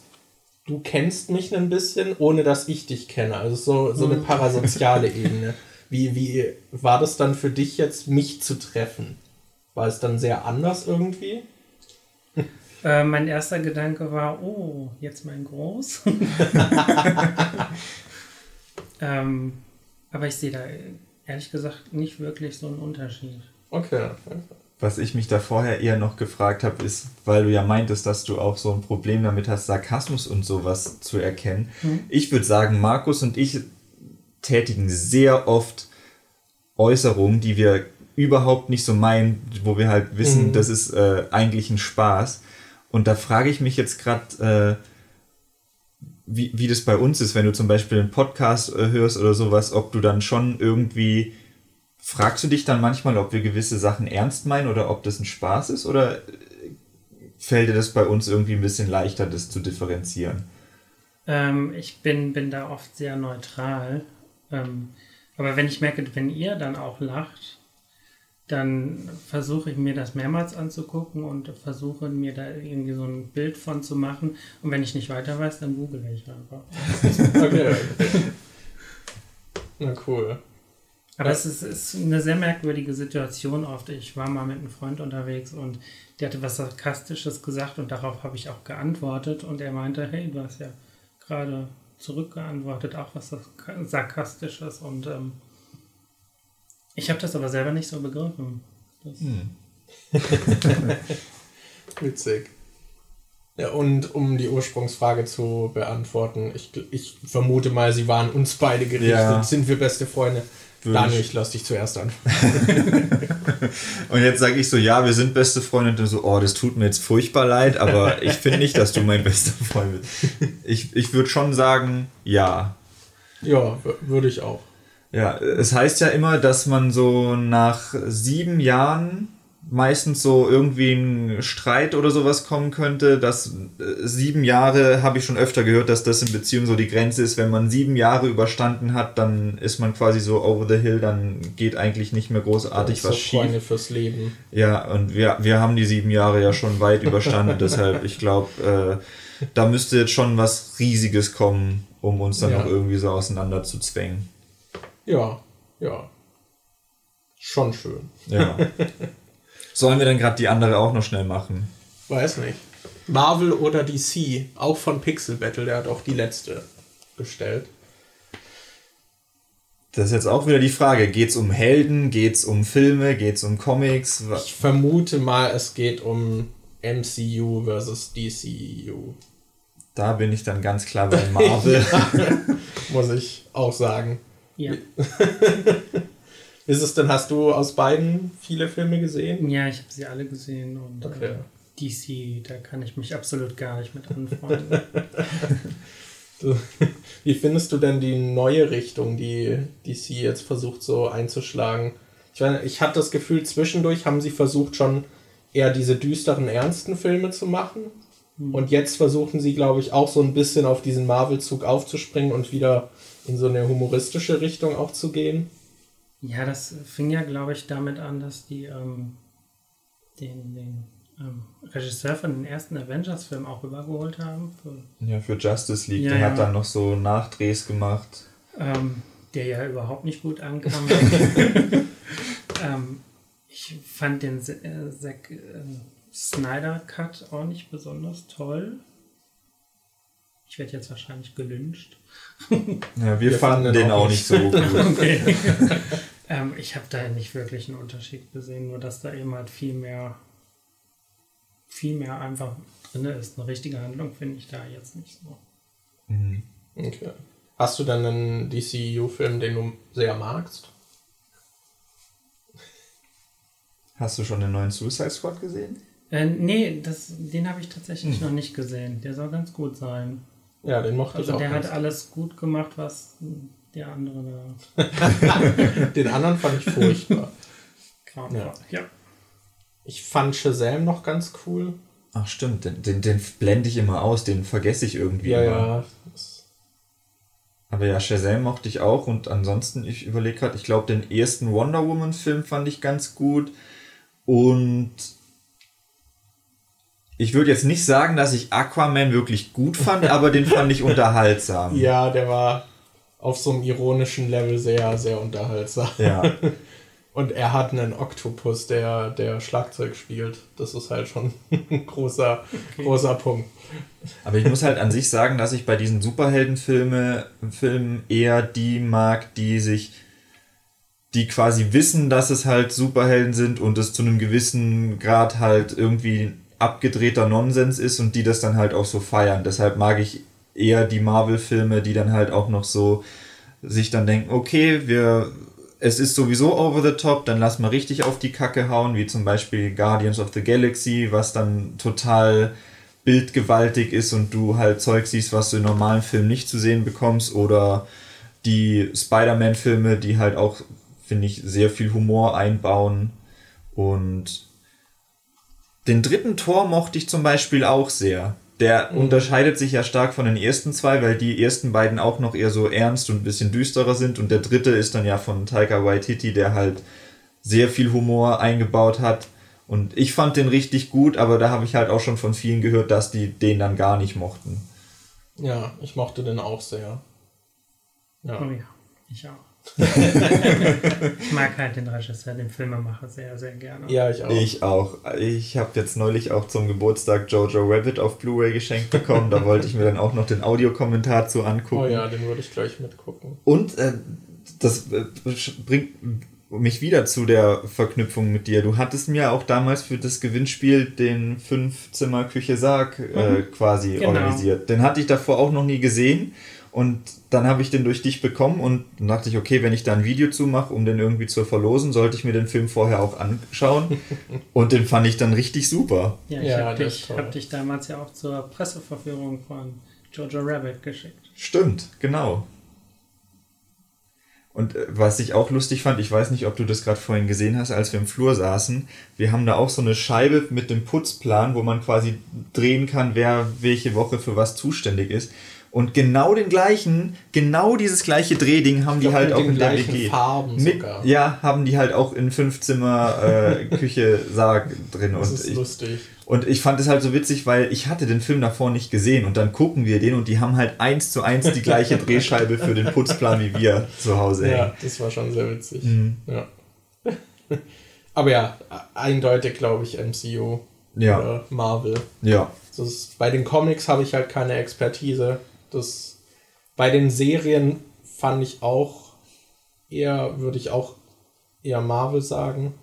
du kennst mich ein bisschen, ohne dass ich dich kenne. Also so, so eine mhm. parasoziale Ebene. Wie, wie war das dann für dich jetzt, mich zu treffen? War es dann sehr anders irgendwie? Äh, mein erster Gedanke war, oh, jetzt mein Groß. ähm, aber ich sehe da ehrlich gesagt nicht wirklich so einen Unterschied. Okay. Was ich mich da vorher eher noch gefragt habe, ist, weil du ja meintest, dass du auch so ein Problem damit hast, Sarkasmus und sowas zu erkennen. Mhm. Ich würde sagen, Markus und ich tätigen sehr oft Äußerungen, die wir überhaupt nicht so meinen, wo wir halt wissen, mhm. das ist äh, eigentlich ein Spaß. Und da frage ich mich jetzt gerade, äh, wie, wie das bei uns ist, wenn du zum Beispiel einen Podcast äh, hörst oder sowas, ob du dann schon irgendwie, fragst du dich dann manchmal, ob wir gewisse Sachen ernst meinen oder ob das ein Spaß ist oder fällt dir das bei uns irgendwie ein bisschen leichter, das zu differenzieren? Ähm, ich bin, bin da oft sehr neutral. Ähm, aber wenn ich merke, wenn ihr dann auch lacht, dann versuche ich mir das mehrmals anzugucken und versuche mir da irgendwie so ein Bild von zu machen. Und wenn ich nicht weiter weiß, dann google ich einfach. okay. Na cool. Aber es ist, ist, eine sehr merkwürdige Situation oft. Ich war mal mit einem Freund unterwegs und der hatte was Sarkastisches gesagt und darauf habe ich auch geantwortet und er meinte, hey, du hast ja gerade zurückgeantwortet, auch was Sarkastisches und ähm, ich habe das aber selber nicht so begriffen. Hm. Witzig. Ja, und um die Ursprungsfrage zu beantworten, ich, ich vermute mal, sie waren uns beide gerichtet. Ja. Sind wir beste Freunde? Würde Daniel, ich lass dich zuerst an. und jetzt sage ich so, ja, wir sind beste Freunde. Und du so, oh, das tut mir jetzt furchtbar leid, aber ich finde nicht, dass du mein bester Freund bist. Ich, ich würde schon sagen, ja. Ja, würde ich auch. Ja, es heißt ja immer, dass man so nach sieben Jahren meistens so irgendwie ein Streit oder sowas kommen könnte. Dass äh, sieben Jahre habe ich schon öfter gehört, dass das in Beziehung so die Grenze ist. Wenn man sieben Jahre überstanden hat, dann ist man quasi so over the hill, dann geht eigentlich nicht mehr großartig was so schief. Freunde fürs Leben. Ja, und wir, wir haben die sieben Jahre ja schon weit überstanden. deshalb, ich glaube, äh, da müsste jetzt schon was Riesiges kommen, um uns dann Ja. auch irgendwie so auseinander zu zwängen. Ja, ja. Schon schön. Ja. Sollen wir dann gerade die andere auch noch schnell machen? Weiß nicht. Marvel oder DC, auch von Pixel Battle, der hat auch die letzte gestellt. Das ist jetzt auch wieder die Frage. Geht's um Helden? Geht's um Filme? Geht's um Comics? Ich vermute mal, es geht um MCU versus DCU. Da bin ich dann ganz klar bei Marvel. Muss ich auch sagen. Ja. Ist es denn, hast du aus beiden viele Filme gesehen? ja, ich habe sie alle gesehen und Okay. äh, DC, da kann ich mich absolut gar nicht mit anfreunden. Wie findest du denn die neue Richtung, die DC jetzt versucht so einzuschlagen? Ich, meine, ich hatte das Gefühl, zwischendurch haben sie versucht schon eher diese düsteren, ernsten Filme zu machen. Und jetzt versuchen sie, glaube ich, auch so ein bisschen auf diesen Marvel-Zug aufzuspringen und wieder in so eine humoristische Richtung auch zu gehen. ja, das fing ja, glaube ich, damit an, dass die ähm, den, den ähm, Regisseur von den ersten Avengers-Filmen auch übergeholt haben. Für, ja, für Justice League. Ja, Der ja. hat dann noch so Nachdrehs gemacht. ähm, der ja überhaupt nicht gut ankam. ähm, ich fand den äh, Zack äh, Snyder Cut auch nicht besonders toll. Ich werde jetzt wahrscheinlich gelünscht. Ja, wir, Wir fanden den auch nicht so gut. Okay. ähm, ich habe da nicht wirklich einen Unterschied gesehen, nur dass da eben halt viel mehr, viel mehr einfach drin ist. Eine richtige Handlung finde ich da jetzt nicht so. Okay. Hast du dann einen DCU-Film, den du sehr magst? Hast du schon den neuen Suicide Squad gesehen? Äh, nee, das, den habe ich tatsächlich noch nicht gesehen. Der soll ganz gut sein. Ja, den mochte ich Also auch. der hat ganz. alles gut gemacht, was der andere da Den anderen fand ich furchtbar. Ja. Ja. Ich fand Shazam noch ganz cool. Ach stimmt, den, den, den blende ich immer aus, den vergesse ich irgendwie Ja, immer. ja. Aber ja, Shazam mochte ich auch und ansonsten, ich überlege gerade, ich glaube, den ersten Wonder Woman-Film fand ich ganz gut und ich würde jetzt nicht sagen, dass ich Aquaman wirklich gut fand, aber den fand ich unterhaltsam. Ja, der war auf so einem ironischen Level sehr, sehr unterhaltsam. Ja. Und er hat einen Oktopus, der, der Schlagzeug spielt. Das ist halt schon ein großer, großer Punkt. Aber ich muss halt an sich sagen, dass ich bei diesen Superheldenfilmen Filmen eher die mag, die sich, die quasi wissen, dass es halt Superhelden sind und es zu einem gewissen Grad halt irgendwie abgedrehter Nonsens ist und die das dann halt auch so feiern. Deshalb mag ich eher die Marvel-Filme, die dann halt auch noch so sich dann denken, okay, wir, es ist sowieso over the top, dann lass mal richtig auf die Kacke hauen, wie zum Beispiel Guardians of the Galaxy, was dann total bildgewaltig ist und du halt Zeug siehst, was du in normalen Filmen nicht zu sehen bekommst oder die Spider-Man-Filme, die halt auch, finde ich, sehr viel Humor einbauen und den dritten Tor mochte ich zum Beispiel auch sehr. Der unterscheidet sich ja stark von den ersten zwei, weil die ersten beiden auch noch eher so ernst und ein bisschen düsterer sind. Und der dritte ist dann ja von Taika Waititi, der halt sehr viel Humor eingebaut hat. Und ich fand den richtig gut, aber da habe ich halt auch schon von vielen gehört, dass die den dann gar nicht mochten. Ja, ich mochte den auch sehr. Ja. Oh ja, ich auch. ich mag halt den Regisseur, den Filmemacher sehr, sehr gerne. Ja, ich auch. Ich auch. Ich habe jetzt neulich auch zum Geburtstag Jojo Rabbit auf Blu-ray geschenkt bekommen. Da wollte ich mir dann auch noch den Audiokommentar zu angucken. oh ja, den würde ich gleich mitgucken. Und äh, das äh, bringt mich wieder zu der Verknüpfung mit dir. Du hattest mir auch damals für das Gewinnspiel den Fünf-Zimmer-Küche-Sarg äh, quasi Genau. organisiert. Den hatte ich davor auch noch nie gesehen. Und dann habe ich den durch dich bekommen und dann dachte ich, okay, wenn ich da ein Video zu mache, um den irgendwie zu verlosen, sollte ich mir den Film vorher auch anschauen. und den fand ich dann richtig super. Ja, ich Ja, habe dich, hab dich damals ja auch zur Presseverführung von Jojo Rabbit geschickt. Stimmt, genau. Und äh, was ich auch lustig fand, ich weiß nicht, ob du das gerade vorhin gesehen hast, als wir im Flur saßen. Wir haben da auch so eine Scheibe mit dem Putzplan, wo man quasi drehen kann, wer welche Woche für was zuständig ist. Und genau den gleichen, genau dieses gleiche Drehding haben die halt auch in der WG. Farben mit, sogar. Ja, haben die halt auch in Fünfzimmer äh, Küche Sarg drin. Das und ist ich, lustig. Und ich fand es halt so witzig, weil ich hatte den Film davor nicht gesehen und dann gucken wir den und die haben halt eins zu eins die gleiche Drehscheibe für den Putzplan wie wir zu Hause. Ja, das war schon sehr witzig. Mhm. Ja. Aber ja, eindeutig glaube ich MCU ja. oder Marvel. Ja. Ist, bei den Comics habe ich halt keine Expertise. Das bei den Serien fand ich auch eher, würde ich auch eher Marvel sagen,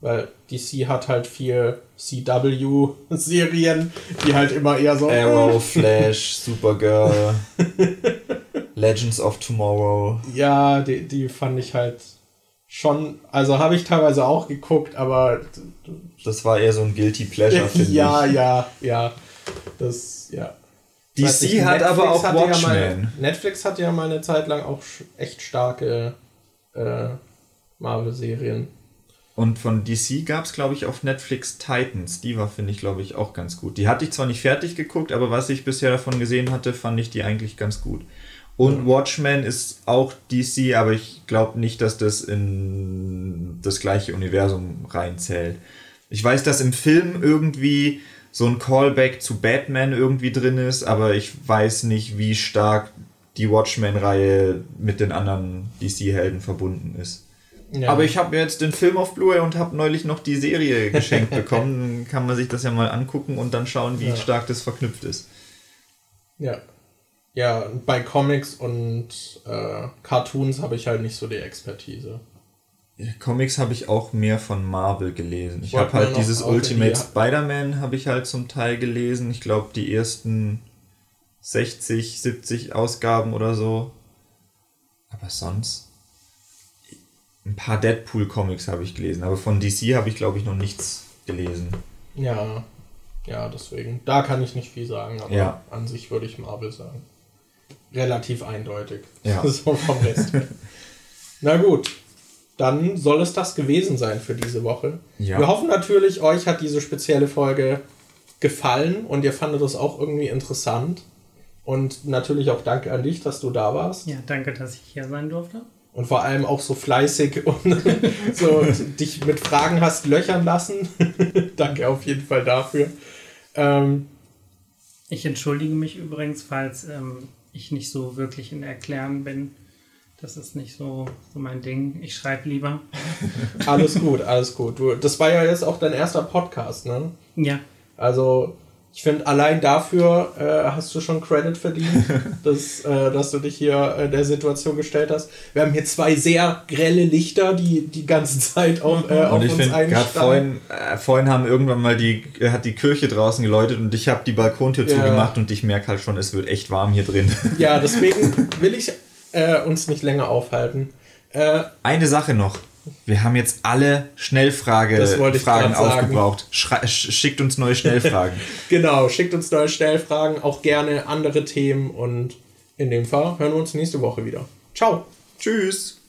weil DC hat halt viel CW-Serien, die halt immer eher so. Arrow, Flash, Supergirl, Legends of Tomorrow. Ja, die, die fand ich halt schon, also habe ich teilweise auch geguckt, aber. Das war eher so ein Guilty Pleasure, finde ja, ich. Ja, ja, ja. Das, ja. DC nicht, hat Netflix aber auch Watchmen. Ja mal, Netflix hatte ja mal eine Zeit lang auch echt starke äh, Marvel-Serien. Und von DC gab es, glaube ich, auf Netflix Titans. Die war, finde ich, glaube ich, auch ganz gut. Die hatte ich zwar nicht fertig geguckt, aber was ich bisher davon gesehen hatte, fand ich die eigentlich ganz gut. Und Watchmen ist auch DC, aber ich glaube nicht, dass das in das gleiche Universum reinzählt. Ich weiß, dass im Film irgendwie so ein Callback zu Batman irgendwie drin ist, aber ich weiß nicht, wie stark die Watchmen-Reihe mit den anderen DC-Helden verbunden ist. Ja. Aber ich habe mir jetzt den Film auf Blu-ray und habe neulich noch die Serie geschenkt bekommen. Dann kann man sich das ja mal angucken und dann schauen, wie ja. stark das verknüpft ist. Ja. Ja, bei Comics und äh, Cartoons habe ich halt nicht so die Expertise. Comics habe ich auch mehr von Marvel gelesen. Ich habe halt dieses Ultimate Spider-Man habe ich halt zum Teil gelesen. Ich glaube die ersten 60, 70 Ausgaben oder so. Aber sonst ein paar Deadpool Comics habe ich gelesen, aber von DC habe ich glaube ich noch nichts gelesen. Ja. Ja, deswegen. Da kann ich nicht viel sagen, aber ja. an sich würde ich Marvel sagen. Relativ eindeutig. Ja. So vom Rest. Na gut, dann soll es das gewesen sein für diese Woche. Ja. Wir hoffen natürlich, euch hat diese spezielle Folge gefallen und ihr fandet es auch irgendwie interessant. Und natürlich auch danke an dich, dass du da warst. Ja, danke, dass ich hier sein durfte. Und vor allem auch so fleißig und so dich mit Fragen hast löchern lassen. danke auf jeden Fall dafür. Ähm, ich entschuldige mich übrigens, falls ähm, ich nicht so wirklich in Erklären bin. Das ist nicht so, so mein Ding. Ich schreibe lieber. alles gut, alles gut. Du, das war ja jetzt auch dein erster Podcast, ne? Ja. Also, ich finde, allein dafür äh, hast du schon Credit verdient, dass, äh, dass du dich hier in der Situation gestellt hast. Wir haben hier zwei sehr grelle Lichter, die die ganze Zeit auf, äh, auf und ich uns gerade vorhin, äh, vorhin haben irgendwann mal die, hat die Kirche draußen geläutet und ich habe die Balkontür ja. zugemacht und ich merke halt schon, es wird echt warm hier drin. Ja, deswegen will ich äh, uns nicht länger aufhalten. Äh, Eine Sache noch. Wir haben jetzt alle Schnellfragen aufgebraucht. schickt uns neue Schnellfragen. genau, schickt uns neue Schnellfragen, auch gerne andere Themen und in dem Fall hören wir uns nächste Woche wieder. Ciao. Tschüss.